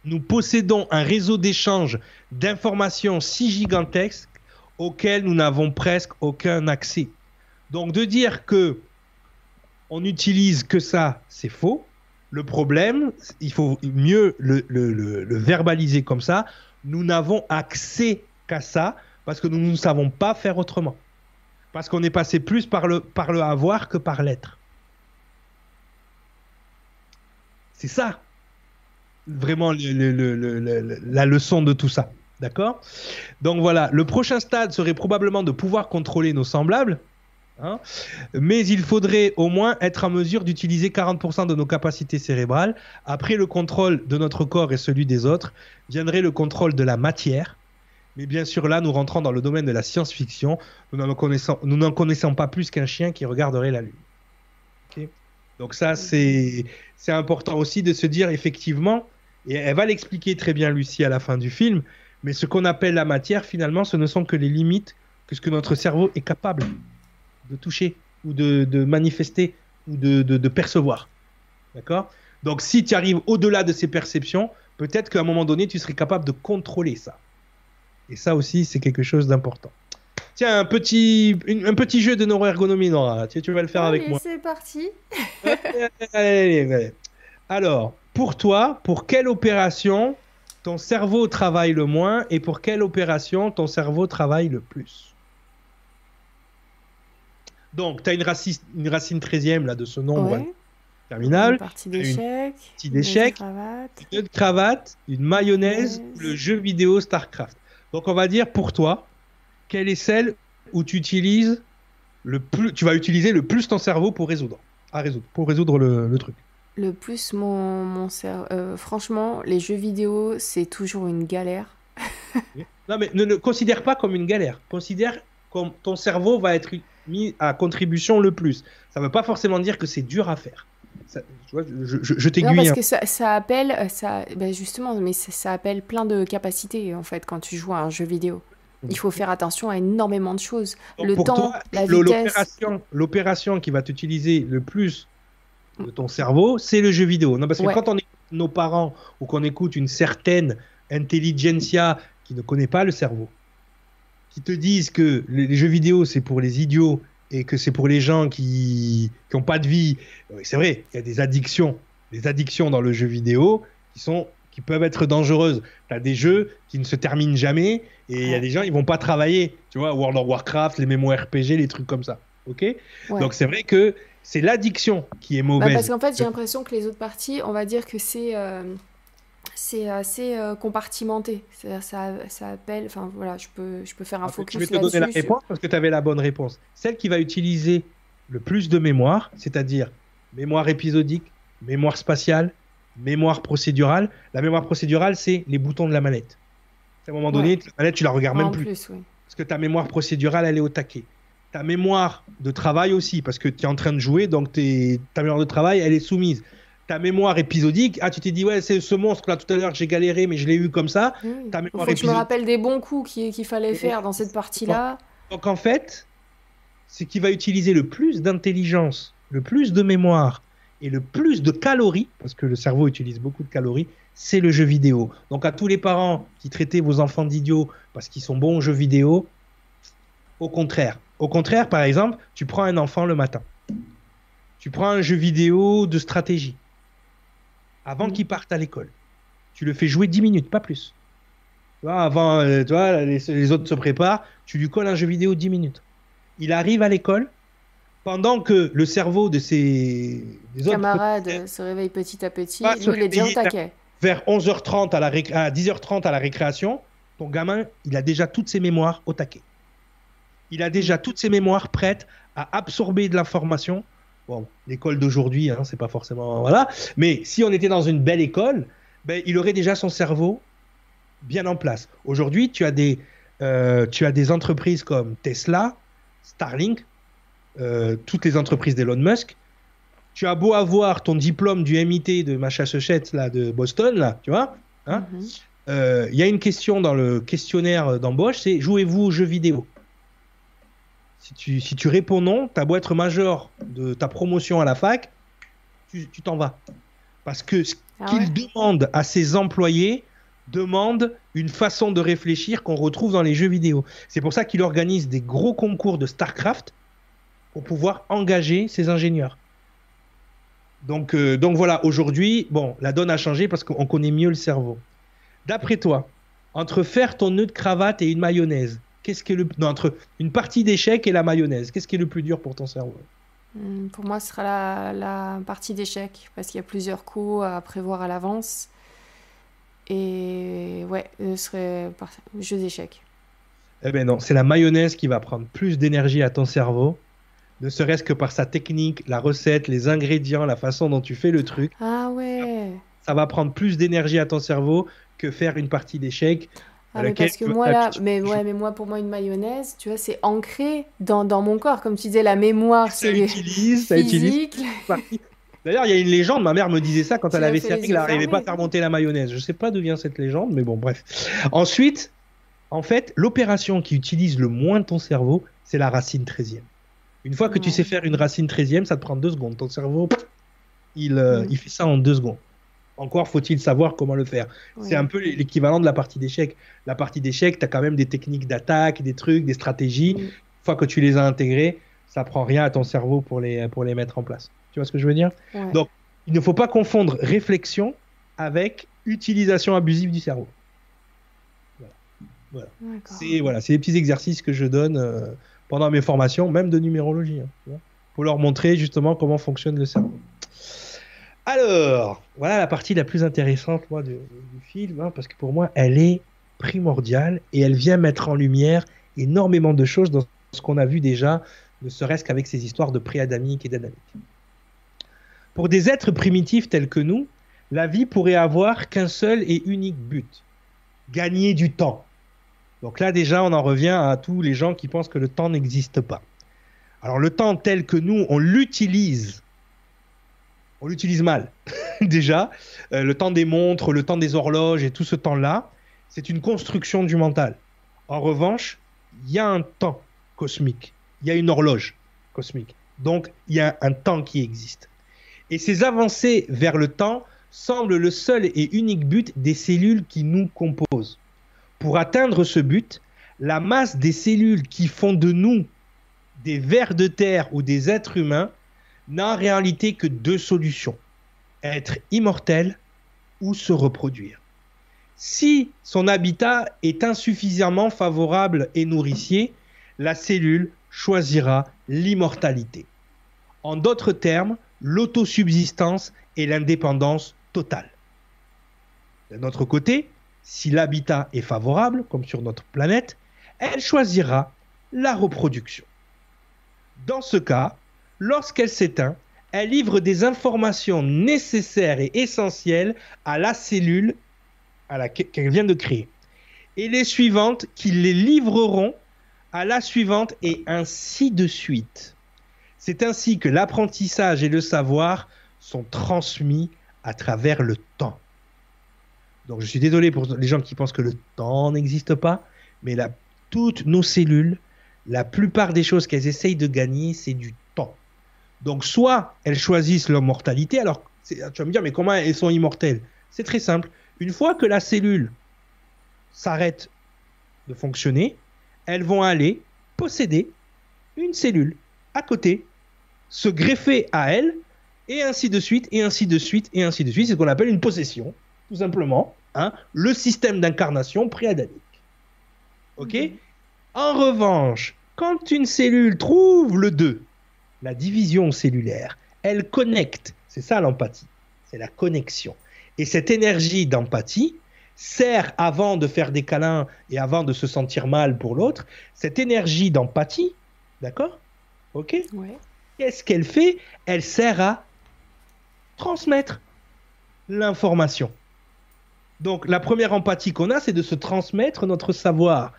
Nous possédons un réseau d'échange d'informations si gigantesque auquel nous n'avons presque aucun accès. Donc de dire que on n'utilise que ça, c'est faux. Le problème, il faut mieux le, le verbaliser comme ça. Nous n'avons accès qu'à ça parce que nous ne savons pas faire autrement. Parce qu'on est passé plus par le, par le avoir que par l'être. C'est ça, vraiment la leçon de tout ça. D'accord? Donc voilà, le prochain stade serait probablement de pouvoir contrôler nos semblables. Hein, mais il faudrait au moins être en mesure d'utiliser 40% de nos capacités cérébrales. Après le contrôle de notre corps et celui des autres, viendrait le contrôle de la matière, mais bien sûr, là, nous rentrons dans le domaine de la science-fiction. Nous n'en connaissons, pas plus qu'un chien qui regarderait la Lune. Donc ça, c'est important aussi de se dire, effectivement, et elle va l'expliquer très bien, Lucie, à la fin du film, mais ce qu'on appelle la matière, finalement, ce ne sont que les limites que ce que notre cerveau est capable de toucher ou de, manifester ou de, de percevoir. D'accord? Donc si tu arrives au-delà de ces perceptions, peut-être qu'à un moment donné, tu serais capable de contrôler ça. Et ça aussi, c'est quelque chose d'important. Tiens, un petit, un petit jeu de neuroergonomie, Nora. Tu, tu vas le faire avec moi. C'est parti. allez, allez, Alors, pour toi, pour quelle opération ton cerveau travaille le moins et pour quelle opération ton cerveau travaille le plus? Donc, tu as une racine, une racine 13e là, de ce nombre terminal. Une partie d'échec. Une, une cravate, une mayonnaise, le jeu vidéo StarCraft. Donc on va dire pour toi, quelle est celle où tu utilises le plus, tu vas utiliser le plus ton cerveau pour résoudre, à résoudre, pour résoudre le, truc. Le plus mon, mon cerveau, euh, franchement, les jeux vidéo, c'est toujours une galère. non mais ne le considère pas comme une galère, considère comme ton cerveau va être mis à contribution le plus. Ça ne veut pas forcément dire que c'est dur à faire je, je, t'aiguille. Non, parce que ça, appelle, euh, ça, ben justement, mais ça, appelle plein de capacités en fait quand tu joues à un jeu vidéo. Il faut faire attention à énormément de choses. le temps, la vitesse. L'opération qui va t'utiliser le plus de ton cerveau, c'est le jeu vidéo. Non, parce que quand on écoute nos parents ou qu'on écoute une certaine intelligentsia qui ne connaît pas le cerveau, qui te disent que les jeux vidéo c'est pour les idiots et que c'est pour les gens qui n'ont pas de vie. C'est vrai, il y a des addictions, des addictions dans le jeu vidéo qui sont qui peuvent être dangereuses. Tu as des jeux qui ne se terminent jamais et il y a des gens ils vont pas travailler, tu vois, World of Warcraft, les RPG, les trucs comme ça. OK? Donc c'est vrai que c'est l'addiction qui est bah, mauvaise. parce qu'en fait, j'ai l'impression que les autres parties, on va dire que c'est euh, c'est assez euh, compartimenté. Ça, ça appelle. Enfin voilà, je peux, je peux faire un focus. Je vais te donner la réponse parce que tu avais la bonne réponse. Celle qui va utiliser le plus de mémoire, c'est-à-dire mémoire épisodique, mémoire spatiale, mémoire procédurale. La mémoire procédurale, c'est les boutons de la manette. À un moment donné, la manette, tu la regardes même plus. Parce que ta mémoire procédurale, elle est au taquet. Ta mémoire de travail aussi, parce que tu es en train de jouer, donc ta mémoire de travail, elle est soumise ta mémoire épisodique, ah tu t'es dit ouais c'est ce monstre là tout à l'heure j'ai galéré mais je l'ai eu comme ça. Ta mémoire Faut que je me rappelle des bons coups qu'il fallait faire dans cette partie là. Donc en fait, ce qui va utiliser le plus d'intelligence, le plus de mémoire et le plus de calories, parce que le cerveau utilise beaucoup de calories, c'est le jeu vidéo. Donc à tous les parents qui traitaient vos enfants d'idiots parce qu'ils sont bons au jeu vidéo, au contraire. Au contraire, par exemple, tu prends un enfant le matin Tu prends un jeu vidéo de stratégie avant qu'il parte à l'école. Tu le fais jouer 10 minutes, pas plus. Tu vois, avant, euh, les autres se préparent, tu lui colles un jeu vidéo 10 minutes. Il arrive à l'école, pendant que le cerveau de ses des autres Camarade se réveille petit à petit. Lui, il est déjà au taquet. vers 11h30 à, la réc- à 10h30 à la récréation, ton gamin, il a déjà toutes ses mémoires au taquet. Il a déjà toutes ses mémoires prêtes à absorber de l'information. Bon, l'école d'aujourd'hui, hein, c'est pas forcément voilà, mais si on était dans une belle école, ben, il aurait déjà son cerveau bien en place. Aujourd'hui, tu as des euh, tu as des entreprises comme Tesla, Starlink, euh, toutes les entreprises d'Elon Musk. Tu as beau avoir ton diplôme du MIT de Massachusetts, là, de Boston, là, tu vois, hein, Mhm. euh, il y a une question dans le questionnaire d'embauche, c'est jouez-vous aux jeux vidéo? Si tu, si tu réponds non, t'as beau être major de ta promotion à la fac, tu tu t'en vas. Parce que ce Ah qu'il ouais. demande à ses employés demande une façon de réfléchir qu'on retrouve dans les jeux vidéo. C'est pour ça qu'il organise des gros concours de StarCraft pour pouvoir engager ses ingénieurs. Donc, euh, donc voilà, aujourd'hui, bon, la donne a changé parce qu'on connaît mieux le cerveau. D'après toi, entre faire ton nœud de cravate et une mayonnaise, qu'est-ce qui est le non, entre une partie d'échecs et la mayonnaise, qu'est-ce qui est le plus dur pour ton cerveau? Hmm, Pour moi, ce sera la, la partie d'échec, parce qu'il y a plusieurs coups à prévoir à l'avance. Et ouais, ce serait par... jeu d'échecs. Eh ben non, c'est la mayonnaise qui va prendre plus d'énergie à ton cerveau, ne serait-ce que par sa technique, la recette, les ingrédients, la façon dont tu fais le truc. Ah ouais. Ça va prendre plus d'énergie à ton cerveau que faire une partie d'échecs. Ah, mais parce que moi là, mais ouais, mais moi pour moi une mayonnaise, tu vois, c'est ancré dans, dans mon corps, comme tu disais, la mémoire, c'est utilise, ça utilise. D'ailleurs, il y a une légende, ma mère me disait ça quand Tu elle avait fait ses les règles, elle yeux n'arrivait pas à faire monter la mayonnaise. Je sais pas d'où vient cette légende, mais bon, bref. Ensuite, en fait, l'opération qui utilise le moins ton cerveau, c'est la racine 13e. Une fois que tu sais faire une racine 13e, ça te prend deux secondes. Ton cerveau, il, euh, Mm. il fait ça en deux secondes. Encore faut-il savoir comment le faire. C'est un peu l'équivalent de la partie d'échecs. La partie d'échecs, tu as quand même des techniques d'attaque, des trucs, des stratégies. Mm. Une fois que tu les as intégrées, ça prend rien à ton cerveau pour les, pour les mettre en place. Tu vois ce que je veux dire? Ouais. Donc, il ne faut pas confondre réflexion avec utilisation abusive du cerveau. C'est voilà, c'est des petits exercices que je donne euh, pendant mes formations, même de numérologie, hein, pour leur montrer justement comment fonctionne le cerveau. Alors, voilà la partie la plus intéressante moi, du, du film, hein, parce que pour moi, elle est primordiale et elle vient mettre en lumière énormément de choses dans ce qu'on a vu déjà, ne serait-ce qu'avec ces histoires de préadamique et d'adamique. Pour des êtres primitifs tels que nous, la vie pourrait avoir qu'un seul et unique but gagner du temps. Donc là, déjà, on en revient à tous les gens qui pensent que le temps n'existe pas. Alors, le temps tel que nous, on l'utilise, on l'utilise mal, <laughs> déjà. Euh, le temps des montres, le temps des horloges et tout ce temps-là, c'est une construction du mental. En revanche, il y a un temps cosmique, il y a une horloge cosmique. Donc, il y a un temps qui existe. Et ces avancées vers le temps semblent le seul et unique but des cellules qui nous composent. Pour atteindre ce but, la masse des cellules qui font de nous des vers de terre ou des êtres humains n'a en réalité que deux solutions. Être immortel ou se reproduire. Si son habitat est insuffisamment favorable et nourricier, la cellule choisira l'immortalité. En d'autres termes, l'autosubsistance et l'indépendance totale. D'un autre côté, si l'habitat est favorable, comme sur notre planète, elle choisira la reproduction. Dans ce cas, lorsqu'elle s'éteint, elle livre des informations nécessaires et essentielles à la cellule qu'elle vient de créer. Et les suivantes qui les livreront à la suivante et ainsi de suite. C'est ainsi que l'apprentissage et le savoir sont transmis à travers le temps. Donc je suis désolé pour les gens qui pensent que le temps n'existe pas, mais la- toutes nos cellules, la plupart des choses qu'elles essayent de gagner, c'est du temps. Donc soit elles choisissent leur mortalité, alors tu vas me dire, mais comment elles sont immortelles? C'est très simple. Une fois que la cellule s'arrête de fonctionner, elles vont aller posséder une cellule à côté se greffer à elle, et ainsi de suite, et ainsi de suite, et ainsi de suite. C'est ce qu'on appelle une possession, tout simplement. Hein, le système d'incarnation préadamique. OK mhm. En revanche, quand une cellule trouve le 2, la division cellulaire, elle connecte. C'est ça l'empathie. C'est la connexion. Et cette énergie d'empathie sert avant de faire des câlins et avant de se sentir mal pour l'autre, cette énergie d'empathie, d'accord? Ok? Qu'est-ce qu'elle fait Elle sert à transmettre l'information. Donc la première empathie qu'on a, c'est de se transmettre notre savoir.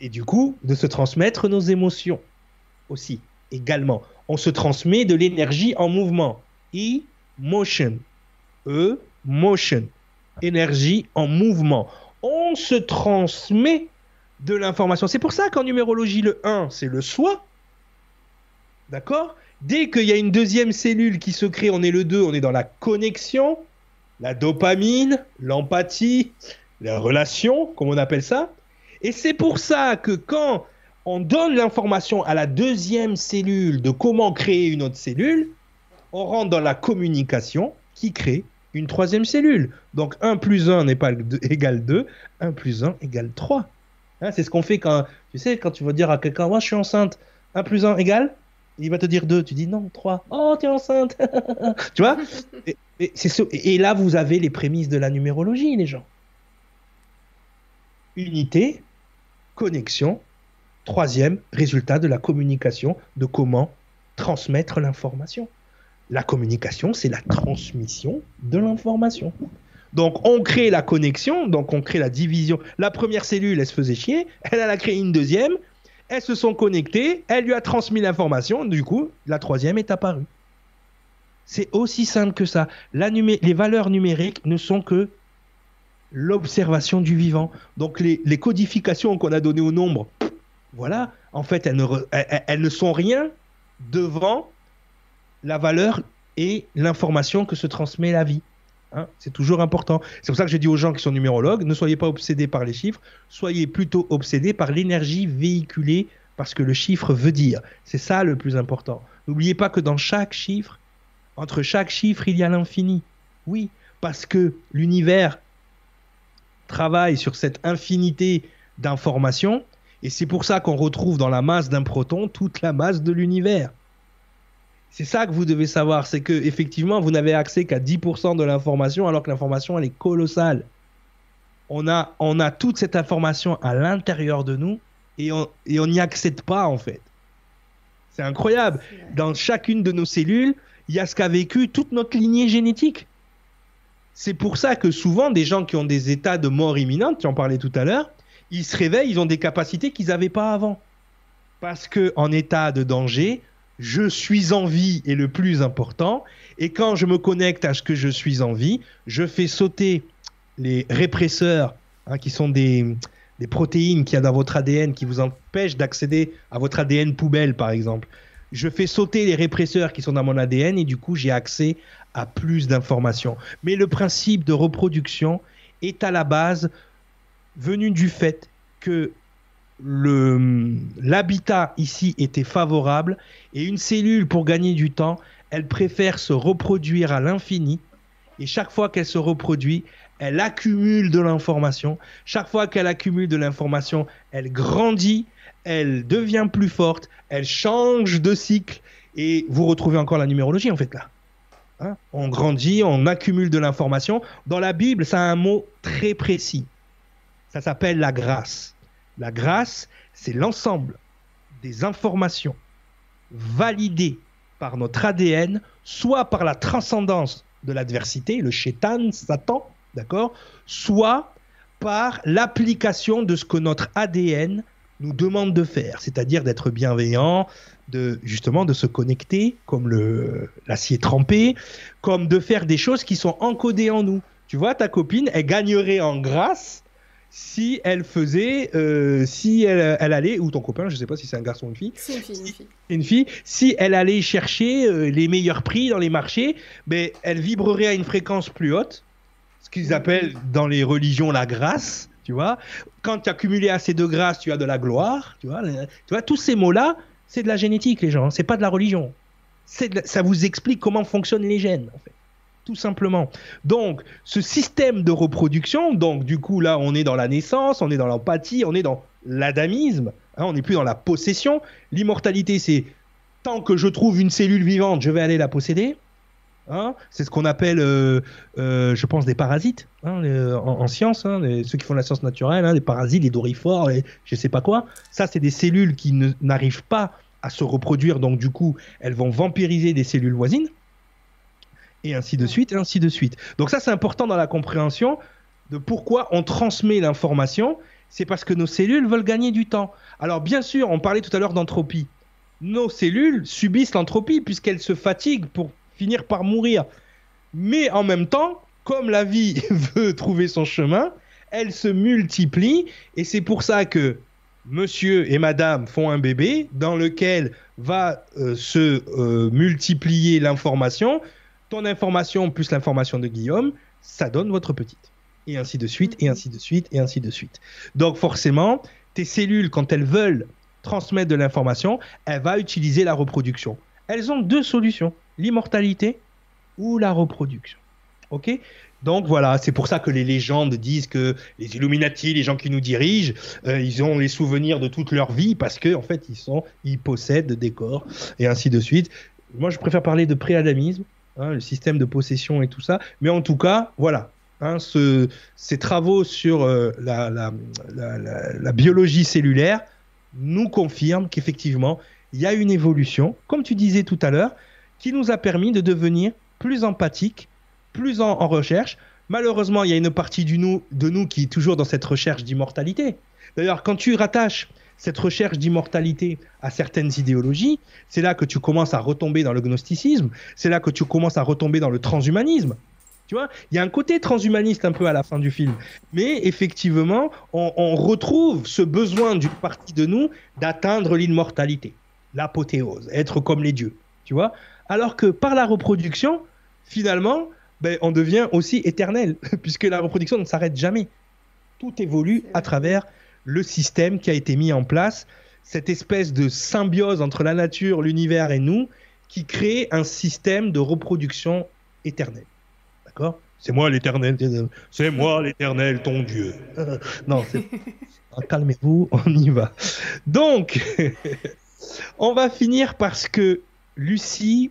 Et du coup, de se transmettre nos émotions aussi, également. On se transmet de l'énergie en mouvement. E-motion. E-motion. Énergie en mouvement. On se transmet de l'information. C'est pour ça qu'en numérologie, le 1, c'est le soi. D'accord? Dès qu'il y a une deuxième cellule qui se crée, on est le 2, on est dans la connexion, la dopamine, l'empathie, la relation, comme on appelle ça. Et c'est pour ça que quand on donne l'information à la deuxième cellule de comment créer une autre cellule, on rentre dans la communication qui crée une troisième cellule. Donc 1 plus 1 n'est pas <laughs> égal 2, 1 plus 1 égale 3. Hein, c'est ce qu'on fait quand, tu sais, quand tu vas dire à quelqu'un, moi je suis enceinte, 1 plus 1 égale, il va te dire 2, tu dis non, 3, oh tu es enceinte, <laughs> tu vois? Et là vous avez les prémices de la numérologie, les gens. Unité, connexion. Troisième, résultat de la communication, de comment transmettre l'information. La communication, c'est la transmission de l'information. Donc on crée la connexion, donc on crée la division. La première cellule, elle se faisait chier, elle a créé une deuxième, elles se sont connectées, elle lui a transmis l'information, du coup, la troisième est apparue. C'est aussi simple que ça. les valeurs numériques ne sont que l'observation du vivant. Donc les, codifications qu'on a données au nombre, voilà, en fait, elles ne, sont rien devant la valeur et l'information que se transmet la vie. Hein. c'est toujours important. C'est pour ça que je dis aux gens qui sont numérologues, ne soyez pas obsédés par les chiffres, soyez plutôt obsédés par l'énergie véhiculée parce que le chiffre veut dire. C'est ça le plus important. N'oubliez pas que dans chaque chiffre, entre chaque chiffre, il y a l'infini. Oui, parce que l'univers travaille sur cette infinité d'informations, et c'est pour ça qu'on retrouve dans la masse d'un proton toute la masse de l'univers. C'est ça que vous devez savoir, c'est que effectivement vous n'avez accès qu'à 10% de l'information alors que l'information elle est colossale. On a, on a toute cette information à l'intérieur de nous et on n'y accède pas en fait. C'est incroyable. Dans chacune de nos cellules, il y a ce qu'a vécu toute notre lignée génétique. C'est pour ça que souvent, des gens qui ont des états de mort imminente, tu en parlais tout à l'heure, ils se réveillent, ils ont des capacités qu'ils n'avaient pas avant. Parce que en état de danger, je suis en vie est le plus important. Et quand je me connecte à ce que je suis en vie, je fais sauter les répresseurs, hein, qui sont des, des protéines qu'il y a dans votre ADN qui vous empêchent d'accéder à votre ADN poubelle, par exemple. Je fais sauter les répresseurs qui sont dans mon ADN et du coup, j'ai accès à plus d'informations. Mais le principe de reproduction est à la base venu du fait que l'habitat ici était favorable et une cellule, pour gagner du temps, elle préfère se reproduire à l'infini. Et chaque fois qu'elle se reproduit, elle accumule de l'information. Chaque fois qu'elle accumule de l'information, elle grandit, elle devient plus forte, elle change de cycle. Et vous retrouvez encore la numérologie en fait là. Hein, on grandit, on accumule de l'information. Dans la Bible, ça a un mot très précis. Ça s'appelle la grâce. La grâce, c'est l'ensemble des informations validées par notre ADN, soit par la transcendance de l'adversité, le chétan, Satan, d'accord, soit par l'application de ce que notre ADN nous demande de faire, c'est-à-dire d'être bienveillant, de justement de se connecter comme le l'acier trempé, comme de faire des choses qui sont encodées en nous. Tu vois, ta copine, elle gagnerait en grâce si elle faisait, euh, si elle, elle, allait, ou ton copain, je sais pas si c'est un garçon ou une fille. C'est une fille, une fille. Une fille. Si elle allait chercher euh, les meilleurs prix dans les marchés, ben, elle vibrerait à une fréquence plus haute, ce qu'ils appellent dans les religions la grâce tu vois. Quand tu as cumulé assez de grâce, tu as de la gloire, tu vois. Tu vois, tous ces mots-là, c'est de la génétique, les gens, c'est pas de la religion. ça vous explique comment fonctionnent les gènes, en fait. Tout simplement. Donc, ce système de reproduction, donc du coup, là, on est dans la naissance, on est dans l'empathie, on est dans l'adamisme, hein, on n'est plus dans la possession. L'immortalité, c'est tant que je trouve une cellule vivante, je vais aller la posséder. Hein. c'est ce qu'on appelle, euh, euh, je pense, des parasites hein, en, science, ceux qui font la science naturelle, les parasites, les dorifores, je je sais pas quoi. Ça, c'est des cellules qui n'arrivent pas à se reproduire, donc du coup, elles vont vampiriser des cellules voisines, et ainsi de suite, et ainsi de suite. Donc ça, c'est important dans la compréhension de pourquoi on transmet l'information, c'est parce que nos cellules veulent gagner du temps. Alors bien sûr, on parlait tout à l'heure d'entropie. Nos cellules subissent l'entropie puisqu'elles se fatiguent pour finir par mourir. Mais en même temps, comme la vie <laughs> veut trouver son chemin, elles se multiplient et c'est pour ça que monsieur et madame font un bébé dans lequel va euh, se euh, multiplier l'information. Ton information plus l'information de Guillaume, ça donne votre petite. Et ainsi de suite, et ainsi de suite, et ainsi de suite. Donc forcément, tes cellules, quand elles veulent transmettre de l'information, elles vont utiliser la reproduction. Elles ont deux solutions, l'immortalité ou la reproduction. OK? Donc voilà, c'est pour ça que les légendes disent que les Illuminati, les gens qui nous dirigent, euh, ils ont les souvenirs de toute leur vie parce que en fait ils sont, ils possèdent des corps et ainsi de suite. Moi, je préfère parler de préadamisme, hein, le système de possession et tout ça. Mais en tout cas, voilà, hein, ces travaux sur euh, la, la, biologie cellulaire nous confirment qu'effectivement, il y a une évolution, comme tu disais tout à l'heure, qui nous a permis de devenir plus empathique plus en, recherche. Malheureusement, il y a une partie de nous qui est toujours dans cette recherche d'immortalité. D'ailleurs, quand tu rattaches cette recherche d'immortalité à certaines idéologies, c'est là que tu commences à retomber dans le gnosticisme, c'est là que tu commences à retomber dans le transhumanisme. Tu vois, il y a un côté transhumaniste un peu à la fin du film, mais effectivement, on, on retrouve ce besoin d'une partie de nous d'atteindre l'immortalité, l'apothéose, être comme les dieux. Tu vois, alors que par la reproduction, finalement, ben, on devient aussi éternel, <laughs> puisque la reproduction ne s'arrête jamais. Tout évolue à travers le système qui a été mis en place, cette espèce de symbiose entre la nature, l'univers et nous, qui crée un système de reproduction éternel. D'accord? C'est moi l'éternel, c'est moi l'éternel, ton Dieu. <laughs> non, <laughs> calmez-vous, on y va. Donc, on va finir parce que Lucie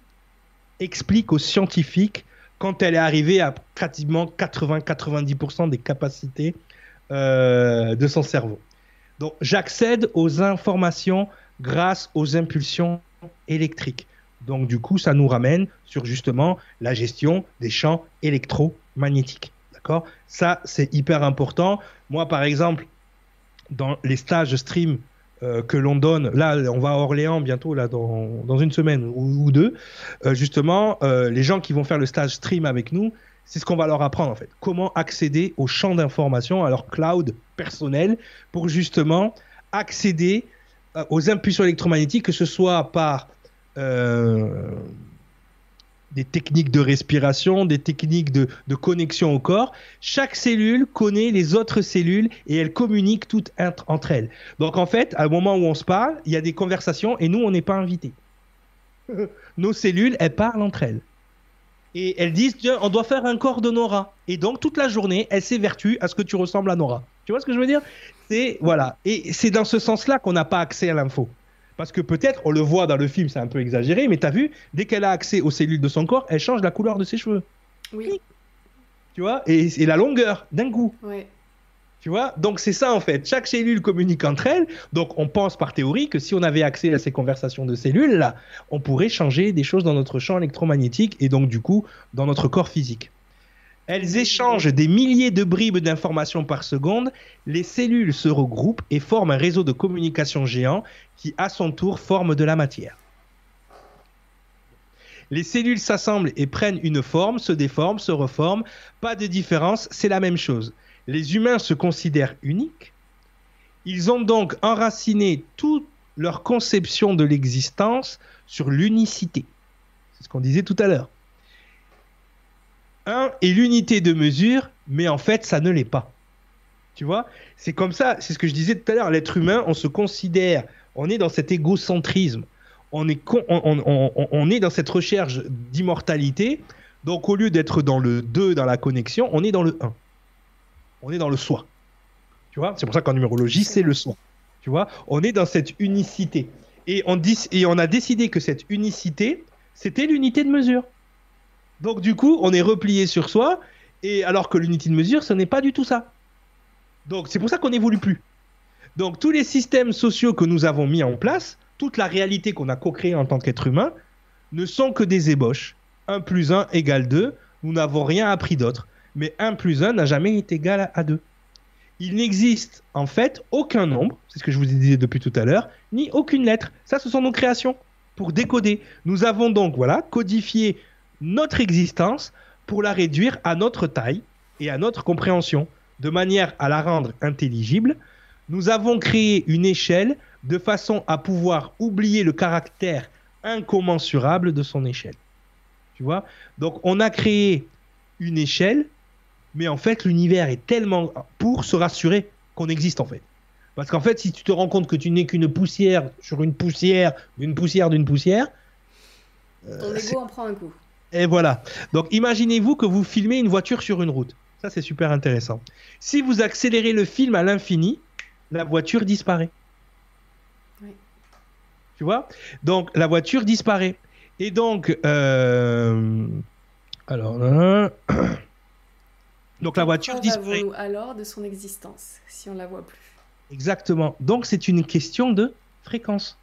explique aux scientifiques quand elle est arrivée à pratiquement 80-90% des capacités euh, de son cerveau. Donc j'accède aux informations grâce aux impulsions électriques. Donc du coup, ça nous ramène sur justement la gestion des champs électromagnétiques. D'accord? Ça, c'est hyper important. Moi, par exemple, dans les stages stream euh, que l'on donne. Là, on va à Orléans bientôt, là, dans, dans une semaine ou, deux. Euh, justement, euh, les gens qui vont faire le stage stream avec nous, c'est ce qu'on va leur apprendre en fait. Comment accéder au champ d'information, à leur cloud personnel, pour justement accéder aux impulsions électromagnétiques, que ce soit par des techniques de respiration, des techniques de, connexion au corps. Chaque cellule connaît les autres cellules et elles communiquent toutes entre elles. Donc en fait, à un moment où on se parle, il y a des conversations et nous, on n'est pas invités. <laughs> Nos cellules, elles parlent entre elles. Et elles disent, tiens, on doit faire un corps de Nora. Et donc, toute la journée, elles s'évertuent à ce que tu ressembles à Nora. Tu vois ce que je veux dire? C'est, voilà. Et c'est dans ce sens-là qu'on n'a pas accès à l'info. Parce que peut-être, on le voit dans le film, c'est un peu exagéré, mais tu as vu, dès qu'elle a accès aux cellules de son corps, elle change la couleur de ses cheveux. Oui. Tu vois et, la longueur, d'un coup. Oui. Tu vois Donc c'est ça en fait. Chaque cellule communique entre elles. Donc on pense par théorie que si on avait accès à ces conversations de cellules, là, on pourrait changer des choses dans notre champ électromagnétique et donc du coup dans notre corps physique. Elles échangent des milliers de bribes d'informations par seconde, les cellules se regroupent et forment un réseau de communication géant qui, à son tour, forme de la matière. Les cellules s'assemblent et prennent une forme, se déforment, se reforment. Pas de différence, c'est la même chose. Les humains se considèrent uniques. Ils ont donc enraciné toute leur conception de l'existence sur l'unicité. C'est ce qu'on disait tout à l'heure et l'unité de mesure, mais en fait, ça ne l'est pas. Tu vois? C'est comme ça, c'est ce que je disais tout à l'heure, l'être humain, on se considère, on est dans cet égocentrisme. on est, on, est dans cette recherche d'immortalité. Donc au lieu d'être dans le 2, dans la connexion, on est dans le 1. On est dans le soi. Tu vois? C'est pour ça qu'en numérologie, c'est le soi. Tu vois? On est dans cette unicité. Et on a décidé que cette unicité, c'était l'unité de mesure. Donc du coup, on est replié sur soi, et alors que l'unité de mesure, ce n'est pas du tout ça. Donc c'est pour ça qu'on n'évolue plus. Donc tous les systèmes sociaux que nous avons mis en place, toute la réalité qu'on a co-créée en tant qu'être humain, ne sont que des ébauches. 1 plus 1 égale 2, nous n'avons rien appris d'autre. Mais 1 plus 1 n'a jamais été égal à 2. Il n'existe en fait aucun nombre, c'est ce que je vous ai dit depuis tout à l'heure, ni aucune lettre. Ça, ce sont nos créations pour décoder. Nous avons donc voilà codifié notre existence pour la réduire à notre taille et à notre compréhension, de manière à la rendre intelligible. Nous avons créé une échelle de façon à pouvoir oublier le caractère incommensurable de son échelle. Tu vois? Donc on a créé une échelle, mais en fait l'univers est tellement pour se rassurer qu'on existe en fait. Parce qu'en fait, si tu te rends compte que tu n'es qu'une poussière sur une poussière, d'une poussière d'une poussière, ton ego en prend un coup. Et voilà. Donc imaginez-vous que vous filmez une voiture sur une route. Ça, c'est super intéressant. Si vous accélérez le film à l'infini, la voiture disparaît. Oui. Tu vois? Donc la voiture disparaît. Et donc, euh, alors, donc la voiture disparaît. alors de son existence si on la voit plus? Exactement. Donc c'est une question de fréquence.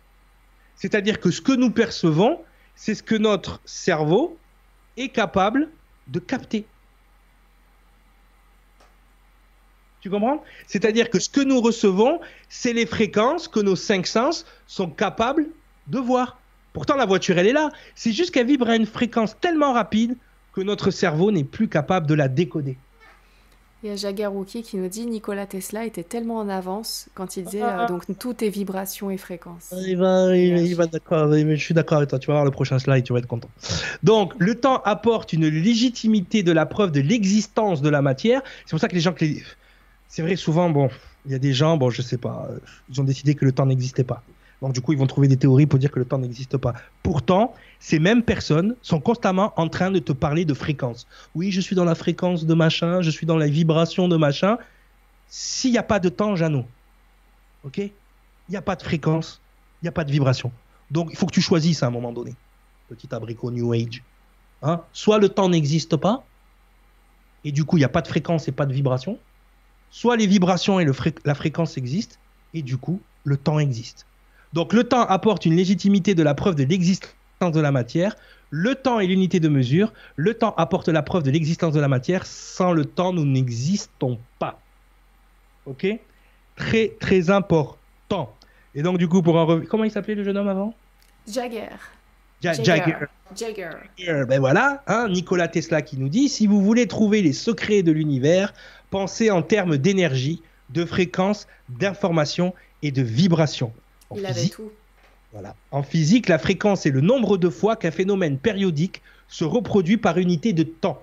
C'est-à-dire que ce que nous percevons, c'est ce que notre cerveau est capable de capter. Tu comprends? C'est-à-dire que ce que nous recevons, c'est les fréquences que nos cinq sens sont capables de voir. Pourtant, la voiture, elle est là. C'est juste qu'elle vibre à une fréquence tellement rapide que notre cerveau n'est plus capable de la décoder. Il y a Jaguar qui nous dit Nikola Tesla était tellement en avance quand il disait ah, euh, donc tout est vibration et fréquence. Il va, il, va d'accord, je suis d'accord avec toi. Tu vas voir le prochain slide, tu vas être content. Donc, le temps apporte une légitimité de la preuve de l'existence de la matière. C'est pour ça que les gens, c'est vrai, souvent, bon, il y a des gens, bon, je sais pas, ils ont décidé que le temps n'existait pas. Donc du coup, ils vont trouver des théories pour dire que le temps n'existe pas. Pourtant, ces mêmes personnes sont constamment en train de te parler de fréquence. Oui, je suis dans la fréquence de machin, je suis dans la vibration de machin. S'il n'y a pas de temps, Jeannot, ok? Il n'y a pas de fréquence, il n'y a pas de vibration. Donc il faut que tu choisisses à un moment donné. Petit abricot New Age. Hein? Soit le temps n'existe pas, et du coup il n'y a pas de fréquence et pas de vibration. Soit les vibrations et la fréquence existent, et du coup le temps existe. Donc le temps apporte une légitimité de la preuve de l'existence de la matière. Le temps est l'unité de mesure. Le temps apporte la preuve de l'existence de la matière. Sans le temps, nous n'existons pas. Ok? Très, très important. Et donc, du coup, pour un Comment il s'appelait le jeune homme avant? Jagger. Jagger. Jagger. Ben voilà, hein, Nikola Tesla qui nous dit si vous voulez trouver les secrets de l'univers, pensez en termes d'énergie, de fréquence, d'information et de vibration. Il avait tout. Voilà. En physique, la fréquence est le nombre de fois qu'un phénomène périodique se reproduit par unité de temps.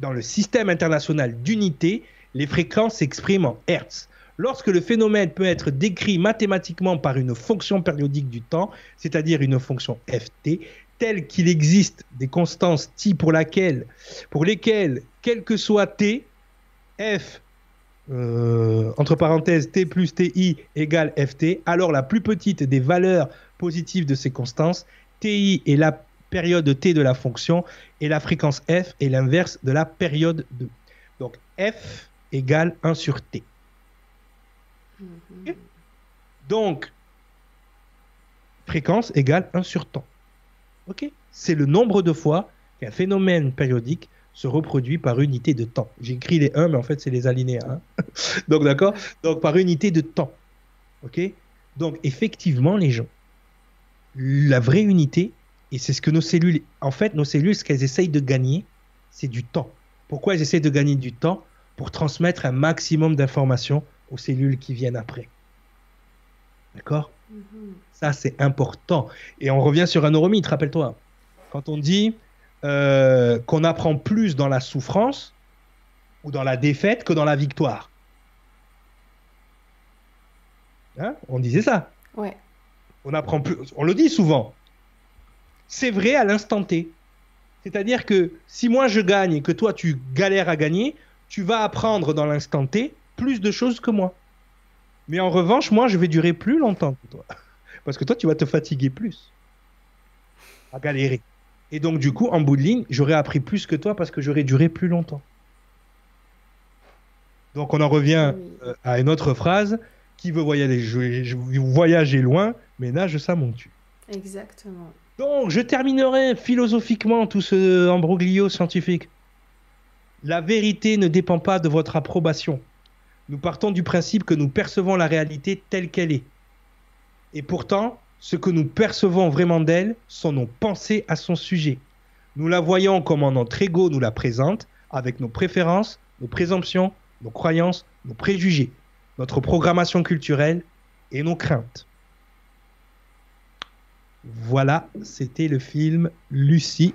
Dans le système international d'unité, les fréquences s'expriment en Hertz. Lorsque le phénomène peut être décrit mathématiquement par une fonction périodique du temps, c'est-à-dire une fonction ft, telle qu'il existe des constances t pour, laquelle, pour lesquelles, quel que soit t, f euh, entre parenthèses t plus ti égale ft, alors la plus petite des valeurs positives de ces constances, ti est la période t de la fonction et la fréquence f est l'inverse de la période de. Donc f égale 1 sur t. Mhm. Donc, fréquence égale 1 sur temps. Ok? C'est le nombre de fois qu'un phénomène périodique se reproduit par unité de temps. J'écris les 1, mais en fait, c'est les alinéas. Hein. <laughs> Donc, d'accord? Donc, par unité de temps. OK? Donc, effectivement, les gens, la vraie unité, et c'est ce que nos cellules, en fait, nos cellules, ce qu'elles essayent de gagner, c'est du temps. Pourquoi elles essayent de gagner du temps? Pour transmettre un maximum d'informations aux cellules qui viennent après. D'accord? Mm-hmm. Ça, c'est important. Et on revient sur un neuromythe, rappelle-toi. Quand on dit euh, qu'on apprend plus dans la souffrance ou dans la défaite que dans la victoire. Hein? On disait ça. Ouais. On apprend plus. On le dit souvent. C'est vrai à l'instant T. C'est-à-dire que si moi je gagne et que toi tu galères à gagner, tu vas apprendre dans l'instant T plus de choses que moi. Mais en revanche, moi je vais durer plus longtemps que toi. <laughs> Parce que toi tu vas te fatiguer plus. À galérer. Et donc du coup, en bout de ligne, j'aurais appris plus que toi parce que j'aurais duré plus longtemps. Donc on en revient euh, à une autre phrase qui veut voyager, je, voyager loin, mais nage ça mon cul. Exactement. Donc je terminerai philosophiquement tout ce embroglio scientifique. La vérité ne dépend pas de votre approbation. Nous partons du principe que nous percevons la réalité telle qu'elle est. Et pourtant, ce que nous percevons vraiment d'elle sont nos pensées à son sujet. Nous la voyons comme notre ego nous la présente, avec nos préférences, nos présomptions, nos croyances, nos préjugés, notre programmation culturelle et nos craintes. Voilà, c'était le film Lucie,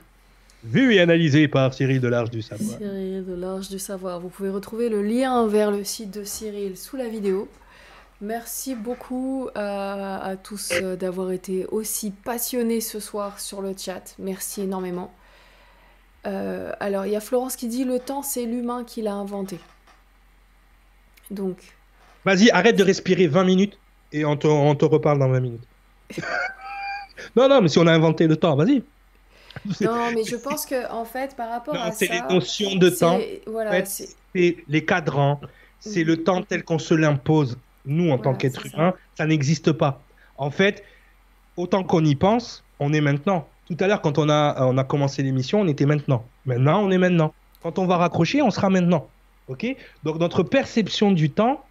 vu et analysé par Cyril Delarge du Savoir. Cyril Delarge du Savoir. Vous pouvez retrouver le lien vers le site de Cyril sous la vidéo. Merci beaucoup à, tous euh, d'avoir été aussi passionnés ce soir sur le chat. Merci énormément. Euh, alors, il y a Florence qui dit le temps, c'est l'humain qui l'a inventé. Donc. Vas-y, arrête de respirer 20 minutes et on te, reparle dans 20 minutes. <laughs> non, non, mais si on a inventé le temps, vas-y. Non, mais je pense que en fait, par rapport à ça, c'est les notions de temps. Voilà, c'est les cadrans. C'est le temps tel qu'on se l'impose. Nous, en tant qu'être humain, ça, n'existe pas. En fait, autant qu'on y pense, on est maintenant. Tout à l'heure, quand on a, on a commencé l'émission, on était maintenant. Maintenant, on est maintenant. Quand on va raccrocher, on sera maintenant. Ok? Donc notre perception du temps,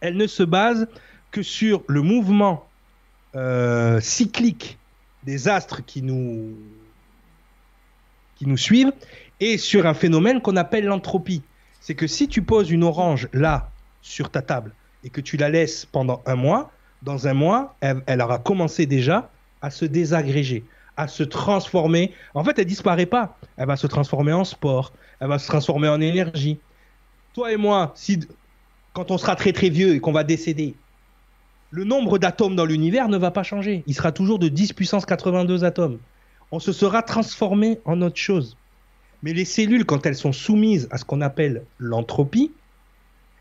elle ne se base que sur le mouvement euh, cyclique des astres qui nous, qui nous suivent et sur un phénomène qu'on appelle l'entropie. C'est que si tu poses une orange là sur ta table et que tu la laisses pendant un mois, dans un mois, elle, aura commencé déjà à se désagréger, à se transformer. En fait, elle disparaît pas. Elle va se transformer en sport, elle va se transformer en énergie, toi et moi, quand on sera très très vieux et qu'on va décéder, le nombre d'atomes dans l'univers ne va pas changer. Il sera toujours de 10 puissance 82 atomes. On se sera transformé en autre chose. Mais les cellules, quand elles sont soumises à ce qu'on appelle l'entropie,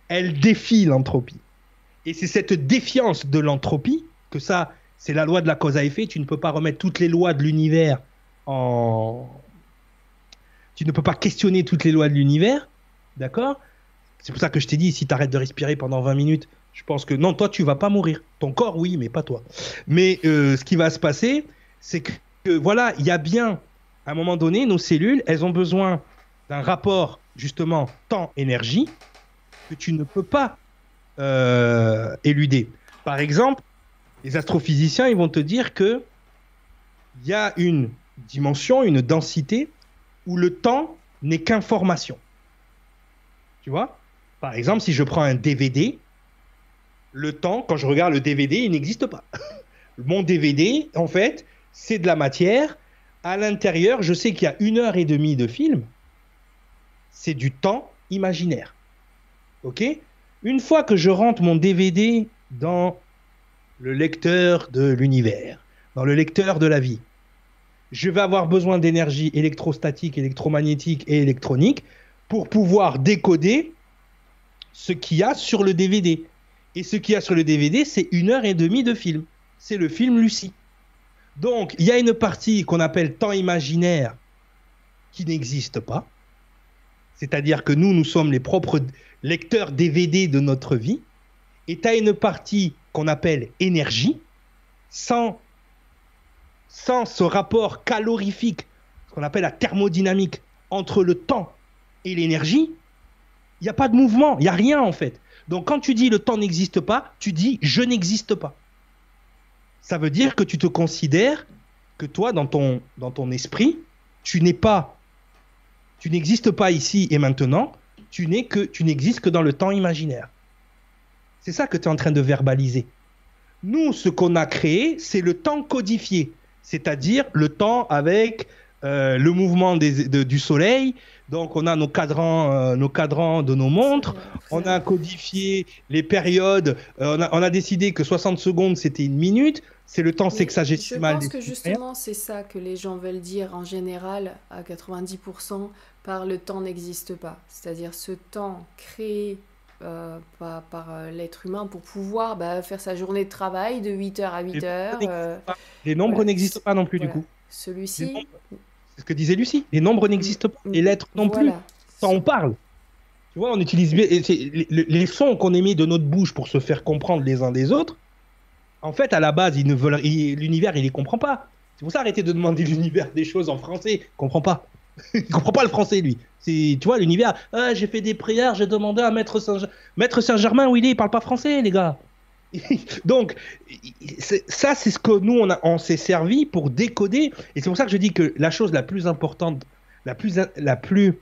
elles défient l'entropie. Et c'est cette défiance de l'entropie, que ça, c'est la loi de la cause à effet, tu ne peux pas remettre toutes les lois de l'univers en... Tu ne peux pas questionner toutes les lois de l'univers, d'accord? C'est pour ça que je t'ai dit, si tu arrêtes de respirer pendant 20 minutes, je pense que non, toi, tu vas pas mourir. Ton corps, oui, mais pas toi. Mais euh, ce qui va se passer, c'est que, voilà, il y a bien, à un moment donné, nos cellules, elles ont besoin d'un rapport, justement, temps-énergie, que tu ne peux pas euh, éluder. Par exemple, les astrophysiciens, ils vont te dire que il y a une dimension, une densité où le temps n'est qu'information. Tu vois? Par exemple, si je prends un DVD, le temps, quand je regarde le DVD, il n'existe pas. <laughs> Mon DVD, en fait, c'est de la matière. À l'intérieur, je sais qu'il y a une heure et demie de film. C'est du temps imaginaire. OK? Une fois que je rentre mon DVD dans le lecteur de l'univers, dans le lecteur de la vie, je vais avoir besoin d'énergie électrostatique, électromagnétique et électronique pour pouvoir décoder ce qu'il y a sur le DVD. Et ce qu'il y a sur le DVD, c'est une heure et demie de film. C'est le film Lucie. Donc, il y a une partie qu'on appelle temps imaginaire qui n'existe pas. C'est-à-dire que nous, nous sommes les propres lecteurs DVD de notre vie. Et tu as une partie qu'on appelle énergie, sans, ce rapport calorifique, ce qu'on appelle la thermodynamique, entre le temps et l'énergie, il n'y a pas de mouvement, il n'y a rien en fait. Donc quand tu dis le temps n'existe pas, tu dis je n'existe pas. Ça veut dire que tu te considères que toi, dans ton esprit, tu n'es pas, tu n'existes pas ici et maintenant, tu n'es que, tu n'existes que dans le temps imaginaire. C'est ça que tu es en train de verbaliser. Nous, ce qu'on a créé, c'est le temps codifié, c'est-à-dire le temps avec euh, le mouvement du soleil, Donc on a nos cadrans, euh, nos cadrans de nos montres. On a codifié les périodes. Euh, on, a, on, a, décidé que 60 secondes c'était une minute. C'est le temps sexagésimal. Je pense que justement c'est ça que les gens veulent dire en général à 90% par le temps n'existe pas. C'est-à-dire ce temps créé euh, par, par euh, l'être humain pour pouvoir bah, faire sa journée de travail de 8h à 8h. Euh, les nombres voilà. n'existent pas non plus voilà. du coup. Celui-ci. C'est ce que disait Lucie. Les nombres n'existent pas. Et l'être non voilà. plus. Ça, on parle. Tu vois, on utilise bien les, les sons qu'on émet de notre bouche pour se faire comprendre les uns des autres. En fait, à la base, ils ne veulent, l'univers, il les comprend pas. C'est pour ça, arrêtez de demander <laughs> l'univers des choses en français. Il comprend pas. <laughs> il comprend pas le français, lui. C'est, tu vois, l'univers. Ah, j'ai fait des prières, j'ai demandé à Maître Saint, Maître Saint-Germain où il est. Il parle pas français, les gars. <laughs> Donc, ça, c'est ce que nous, on, s'est servi pour décoder. Et c'est pour ça que je dis que la chose la plus importante, la plus, la plus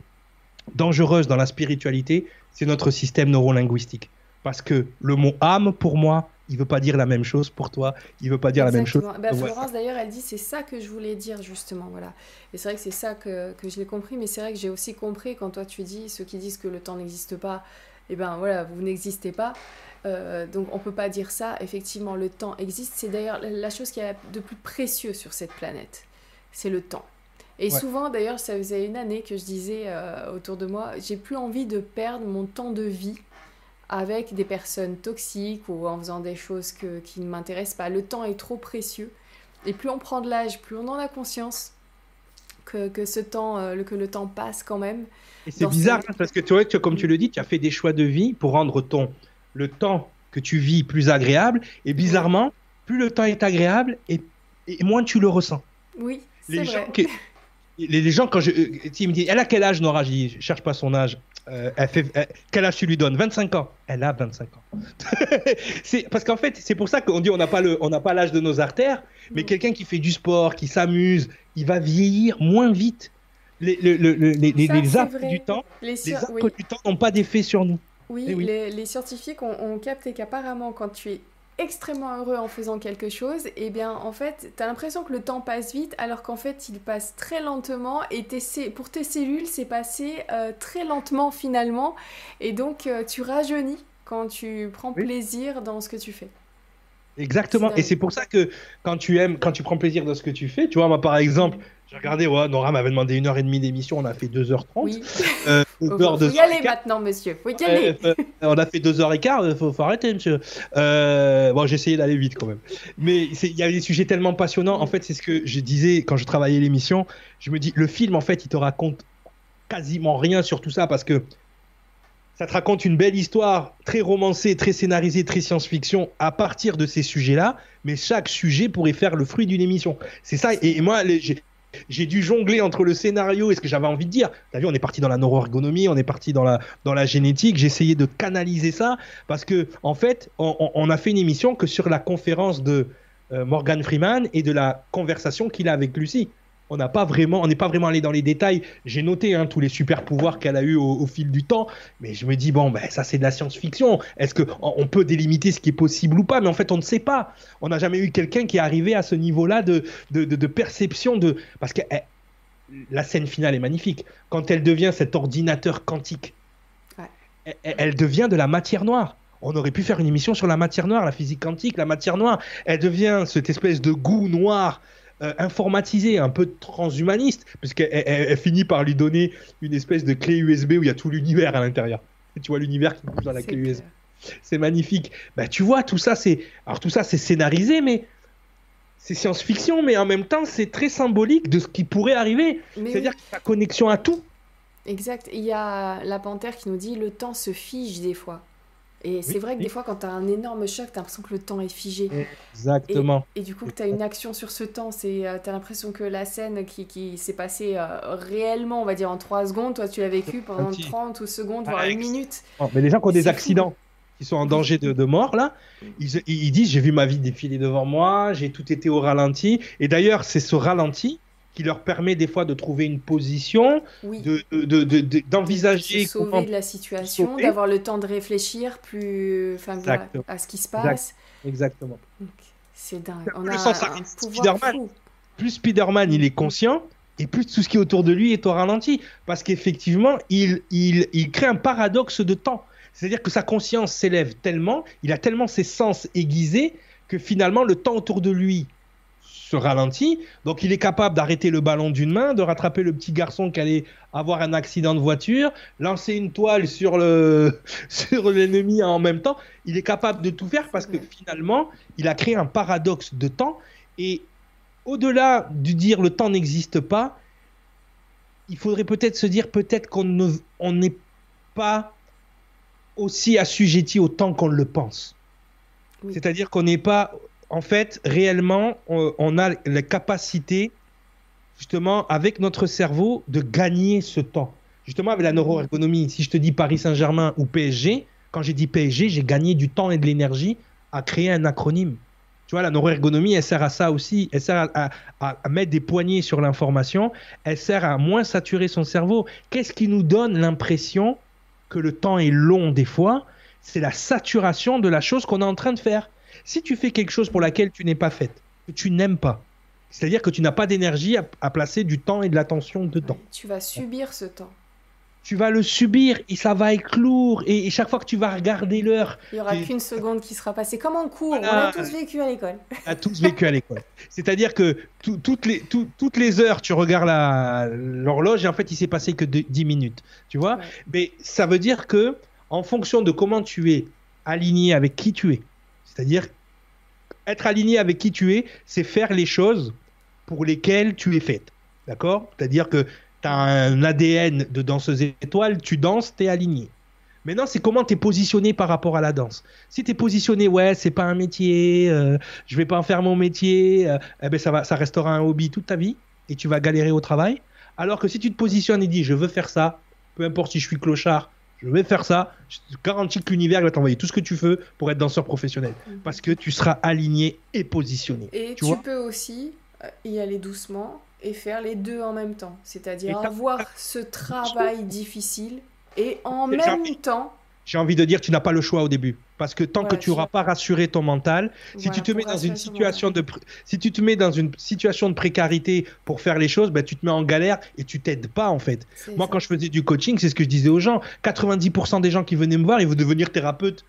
dangereuse dans la spiritualité, c'est notre système neurolinguistique. Parce que le mot âme, pour moi, il veut pas dire la même chose pour toi, il veut pas dire Exactement. la même chose. Bah, Florence d'ailleurs, elle dit c'est ça que je voulais dire justement, voilà. Et c'est vrai que c'est ça que, que je l'ai compris, mais c'est vrai que j'ai aussi compris quand toi tu dis ceux qui disent que le temps n'existe pas, et eh ben voilà, vous n'existez pas. Euh, donc on peut pas dire ça. Effectivement, le temps existe. C'est d'ailleurs la chose qui est de plus précieux sur cette planète, c'est le temps. Et ouais. souvent, d'ailleurs, ça faisait une année que je disais euh, autour de moi, j'ai plus envie de perdre mon temps de vie avec des personnes toxiques ou en faisant des choses que, qui ne m'intéressent pas. Le temps est trop précieux. Et plus on prend de l'âge, plus on en a conscience que, que, ce temps, euh, que le temps passe quand même. Et c'est bizarre ces... hein, parce que tu vois, tu, comme tu le dis, tu as fait des choix de vie pour rendre ton, le temps que tu vis plus agréable. Et bizarrement, plus le temps est agréable et, et moins tu le ressens. Oui, les vrai. gens qui, les, les, gens, quand je. Tu me dis, elle a quel âge, Nora Je dis, je cherche pas son âge. Euh, elle fait, elle, quel âge tu lui donnes 25 ans. Elle a 25 ans. <laughs> c'est parce qu'en fait, c'est pour ça qu'on dit on n'a pas le, on n'a pas l'âge de nos artères, mais mmh. quelqu'un qui fait du sport, qui s'amuse, il va vieillir moins vite. Les, les, les, les, les du temps, les, sur... oui. du temps n'ont pas d'effet sur nous. Oui, oui. Les, les, scientifiques ont, ont capté qu'apparemment, quand tu es extrêmement heureux en faisant quelque chose, et eh bien en fait, tu as l'impression que le temps passe vite alors qu'en fait, il passe très lentement et tes, pour tes cellules, c'est passé euh, très lentement finalement et donc euh, tu rajeunis quand tu prends oui. plaisir dans ce que tu fais. Exactement, et c'est pour ça que quand tu aimes, quand tu prends plaisir dans ce que tu fais, tu vois, moi par exemple, j'ai regardé, ouais, Nora m'avait demandé une heure et demie d'émission, on a fait 2h30. Oui. Euh, <laughs> faut, faut y aller maintenant, monsieur. Faut y aller. Euh, on a fait 2h15, faut, faut arrêter, monsieur. Euh, bon, j'ai essayé d'aller vite quand même. Mais il y a des sujets tellement passionnants. En fait, c'est ce que je disais quand je travaillais l'émission. Je me dis, le film, en fait, il te raconte quasiment rien sur tout ça parce que ça te raconte une belle histoire, très romancée, très scénarisée, très science-fiction à partir de ces sujets-là. Mais chaque sujet pourrait faire le fruit d'une émission. C'est ça. Et, moi, j'ai j'ai dû jongler entre le scénario et ce que j'avais envie de dire. T'as vu, on est parti dans la neuroergonomie, on est parti dans la, dans la génétique. J'ai essayé de canaliser ça parce que, en fait, on, on, a fait une émission que sur la conférence de euh, Morgan Freeman et de la conversation qu'il a avec Lucie. On n'a pas vraiment, on n'est pas vraiment allé dans les détails. J'ai noté hein, tous les super pouvoirs qu'elle a eu au, au, fil du temps, mais je me dis bon, ben ça c'est de la science-fiction. Est-ce que on peut délimiter ce qui est possible ou pas? Mais en fait, on ne sait pas. On n'a jamais eu quelqu'un qui est arrivé à ce niveau-là de, de, de, de, perception de, parce que elle, la scène finale est magnifique. Quand elle devient cet ordinateur quantique, ouais. elle, elle devient de la matière noire. On aurait pu faire une émission sur la matière noire, la physique quantique, la matière noire. Elle devient cette espèce de goût noir euh, informatisé, un peu transhumaniste, puisqu'elle elle, elle, finit par lui donner une espèce de clé USB où il y a tout l'univers à l'intérieur. Tu vois l'univers qui bouge dans la clé USB. C'est magnifique. Bah, tu vois, tout ça, c'est. Alors, tout ça, c'est scénarisé, mais. C'est science-fiction, mais en même temps, c'est très symbolique de ce qui pourrait arriver. C'est-à-dire oui. la connexion à tout. Exact. Il y a la panthère qui nous dit le temps se fige des fois. Et c'est vrai que oui. des fois, quand tu as un énorme choc, tu as l'impression que le temps est figé. Exactement. Et, et du coup, tu as une action sur ce temps. Tu as l'impression que la scène qui, qui s'est passée euh, réellement, on va dire en 3 secondes, toi, tu l'as vécu pendant 30 secondes, voire une minute. Oh, mais les gens qui ont des accidents, fou. qui sont en danger de, de mort, là, ils, ils disent J'ai vu ma vie défiler devant moi, j'ai tout été au ralenti. Et d'ailleurs, c'est ce ralenti qui leur permet des fois de trouver une position, oui. d'envisager de, de, de, sauver de la situation, d'avoir le temps de réfléchir plus, enfin, voilà, à ce qui se passe. Exactement. C'est dingue. On a un, un pouvoir fou. Plus Spider-Man, il est conscient, et plus tout ce qui est autour de lui est au ralenti. Parce qu'effectivement, il, il, il crée un paradoxe de temps. C'est-à-dire que sa conscience s'élève tellement, il a tellement ses sens aiguisés que finalement le temps autour de lui se ralentit. Donc il est capable d'arrêter le ballon d'une main, de rattraper le petit garçon qui allait avoir un accident de voiture, lancer une toile sur le <laughs> sur l'ennemi en même temps. Il est capable de tout faire parce que finalement, il a créé un paradoxe de temps et au-delà de dire le temps n'existe pas, il faudrait peut-être se dire peut-être qu'on n'est pas aussi assujetti au temps qu'on le pense. C'est-à-dire qu'on n'est pas en fait, réellement, on, a la capacité, justement, avec notre cerveau, de gagner ce temps. Justement, avec la neuroergonomie, si je te dis Paris Saint-Germain ou PSG, quand j'ai dit PSG, j'ai gagné du temps et de l'énergie à créer un acronyme. Tu vois, la neuroergonomie, elle sert à ça aussi. Elle sert à, mettre des poignées sur l'information. Elle sert à moins saturer son cerveau. Qu'est-ce qui nous donne l'impression que le temps est long des fois? C'est la saturation de la chose qu'on est en train de faire. Si tu fais quelque chose pour laquelle tu n'es pas faite, que tu n'aimes pas, c'est-à-dire que tu n'as pas d'énergie à, placer du temps et de l'attention dedans. tu vas subir ce temps. Tu vas le subir et ça va être lourd. Et, chaque fois que tu vas regarder l'heure. Il n'y aura qu'une seconde qui sera passée. Comme en cours, on a tous vécu à l'école. On a tous vécu à l'école. C'est-à-dire que toutes, les, toutes les heures, tu regardes l'horloge et en fait, il s'est passé que 10 minutes. Tu vois? Mais ça veut dire que, en fonction de comment tu es aligné avec qui tu es, c'est-à-dire être aligné avec qui tu es, c'est faire les choses pour lesquelles tu es faite. D'accord? C'est-à-dire que tu as un ADN de danseuse étoile, tu danses, tu es aligné. Maintenant, c'est comment tu es positionné par rapport à la danse. Si tu es positionné, ouais, c'est pas un métier, euh, je vais pas en faire mon métier, euh, eh ben ça, va, ça restera un hobby toute ta vie et tu vas galérer au travail. Alors que si tu te positionnes et dis, je veux faire ça, peu importe si je suis clochard, je vais faire ça, je te garantis que l'univers va t'envoyer tout ce que tu veux pour être danseur professionnel. Mhm. Parce que tu seras aligné et positionné. Et tu, peux aussi euh, y aller doucement et faire les deux en même temps. C'est-à-dire avoir ce travail difficile et en même temps j'ai envie de dire, tu n'as pas le choix au début. Parce que tant que tu n'auras pas rassuré ton mental, si tu te mets dans une situation de, si tu te mets dans une situation de précarité pour faire les choses, ben, tu te mets en galère et tu t'aides pas en fait. Moi, quand je faisais du coaching, c'est ce que je disais aux gens. 90% des gens qui venaient me voir, ils veulent devenir thérapeutes.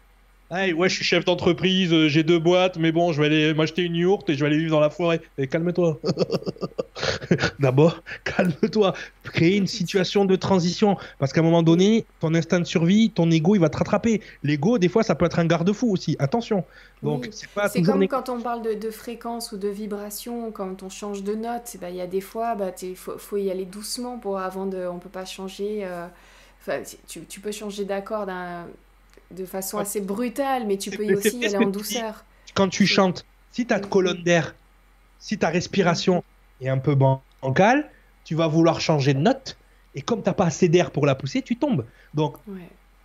Hey, ouais, je suis chef d'entreprise, euh, j'ai deux boîtes, mais bon, je vais aller m'acheter une yourte et je vais aller vivre dans la forêt. Et calme-toi. <laughs> D'abord, calme-toi. Créer une situation de transition. Parce qu'à un moment donné, ton instinct de survie, ton ego, il va te rattraper. L'ego, des fois, ça peut être un garde-fou aussi. Attention. Donc, c'est pas C'est comme quand on parle de, fréquence ou de vibration, quand on change de note, bah, il y a des fois, il bah, faut, faut, y aller doucement pour, avant de. On peut pas changer. Euh, tu, tu, peux changer d'accord d'un de façon assez brutale, mais tu peux aussi y aller en douceur. Quand tu chantes, si ta colonne d'air, si ta respiration est un peu bancale, tu vas vouloir changer de note, et comme tu n'as pas assez d'air pour la pousser, tu tombes. Donc,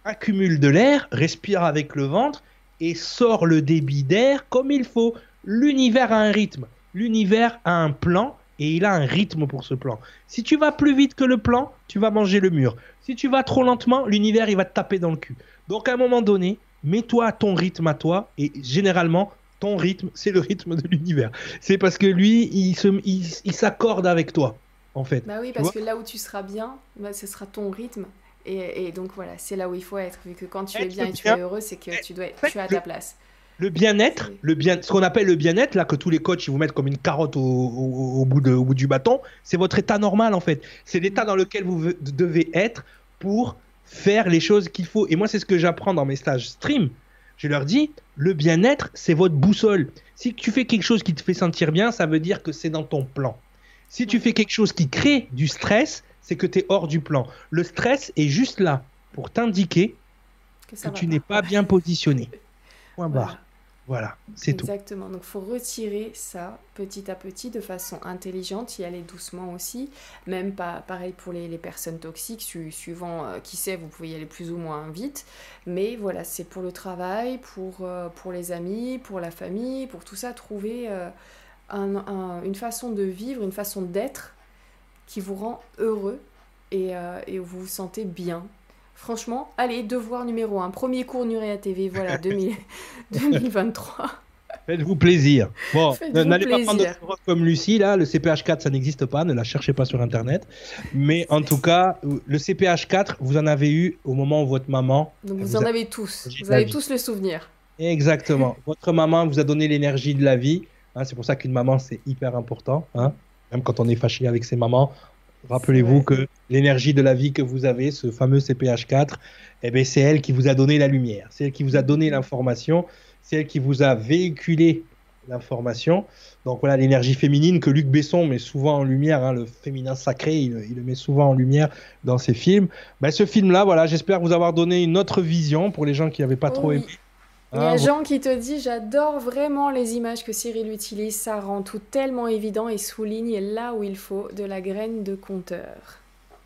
accumule de l'air, respire avec le ventre, et sors le débit d'air comme il faut. L'univers a un rythme, l'univers a un plan, et il a un rythme pour ce plan. Si tu vas plus vite que le plan, tu vas manger le mur. Si tu vas trop lentement, l'univers il va te taper dans le cul. Donc à un moment donné, mets-toi à ton rythme à toi et généralement ton rythme, c'est le rythme de l'univers. C'est parce que lui, il, se, il, s'accorde avec toi, en fait. Bah oui, parce que là où tu seras bien, bah, ce sera ton rythme. Et, donc voilà, c'est là où il faut être. Vu que quand tu es bien et tu es heureux, c'est que tu, dois, tu as ta place. Le bien-être, le bien, ce qu'on appelle le bien-être, là que tous les coachs ils vous mettent comme une carotte au, bout, de, au bout du bâton, c'est votre état normal en fait. C'est l'état dans lequel vous devez être pour faire les choses qu'il faut. Et moi, c'est ce que j'apprends dans mes stages stream. Je leur dis, le bien-être, c'est votre boussole. Si tu fais quelque chose qui te fait sentir bien, ça veut dire que c'est dans ton plan. Si tu fais quelque chose qui crée du stress, c'est que tu es hors du plan. Le stress est juste là pour t'indiquer que, tu n'es pas bien positionné. Point barre. Voilà, c'est tout. Exactement. Donc, faut retirer ça petit à petit de façon intelligente, y aller doucement aussi. Même pas pareil pour les, personnes toxiques, suivant euh, qui sait, vous pouvez y aller plus ou moins vite. Mais voilà, c'est pour le travail, pour, euh, pour les amis, pour la famille, pour tout ça, trouver euh, une façon de vivre, une façon d'être qui vous rend heureux et, et vous vous sentez bien Franchement, allez, devoir numéro 1. Premier cours Nurea TV, voilà, <laughs> 2023. Faites-vous plaisir. Bon, n'allez pas prendre de comme Lucie, là, le CPH4, ça n'existe pas, ne la cherchez pas sur Internet. Mais en tout cas, le CPH4, vous en avez eu au moment où votre maman... Donc vous, en avez tous, vous avez tous le souvenir. Exactement. <laughs> votre maman vous a donné l'énergie de la vie. Hein, c'est pour ça qu'une maman, c'est hyper important. Hein. Même quand on est fâché avec ses mamans, rappelez-vous que l'énergie de la vie que vous avez, ce fameux CPH4, eh ben, c'est elle qui vous a donné la lumière, c'est elle qui vous a donné l'information, c'est elle qui vous a véhiculé l'information. Donc voilà l'énergie féminine que Luc Besson met souvent en lumière, hein, le féminin sacré, il, le met souvent en lumière dans ses films. Ben, ce film-là, voilà, j'espère vous avoir donné une autre vision pour les gens qui n'avaient pas trop aimé. Il y a ah, Jean qui te dit J'adore vraiment les images que Cyril utilise, ça rend tout tellement évident et souligne là où il faut de la graine de compteur.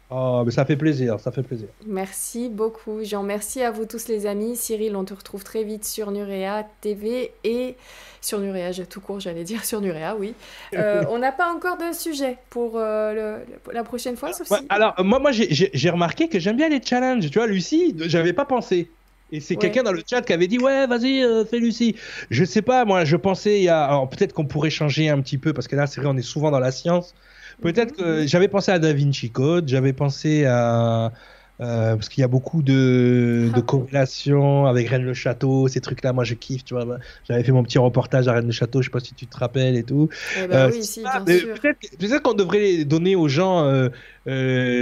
Oh, mais ça fait plaisir, ça fait plaisir. Merci beaucoup, Jean. Merci à vous tous, les amis. Cyril, on te retrouve très vite sur Nurea TV et sur Nurea, tout court, j'allais dire <laughs> sur Nurea, oui. Euh, on n'a pas encore de sujet pour euh, la prochaine fois, sauf Alors, moi, moi j'ai remarqué que j'aime bien les challenges. Tu vois, Lucie, j'avais pas pensé. Et c'est quelqu'un dans le chat qui avait dit ouais vas-y euh, fais Lucie. Je sais pas moi je pensais il y a alors peut-être qu'on pourrait changer un petit peu parce que là c'est vrai on est souvent dans la science. Peut-être que j'avais pensé à Da Vinci Code, j'avais pensé à. Euh, parce qu'il y a beaucoup de, de ah. corrélations avec Rennes le Château, ces trucs-là, moi je kiffe, tu vois. J'avais fait mon petit reportage à Rennes le Château, je sais pas si tu te rappelles et tout. Eh ben euh, oui, si. Peut-être qu'on devrait donner aux gens euh,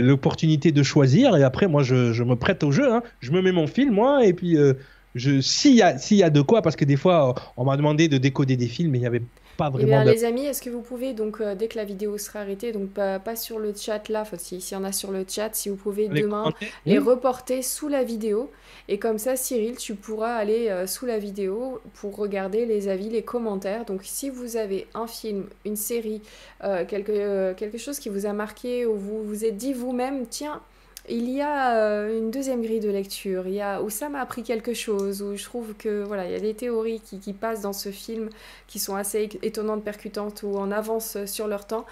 l'opportunité de choisir, et après, moi je, je, me prête au jeu, hein. je me mets mon film, moi, et puis s'il y, a, y a de quoi, parce que des fois on m'a demandé de décoder des films, mais il y avait pas eh vraiment. Les amis, est-ce que vous pouvez, donc euh, dès que la vidéo sera arrêtée, donc pas, sur le chat là, s'il y en a sur le chat, si vous pouvez demain les reporter sous la vidéo. Et comme ça, Cyril, tu pourras aller euh, sous la vidéo pour regarder les avis, les commentaires. Donc si vous avez un film, une série, euh, quelque, quelque chose qui vous a marqué ou vous vous êtes dit vous-même, tiens, il y a euh, une deuxième grille de lecture, il y a, où ça m'a appris quelque chose, où je trouve que voilà, il y a des théories qui, qui, passent dans ce film qui sont assez étonnantes, percutantes ou en avance sur leur temps.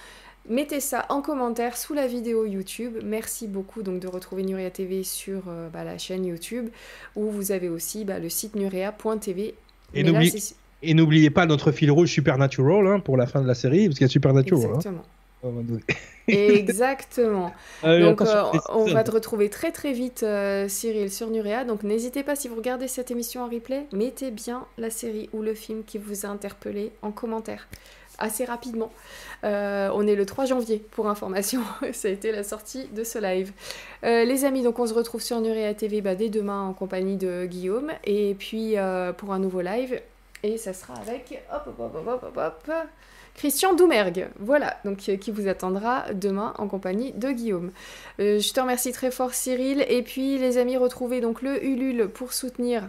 Mettez ça en commentaire sous la vidéo YouTube. Merci beaucoup donc de retrouver Nuria TV sur euh, bah, la chaîne YouTube où vous avez aussi bah, le site nurea.tv. Et n'oubliez pas notre fil rouge Supernatural hein, pour la fin de la série, parce qu'il y a Supernatural. Hein. Exactement. Exactement. <laughs> Ah donc, euh, on va te retrouver très très vite, euh, Cyril, sur Nurea. Donc, n'hésitez pas, si vous regardez cette émission en replay, mettez bien la série ou le film qui vous a interpellé en commentaire assez rapidement. Euh, on est le 3 janvier pour information, <laughs> ça a été la sortie de ce live. les amis, donc on se retrouve sur Nurea TV bah, dès demain en compagnie de Guillaume et puis pour un nouveau live et ça sera avec hop hop hop hop hop hop Christian Doumergue, voilà, donc euh, qui vous attendra demain en compagnie de Guillaume. Euh, je te remercie très fort Cyril, et puis les amis, retrouvez donc le Ulule pour soutenir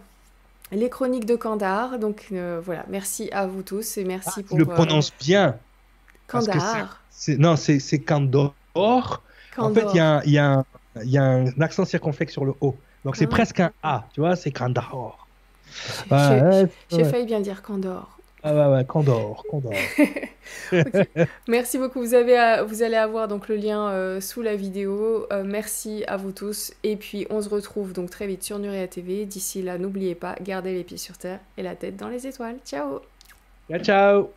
les chroniques de Kandahar. Donc euh, voilà, merci à vous tous et merci ah, pour. Tu le prononces bien. Kandahar. non, c'est Kandor. En fait, il y a, y, a y a, un accent circonflexe sur le O. Donc c'est ah. presque un A, tu vois, c'est Kandahar. J'ai failli bien dire Kandor. Ah ouais, ouais, Condor, Condor. <laughs> Merci beaucoup. Vous, avez vous allez avoir donc le lien euh, sous la vidéo. Euh, merci à vous tous. Et puis, on se retrouve donc très vite sur Nuria TV. D'ici là, n'oubliez pas, gardez les pieds sur terre et la tête dans les étoiles. Ciao Ciao, ciao